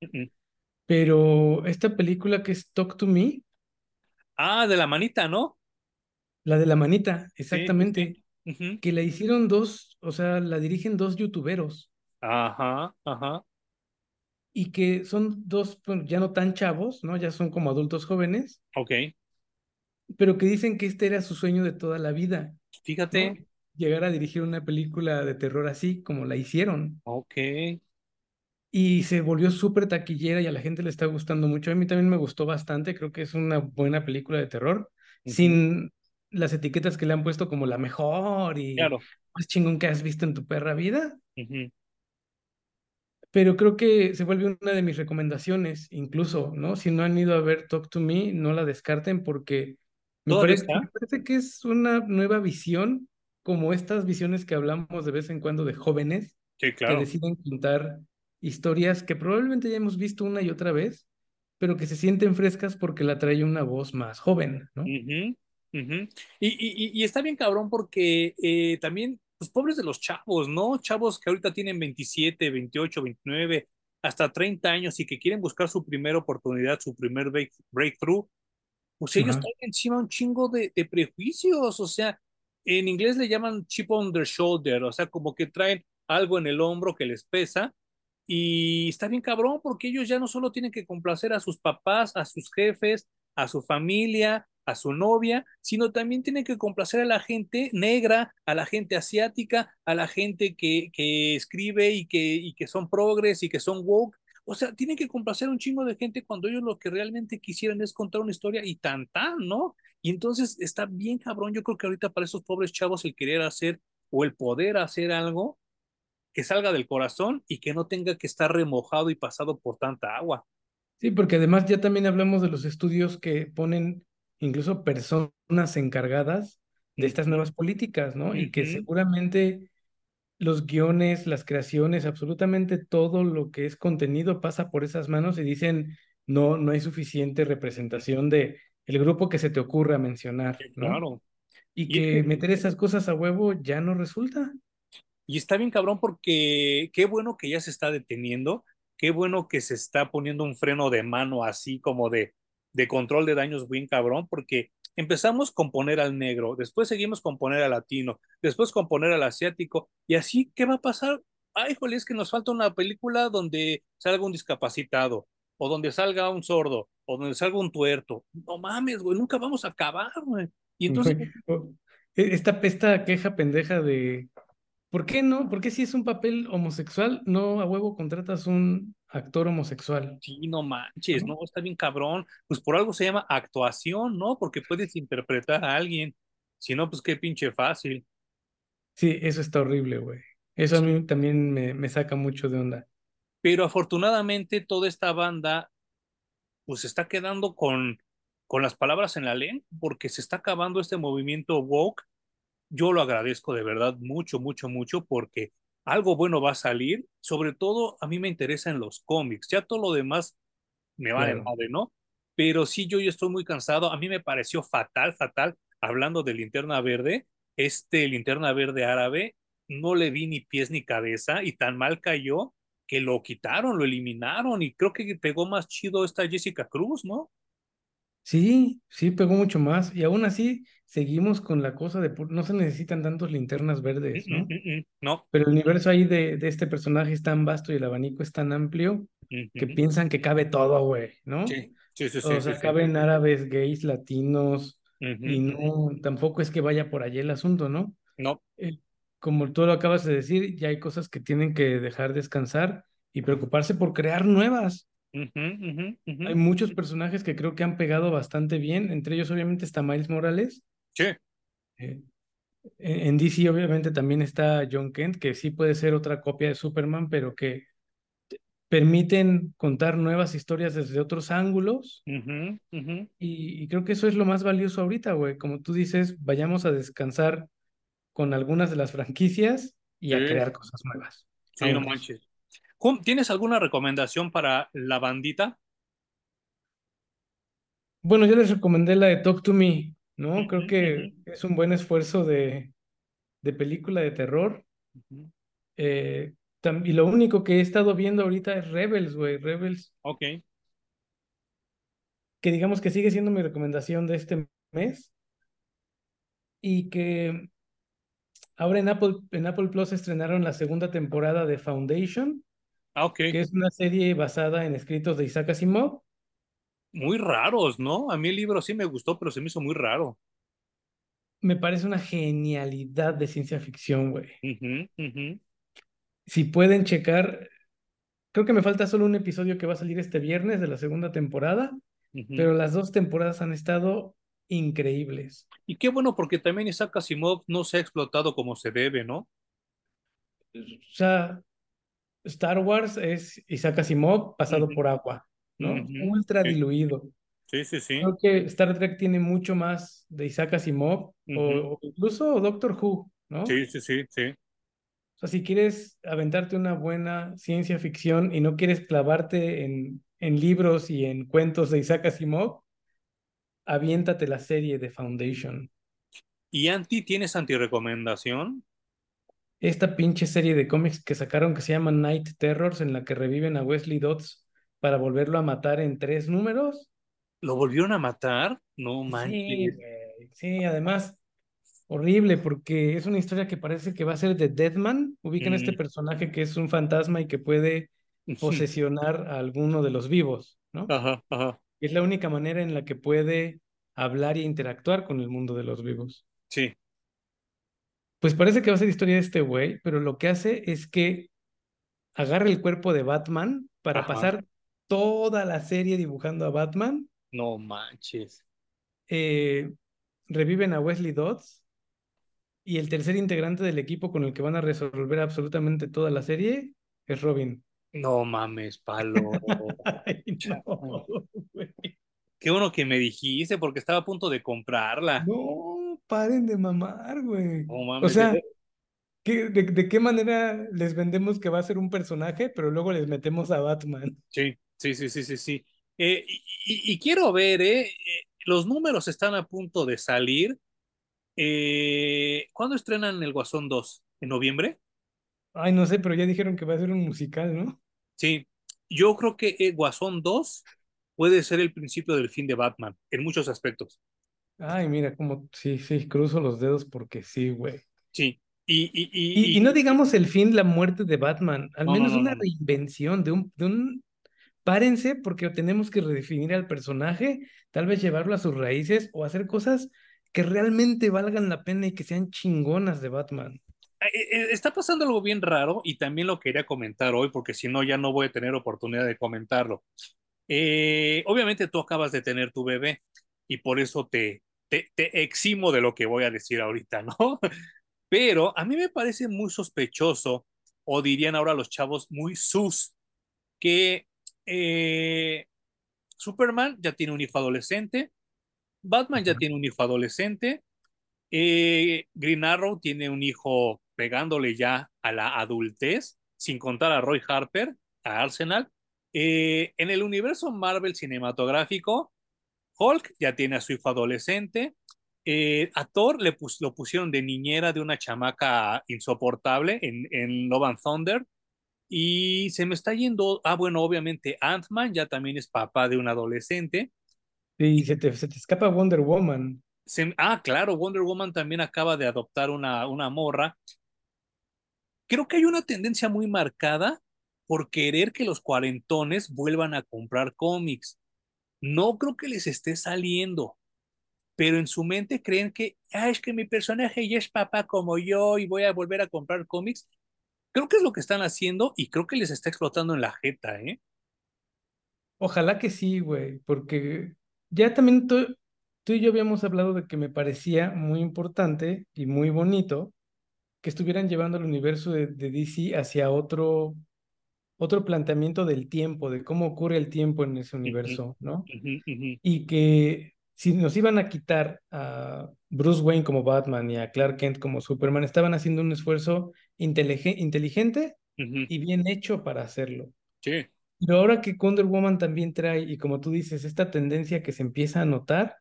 [SPEAKER 2] Pero esta película que es Talk to Me,
[SPEAKER 1] Ah, de la manita, ¿no?
[SPEAKER 2] La de la manita,
[SPEAKER 1] Sí, sí, sí.
[SPEAKER 2] exactamente. Que la hicieron dos, o sea, la dirigen dos youtuberos
[SPEAKER 1] Ajá, ajá.
[SPEAKER 2] Y que son dos, ya no tan chavos, ¿no? Ya son como adultos jóvenes,
[SPEAKER 1] Ok.
[SPEAKER 2] pero que dicen que este era su sueño de toda la vida, ¿no?
[SPEAKER 1] Fíjate.
[SPEAKER 2] Llegar a dirigir una película de terror así como la hicieron.
[SPEAKER 1] Ok.
[SPEAKER 2] Y se volvió súper taquillera y a la gente le está gustando mucho. A mí también me gustó bastante, creo que es una buena película de terror,
[SPEAKER 1] Ujú.
[SPEAKER 2] sin las etiquetas que le han puesto como la mejor y
[SPEAKER 1] Claro.
[SPEAKER 2] más chingón que has visto en tu perra vida.
[SPEAKER 1] Ujú.
[SPEAKER 2] Pero creo que se vuelve una de mis recomendaciones, incluso, ¿no? Si no han ido a ver Talk to Me, no la descarten porque me
[SPEAKER 1] ¿Todavía
[SPEAKER 2] pare- me parece que es una nueva visión, como estas visiones que hablamos de vez en cuando de jóvenes
[SPEAKER 1] Sí,
[SPEAKER 2] que
[SPEAKER 1] claro.
[SPEAKER 2] deciden contar historias que probablemente ya hemos visto una y otra vez, pero que se sienten frescas porque la trae una voz más joven, ¿no?
[SPEAKER 1] Ujú, ujú. Y, y- y- y está bien cabrón porque eh, también, pues pobres de los chavos, ¿no? Chavos que ahorita tienen 27, 28, 29, hasta 30 años y que quieren buscar su primera oportunidad, su primer break- breakthrough, pues ellos
[SPEAKER 2] Ajá.
[SPEAKER 1] traen encima un chingo de, de prejuicios, o sea, en inglés le llaman chip on their shoulder, o sea, como que traen algo en el hombro que les pesa y está bien cabrón porque ellos ya no solo tienen que complacer a sus papás, a sus jefes, a su familia, a su novia, sino también tienen que complacer a la gente negra, a la gente asiática, a la gente que, que escribe y que, y que son progres y que son woke. O sea, tienen que complacer a un chingo de gente cuando ellos lo que realmente quisieran es contar una historia y tan tan, ¿no? Y entonces está bien cabrón. Yo creo que ahorita para esos pobres chavos el querer hacer o el poder hacer algo que salga del corazón y que no tenga que estar remojado y pasado por tanta agua.
[SPEAKER 2] Sí, porque además ya también hablamos de los estudios que ponen incluso personas encargadas de estas nuevas políticas, ¿no? Y que seguramente los guiones, las creaciones, absolutamente todo lo que es contenido pasa por esas manos y dicen, no, no hay suficiente representación de el grupo que se te ocurra mencionar,
[SPEAKER 1] claro.
[SPEAKER 2] Y
[SPEAKER 1] Y es
[SPEAKER 2] que
[SPEAKER 1] que
[SPEAKER 2] meter esas cosas a huevo ya no resulta.
[SPEAKER 1] Y está bien cabrón porque qué bueno que ya se está deteniendo, qué bueno que se está poniendo un freno de mano así como de, de control de daños bien cabrón, porque empezamos con poner al negro, después seguimos con poner al latino, después con poner al asiático, y así, ¿qué va a pasar? Ay, jole, es que nos falta una película donde salga un discapacitado, o donde salga un sordo, o donde salga un tuerto. No mames, güey, nunca vamos a acabar, güey. Y entonces,
[SPEAKER 2] O- e, Esta, esta queja pendeja de ¿Por qué no? ¿Por qué si es un papel homosexual, no a huevo contratas un actor homosexual?
[SPEAKER 1] Sí, no manches,
[SPEAKER 2] ¿no?
[SPEAKER 1] está bien cabrón. Pues por algo se llama actuación, ¿no? Porque puedes interpretar a alguien. Si no, pues qué pinche fácil.
[SPEAKER 2] Sí, eso está horrible, güey. Eso a mí también me, me saca mucho de onda.
[SPEAKER 1] Pero afortunadamente toda esta banda, pues se está quedando con, con las palabras en la lengua, porque se está acabando este movimiento woke. Yo lo agradezco de verdad mucho, mucho, mucho, porque algo bueno va a salir. Sobre todo, a mí me interesa en los cómics. Ya todo lo demás me vale
[SPEAKER 2] Claro.
[SPEAKER 1] madre, ¿no? Pero sí, yo ya estoy muy cansado. A mí me pareció fatal, fatal, hablando de linterna verde, este linterna verde árabe, no le vi ni pies ni cabeza y tan mal cayó que lo quitaron, lo eliminaron y creo que pegó más chido esta Jessica Cruz, ¿no?
[SPEAKER 2] Sí, sí, pegó mucho más. Y aún así, seguimos con la cosa de no se necesitan tantos linternas
[SPEAKER 1] Mm,
[SPEAKER 2] verdes,
[SPEAKER 1] mm,
[SPEAKER 2] ¿no?
[SPEAKER 1] mm, mm. No.
[SPEAKER 2] Pero el universo ahí de, de este personaje es tan vasto y el abanico es tan amplio que piensan que cabe todo, güey, ¿no?
[SPEAKER 1] Sí, sí, sí,
[SPEAKER 2] O
[SPEAKER 1] sí,
[SPEAKER 2] sea,
[SPEAKER 1] sí.
[SPEAKER 2] caben árabes, gays, latinos, y no, tampoco es que vaya por allí el asunto, ¿no?
[SPEAKER 1] No.
[SPEAKER 2] Eh, como tú lo acabas de decir, ya hay cosas que tienen que dejar descansar y preocuparse por crear nuevas. Hay muchos personajes que creo que han pegado bastante bien, entre ellos obviamente está Miles Morales.
[SPEAKER 1] Sí.
[SPEAKER 2] eh, en en DC obviamente también está John Kent, que sí puede ser otra copia de Superman, pero que permiten contar nuevas historias desde otros ángulos y, y creo que eso es lo más valioso ahorita, güey. Como tú dices, vayamos a descansar con algunas de las franquicias y a crear cosas nuevas.
[SPEAKER 1] sí, no manches. ¿Tienes alguna recomendación para la bandita?
[SPEAKER 2] Bueno, yo les recomendé la de Talk to Me, ¿no? Creo que es un buen esfuerzo de, de película de terror. Eh, y lo único que he estado viendo ahorita es Rebels, güey. Rebels
[SPEAKER 1] Ok.
[SPEAKER 2] que digamos que sigue siendo mi recomendación de este mes y que ahora en Apple, en Apple Plus estrenaron la segunda temporada de Foundation,
[SPEAKER 1] Ah, ok.
[SPEAKER 2] que es una serie basada en escritos de Isaac Asimov.
[SPEAKER 1] Muy raros, ¿no? A mí el libro sí me gustó, pero se me hizo muy raro.
[SPEAKER 2] Me parece una genialidad de ciencia ficción, güey. Si pueden checar, creo que me falta solo un episodio que va a salir este viernes de la segunda temporada, pero las dos temporadas han estado increíbles.
[SPEAKER 1] Y qué bueno, porque también Isaac Asimov no se ha explotado como se debe, ¿no?
[SPEAKER 2] O sea, Star Wars es Isaac Asimov pasado por agua, ¿no? Ultra
[SPEAKER 1] Sí,
[SPEAKER 2] diluido.
[SPEAKER 1] sí, sí, sí.
[SPEAKER 2] Creo que Star Trek tiene mucho más de Isaac Asimov o,
[SPEAKER 1] Ujú.
[SPEAKER 2] o incluso Doctor Who, ¿no?
[SPEAKER 1] Sí, sí, sí, sí.
[SPEAKER 2] O sea, si quieres aventarte una buena ciencia ficción y no quieres clavarte en, en libros y en cuentos de Isaac Asimov, aviéntate la serie de Foundation.
[SPEAKER 1] ¿Y Anti, tienes antirecomendación?
[SPEAKER 2] Esta pinche serie de cómics que sacaron que se llama Night Terrors, en la que reviven a Wesley Dodds para volverlo a matar en tres números.
[SPEAKER 1] ¿Lo volvieron a matar? No manches.
[SPEAKER 2] Sí, además, horrible, porque es una historia que parece que va a ser de Deadman. Ubican este
[SPEAKER 1] Mm.
[SPEAKER 2] personaje que es un fantasma y que puede posesionar a alguno de los vivos, ¿no?
[SPEAKER 1] Ajá, ajá.
[SPEAKER 2] Es la única manera en la que puede hablar e interactuar con el mundo de los vivos.
[SPEAKER 1] Sí.
[SPEAKER 2] Pues parece que va a ser historia de este güey, pero lo que hace es que agarra el cuerpo de Batman para
[SPEAKER 1] Ajá.
[SPEAKER 2] pasar toda la serie dibujando a Batman.
[SPEAKER 1] No manches.
[SPEAKER 2] eh, reviven a Wesley Dodds y el tercer integrante del equipo con el que van a resolver absolutamente toda la serie es Robin.
[SPEAKER 1] No mames, palo.
[SPEAKER 2] Ay, no, güey.
[SPEAKER 1] Qué bueno que me dijiste porque estaba a punto de comprarla.
[SPEAKER 2] No, paren de mamar, güey. O sea,
[SPEAKER 1] de-
[SPEAKER 2] ¿qué- de, de qué manera les vendemos que va a ser un personaje, pero luego les metemos a Batman?
[SPEAKER 1] Sí, sí, sí, sí, sí, sí. Eh, y, y- y quiero ver, ¿eh? Eh, Los números están a punto de salir. Eh, ¿cuándo estrenan El Guasón 2? ¿En noviembre?
[SPEAKER 2] Ay, no sé, pero ya dijeron que va a ser un musical, ¿no?
[SPEAKER 1] Sí. Yo creo que Guasón 2 puede ser el principio del fin de Batman, en muchos aspectos.
[SPEAKER 2] Ay, mira, como, sí, sí, cruzo los dedos porque sí, güey.
[SPEAKER 1] Sí. Y, y,
[SPEAKER 2] Y, no digamos el fin, la muerte de Batman, al
[SPEAKER 1] no, no,
[SPEAKER 2] menos
[SPEAKER 1] no,
[SPEAKER 2] una
[SPEAKER 1] no,
[SPEAKER 2] reinvención de un, de un... Párense porque tenemos que redefinir al personaje, tal vez llevarlo a sus raíces o hacer cosas que realmente valgan la pena y que sean chingonas de Batman.
[SPEAKER 1] Eh, eh, Está pasando algo bien raro y también lo quería comentar hoy porque si no ya no voy a tener oportunidad de comentarlo. Eh, obviamente tú acabas de tener tu bebé y por eso te, te, te eximo de lo que voy a decir ahorita, ¿no? Pero a mí me parece muy sospechoso, o dirían ahora los chavos, muy sus, que eh, Superman ya tiene un hijo adolescente, Batman ya tiene un hijo adolescente, eh, Green Arrow tiene un hijo pegándole ya a la adultez, sin contar a Roy Harper, a Arsenal. Eh, en el universo Marvel cinematográfico, Hulk ya tiene a su hijo adolescente. Eh, a Thor le pus lo pusieron de niñera de una chamaca insoportable en, en Love and Thunder. Y se me está yendo, ah, bueno, obviamente Ant-Man ya también es papá de un adolescente.
[SPEAKER 2] Y se te, se te escapa Wonder Woman.
[SPEAKER 1] Se, ah, claro, Wonder Woman también acaba de adoptar una, una morra. Creo que hay una tendencia muy marcada por querer que los cuarentones vuelvan a comprar cómics. No creo que les esté saliendo, pero en su mente creen que, ah, es que mi personaje ya es papá como yo y voy a volver a comprar cómics. Creo que es lo que están haciendo y creo que les está explotando en la jeta, ¿eh?
[SPEAKER 2] Ojalá que sí, güey, porque ya también tú, y yo habíamos hablado de que me parecía muy importante y muy bonito que estuvieran llevando el universo de, de DC hacia otro, otro planteamiento del tiempo, de cómo ocurre el tiempo en ese universo, ¿no? Y que si nos iban a quitar a Bruce Wayne como Batman y a Clark Kent como Superman, estaban haciendo un esfuerzo intelige- inteligente y bien hecho para hacerlo.
[SPEAKER 1] Sí,
[SPEAKER 2] Pero ahora que Wonder Woman también trae, y como tú dices, esta tendencia que se empieza a notar,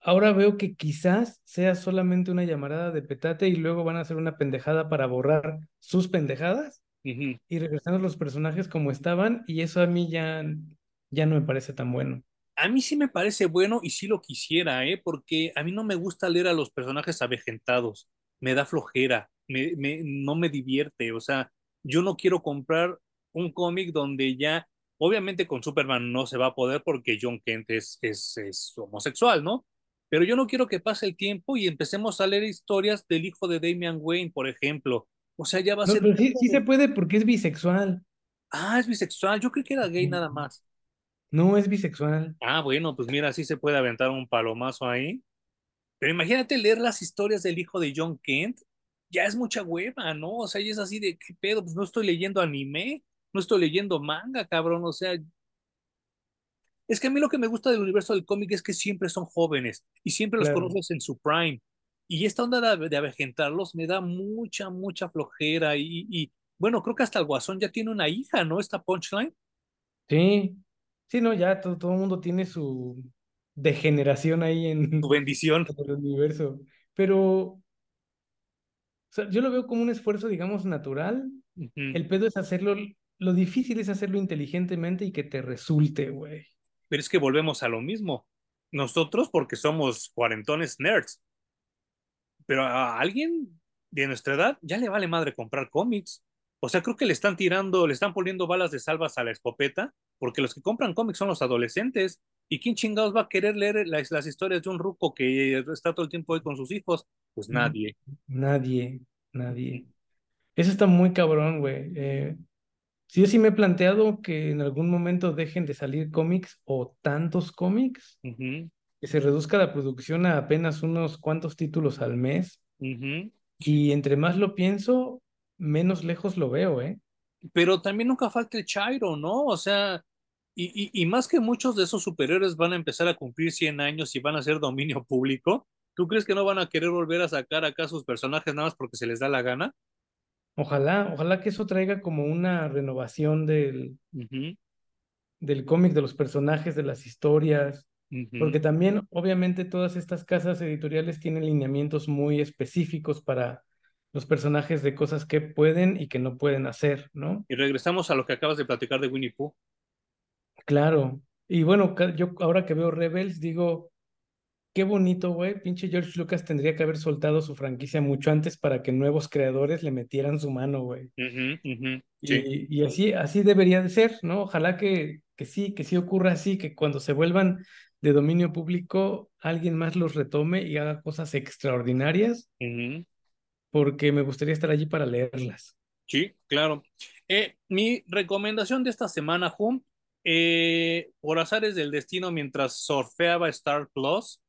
[SPEAKER 2] ahora veo que quizás sea solamente una llamarada de petate y luego van a hacer una pendejada para borrar sus pendejadas y regresar los personajes como estaban, y eso a mí ya, ya no me parece tan bueno.
[SPEAKER 1] A mí sí me parece bueno y sí lo quisiera, ¿eh? Porque a mí no me gusta leer a los personajes avejentados. Me da flojera, me, me, no me divierte. O sea, yo no quiero comprar un cómic donde ya, obviamente con Superman no se va a poder porque John Kent es, es, es homosexual, ¿no? Pero yo no quiero que pase el tiempo y empecemos a leer historias del hijo de Damian Wayne, por ejemplo. O sea, ya va a
[SPEAKER 2] No,
[SPEAKER 1] ser...
[SPEAKER 2] pero sí, sí se puede porque es bisexual.
[SPEAKER 1] Ah, es bisexual. Yo creo que era gay nada más.
[SPEAKER 2] No es bisexual.
[SPEAKER 1] Ah, bueno, pues mira, sí se puede aventar un palomazo ahí. Pero imagínate leer las historias del hijo de John Kent, ya es mucha hueva, ¿no? O sea, ya es así de, ¿qué pedo? Pues no estoy leyendo anime, no estoy leyendo manga, cabrón, o sea, es que a mí lo que me gusta del universo del cómic es que siempre son jóvenes y siempre los
[SPEAKER 2] Claro.
[SPEAKER 1] conoces en su prime. Y esta onda de, de avejentarlos me da mucha, mucha flojera y, y, bueno, creo que hasta el Guasón ya tiene una hija, ¿no? Esta Punchline.
[SPEAKER 2] Sí. Sí, no, ya todo, todo el mundo tiene su degeneración ahí
[SPEAKER 1] Tu
[SPEAKER 2] en,
[SPEAKER 1] bendición.
[SPEAKER 2] en el universo. Pero, o sea, yo lo veo como un esfuerzo, digamos, natural. El pedo es hacerlo, lo difícil es hacerlo inteligentemente y que te resulte, güey.
[SPEAKER 1] Pero es que volvemos a lo mismo. Nosotros, porque somos cuarentones nerds, pero a alguien de nuestra edad ya le vale madre comprar cómics. O sea, creo que le están tirando, le están poniendo balas de salvas a la escopeta, porque los que compran cómics son los adolescentes. ¿Y quién chingados va a querer leer las, las historias de un ruco que está todo el tiempo ahí con sus hijos? Pues
[SPEAKER 2] Mm,
[SPEAKER 1] nadie.
[SPEAKER 2] Nadie, nadie. Eso está muy cabrón, güey. Eh, sí, yo sí me he planteado que en algún momento dejen de salir cómics o tantos cómics, que se reduzca la producción a apenas unos cuantos títulos al mes. Y entre más lo pienso, menos lejos lo veo, ¿eh?
[SPEAKER 1] Pero también nunca falta el Chairo, ¿no? O sea, y, y, y más que muchos de esos superhéroes van a empezar a cumplir 100 años y van a ser dominio público, ¿tú crees que no van a querer volver a sacar acá sus personajes nada más porque se les da la gana?
[SPEAKER 2] Ojalá, ojalá que eso traiga como una renovación del, del cómic, de los personajes, de las historias, porque también obviamente todas estas casas editoriales tienen lineamientos muy específicos para los personajes de cosas que pueden y que no pueden hacer, ¿no?
[SPEAKER 1] Y regresamos a lo que acabas de platicar de Winnie Pooh.
[SPEAKER 2] Claro. Y bueno, yo ahora que veo Rebels digo, qué bonito, güey, pinche George Lucas tendría que haber soltado su franquicia mucho antes para que nuevos creadores le metieran su mano, güey.
[SPEAKER 1] Sí,
[SPEAKER 2] y así, así debería de ser, ¿no? Ojalá que, que sí, que sí ocurra así, que cuando se vuelvan de dominio público, alguien más los retome y haga cosas extraordinarias, porque me gustaría estar allí para leerlas.
[SPEAKER 1] sí, claro. Eh, mi recomendación de esta semana, Hum, eh, por azares del destino, mientras surfeaba Star Plus,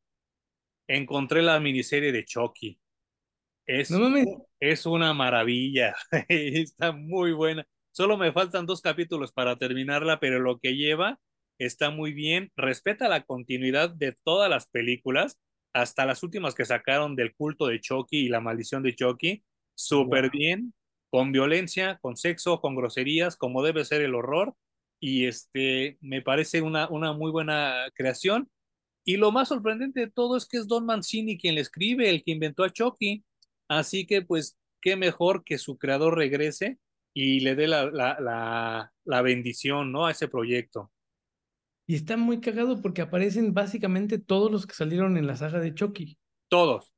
[SPEAKER 1] encontré la miniserie de Chucky.
[SPEAKER 2] No
[SPEAKER 1] Es, es una maravilla, está muy buena. Solo me faltan dos capítulos para terminarla, pero lo que lleva está muy bien. Respeta la continuidad de todas las películas, hasta las últimas que sacaron del culto de Chucky y la maldición de Chucky. Súper
[SPEAKER 2] wow.
[SPEAKER 1] bien, con violencia, con sexo, con groserías, como debe ser el horror. Y este, me parece una, una muy buena creación. Y lo más sorprendente de todo es que es Don Mancini quien le escribe, el que inventó a Chucky. Así que, pues, qué mejor que su creador regrese y le dé la, la, la, la bendición, ¿no? A ese proyecto.
[SPEAKER 2] Y está muy cagado porque aparecen básicamente todos los que salieron en la saga de Chucky.
[SPEAKER 1] Todos,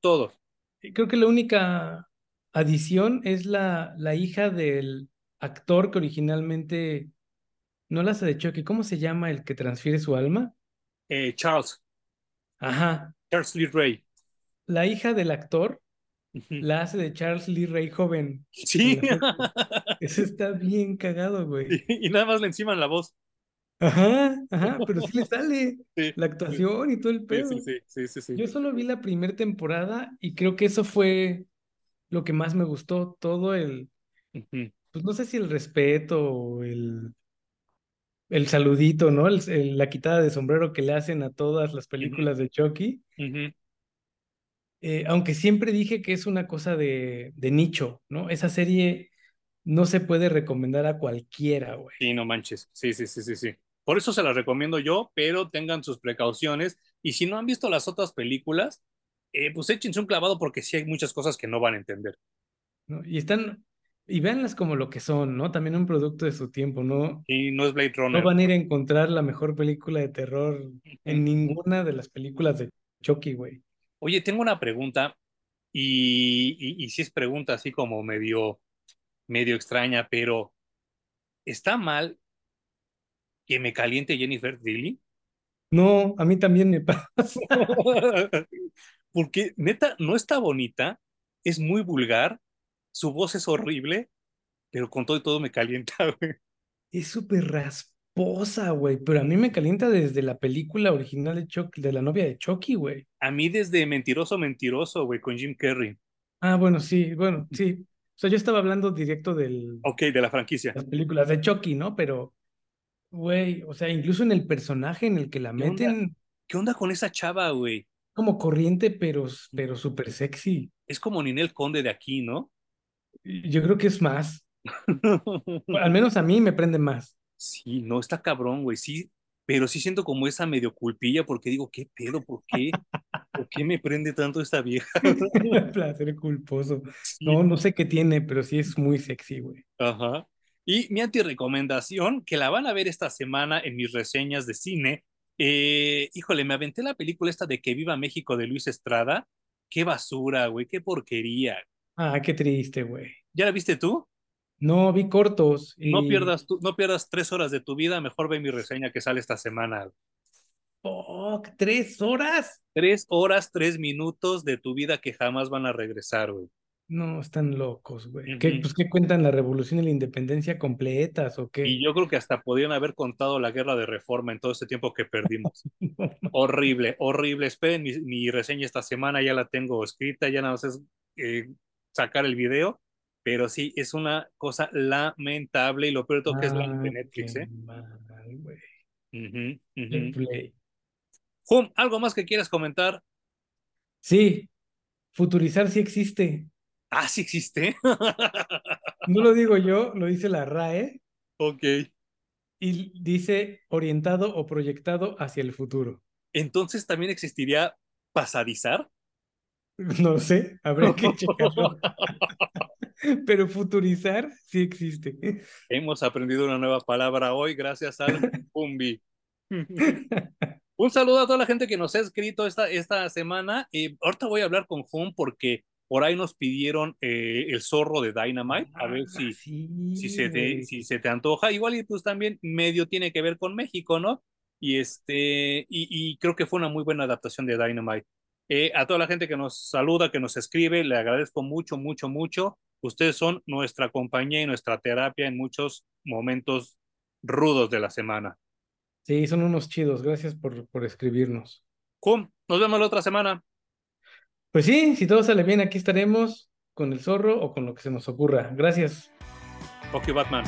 [SPEAKER 1] todos.
[SPEAKER 2] Creo que la única adición es la, la hija del actor que originalmente no la hace de Chucky. ¿Cómo se llama el que transfiere su alma?
[SPEAKER 1] Eh, Charles,
[SPEAKER 2] Ajá.
[SPEAKER 1] Charles Lee Ray.
[SPEAKER 2] La hija del actor la hace de Charles Lee Ray joven en
[SPEAKER 1] Sí.
[SPEAKER 2] Eso está bien cagado, güey.
[SPEAKER 1] y, y nada más le enciman la voz.
[SPEAKER 2] Ajá, ajá, pero sí le sale
[SPEAKER 1] Sí,
[SPEAKER 2] la
[SPEAKER 1] sí,
[SPEAKER 2] actuación y todo el pedo.
[SPEAKER 1] sí, sí, sí.
[SPEAKER 2] Yo solo vi la primera temporada y creo que eso fue lo que más me gustó. Todo el, pues no sé si el respeto o el, el saludito, ¿no? El- el- la quitada de sombrero que le hacen a todas las películas de Chucky. Eh, aunque siempre dije que es una cosa de, de nicho, ¿no? Esa serie no se puede recomendar a cualquiera, güey.
[SPEAKER 1] Sí, no manches. Sí, sí, sí, sí, sí. Por eso se las recomiendo yo, pero tengan sus precauciones. Y si no han visto las otras películas, eh, pues échense un clavado porque sí hay muchas cosas que no van a entender.
[SPEAKER 2] ¿no? Y están, y véanlas como lo que son, ¿no? También un producto de su tiempo, ¿no?
[SPEAKER 1] Y no es Blade
[SPEAKER 2] No
[SPEAKER 1] Runner.
[SPEAKER 2] van a ir a encontrar la mejor película de terror en ninguna de las películas de Chucky, güey.
[SPEAKER 1] Oye, tengo una pregunta y, y, y si es pregunta así como medio, medio extraña, pero ¿está mal que me caliente Jennifer Tilly?
[SPEAKER 2] No, a mí también me pasa.
[SPEAKER 1] Porque neta, no está bonita, es muy vulgar, su voz es horrible, pero con todo y todo me calienta, güey.
[SPEAKER 2] Es súper rasposa, güey, pero a mí me calienta desde la película original de Chucky, de la novia de Chucky, güey.
[SPEAKER 1] A mí desde Mentiroso, Mentiroso, güey, con Jim Carrey.
[SPEAKER 2] Ah, bueno, sí, bueno, sí. O sea, yo estaba hablando directo de
[SPEAKER 1] Ok, de la franquicia.
[SPEAKER 2] las películas de Chucky, ¿no? Pero, güey, o sea, incluso en el personaje en el que la
[SPEAKER 1] ¿Qué onda?
[SPEAKER 2] meten
[SPEAKER 1] ¿Qué onda con esa chava, güey?
[SPEAKER 2] como corriente, pero, pero súper sexy.
[SPEAKER 1] Es como Ninel Conde de aquí, ¿no?
[SPEAKER 2] Yo creo que es más. Al menos a mí me prende más.
[SPEAKER 1] Sí, no, está cabrón, güey, sí, pero sí siento como esa medio culpilla porque digo, ¿qué pedo? ¿Por qué? ¿Por qué me prende tanto esta vieja?
[SPEAKER 2] Placer culposo.
[SPEAKER 1] Sí,
[SPEAKER 2] No, no sé qué tiene, pero sí es muy sexy, güey.
[SPEAKER 1] Ajá. Y mi antirecomendación, que la van a ver esta semana en mis reseñas de cine, eh, híjole, me aventé la película esta de Que Viva México de Luis Estrada. Qué basura, güey, qué porquería.
[SPEAKER 2] Ah, qué triste, güey.
[SPEAKER 1] ¿Ya la viste tú?
[SPEAKER 2] No, vi cortos
[SPEAKER 1] No pierdas, tu, no pierdas tres horas de tu vida, mejor ve mi reseña que sale esta semana.
[SPEAKER 2] Fuck, ¿tres horas?
[SPEAKER 1] Tres horas, tres minutos de tu vida que jamás van a regresar, güey.
[SPEAKER 2] No, están locos, güey.
[SPEAKER 1] Ujú.
[SPEAKER 2] ¿Qué, pues, ¿qué cuentan la revolución y la independencia completas o qué?
[SPEAKER 1] Y yo creo que hasta podrían haber contado la guerra de reforma en todo este tiempo que perdimos. horrible, horrible. Esperen mi, mi reseña esta semana, ya la tengo escrita, ya nada más es eh, sacar el video, pero sí, es una cosa lamentable y lo peor de todo que es la
[SPEAKER 2] Ah,
[SPEAKER 1] de Netflix,
[SPEAKER 2] qué
[SPEAKER 1] ¿eh?
[SPEAKER 2] mal, güey. Play.
[SPEAKER 1] ¿algo más que quieras comentar?
[SPEAKER 2] Sí, futurizar sí existe.
[SPEAKER 1] Ah, sí existe.
[SPEAKER 2] No lo digo yo, lo dice la RAE
[SPEAKER 1] ok.
[SPEAKER 2] y dice orientado o proyectado hacia el futuro.
[SPEAKER 1] Entonces también existiría pasadizar.
[SPEAKER 2] No sé, habría que checarlo. Pero futurizar sí existe.
[SPEAKER 1] Hemos aprendido una nueva palabra hoy gracias al Pumbi. Un saludo a toda la gente que nos ha escrito esta, esta semana. Eh, ahorita voy a hablar con Hum porque por ahí nos pidieron eh, el zorro de Dynamite. A ver si,
[SPEAKER 2] Ah, sí,
[SPEAKER 1] si, se te, si se te antoja. Igual y pues también medio tiene que ver con México, ¿no? Y, este, y, y creo que fue una muy buena adaptación de Dynamite. Eh, a toda la gente que nos saluda, que nos escribe, le agradezco mucho, mucho, mucho. Ustedes son nuestra compañía y nuestra terapia en muchos momentos rudos de la semana.
[SPEAKER 2] Sí, son unos chidos. Gracias por, por escribirnos.
[SPEAKER 1] Hum, nos vemos la otra semana.
[SPEAKER 2] Pues sí, si todo sale bien, aquí estaremos con el zorro o con lo que se nos ocurra. Gracias.
[SPEAKER 1] Ok, Batman.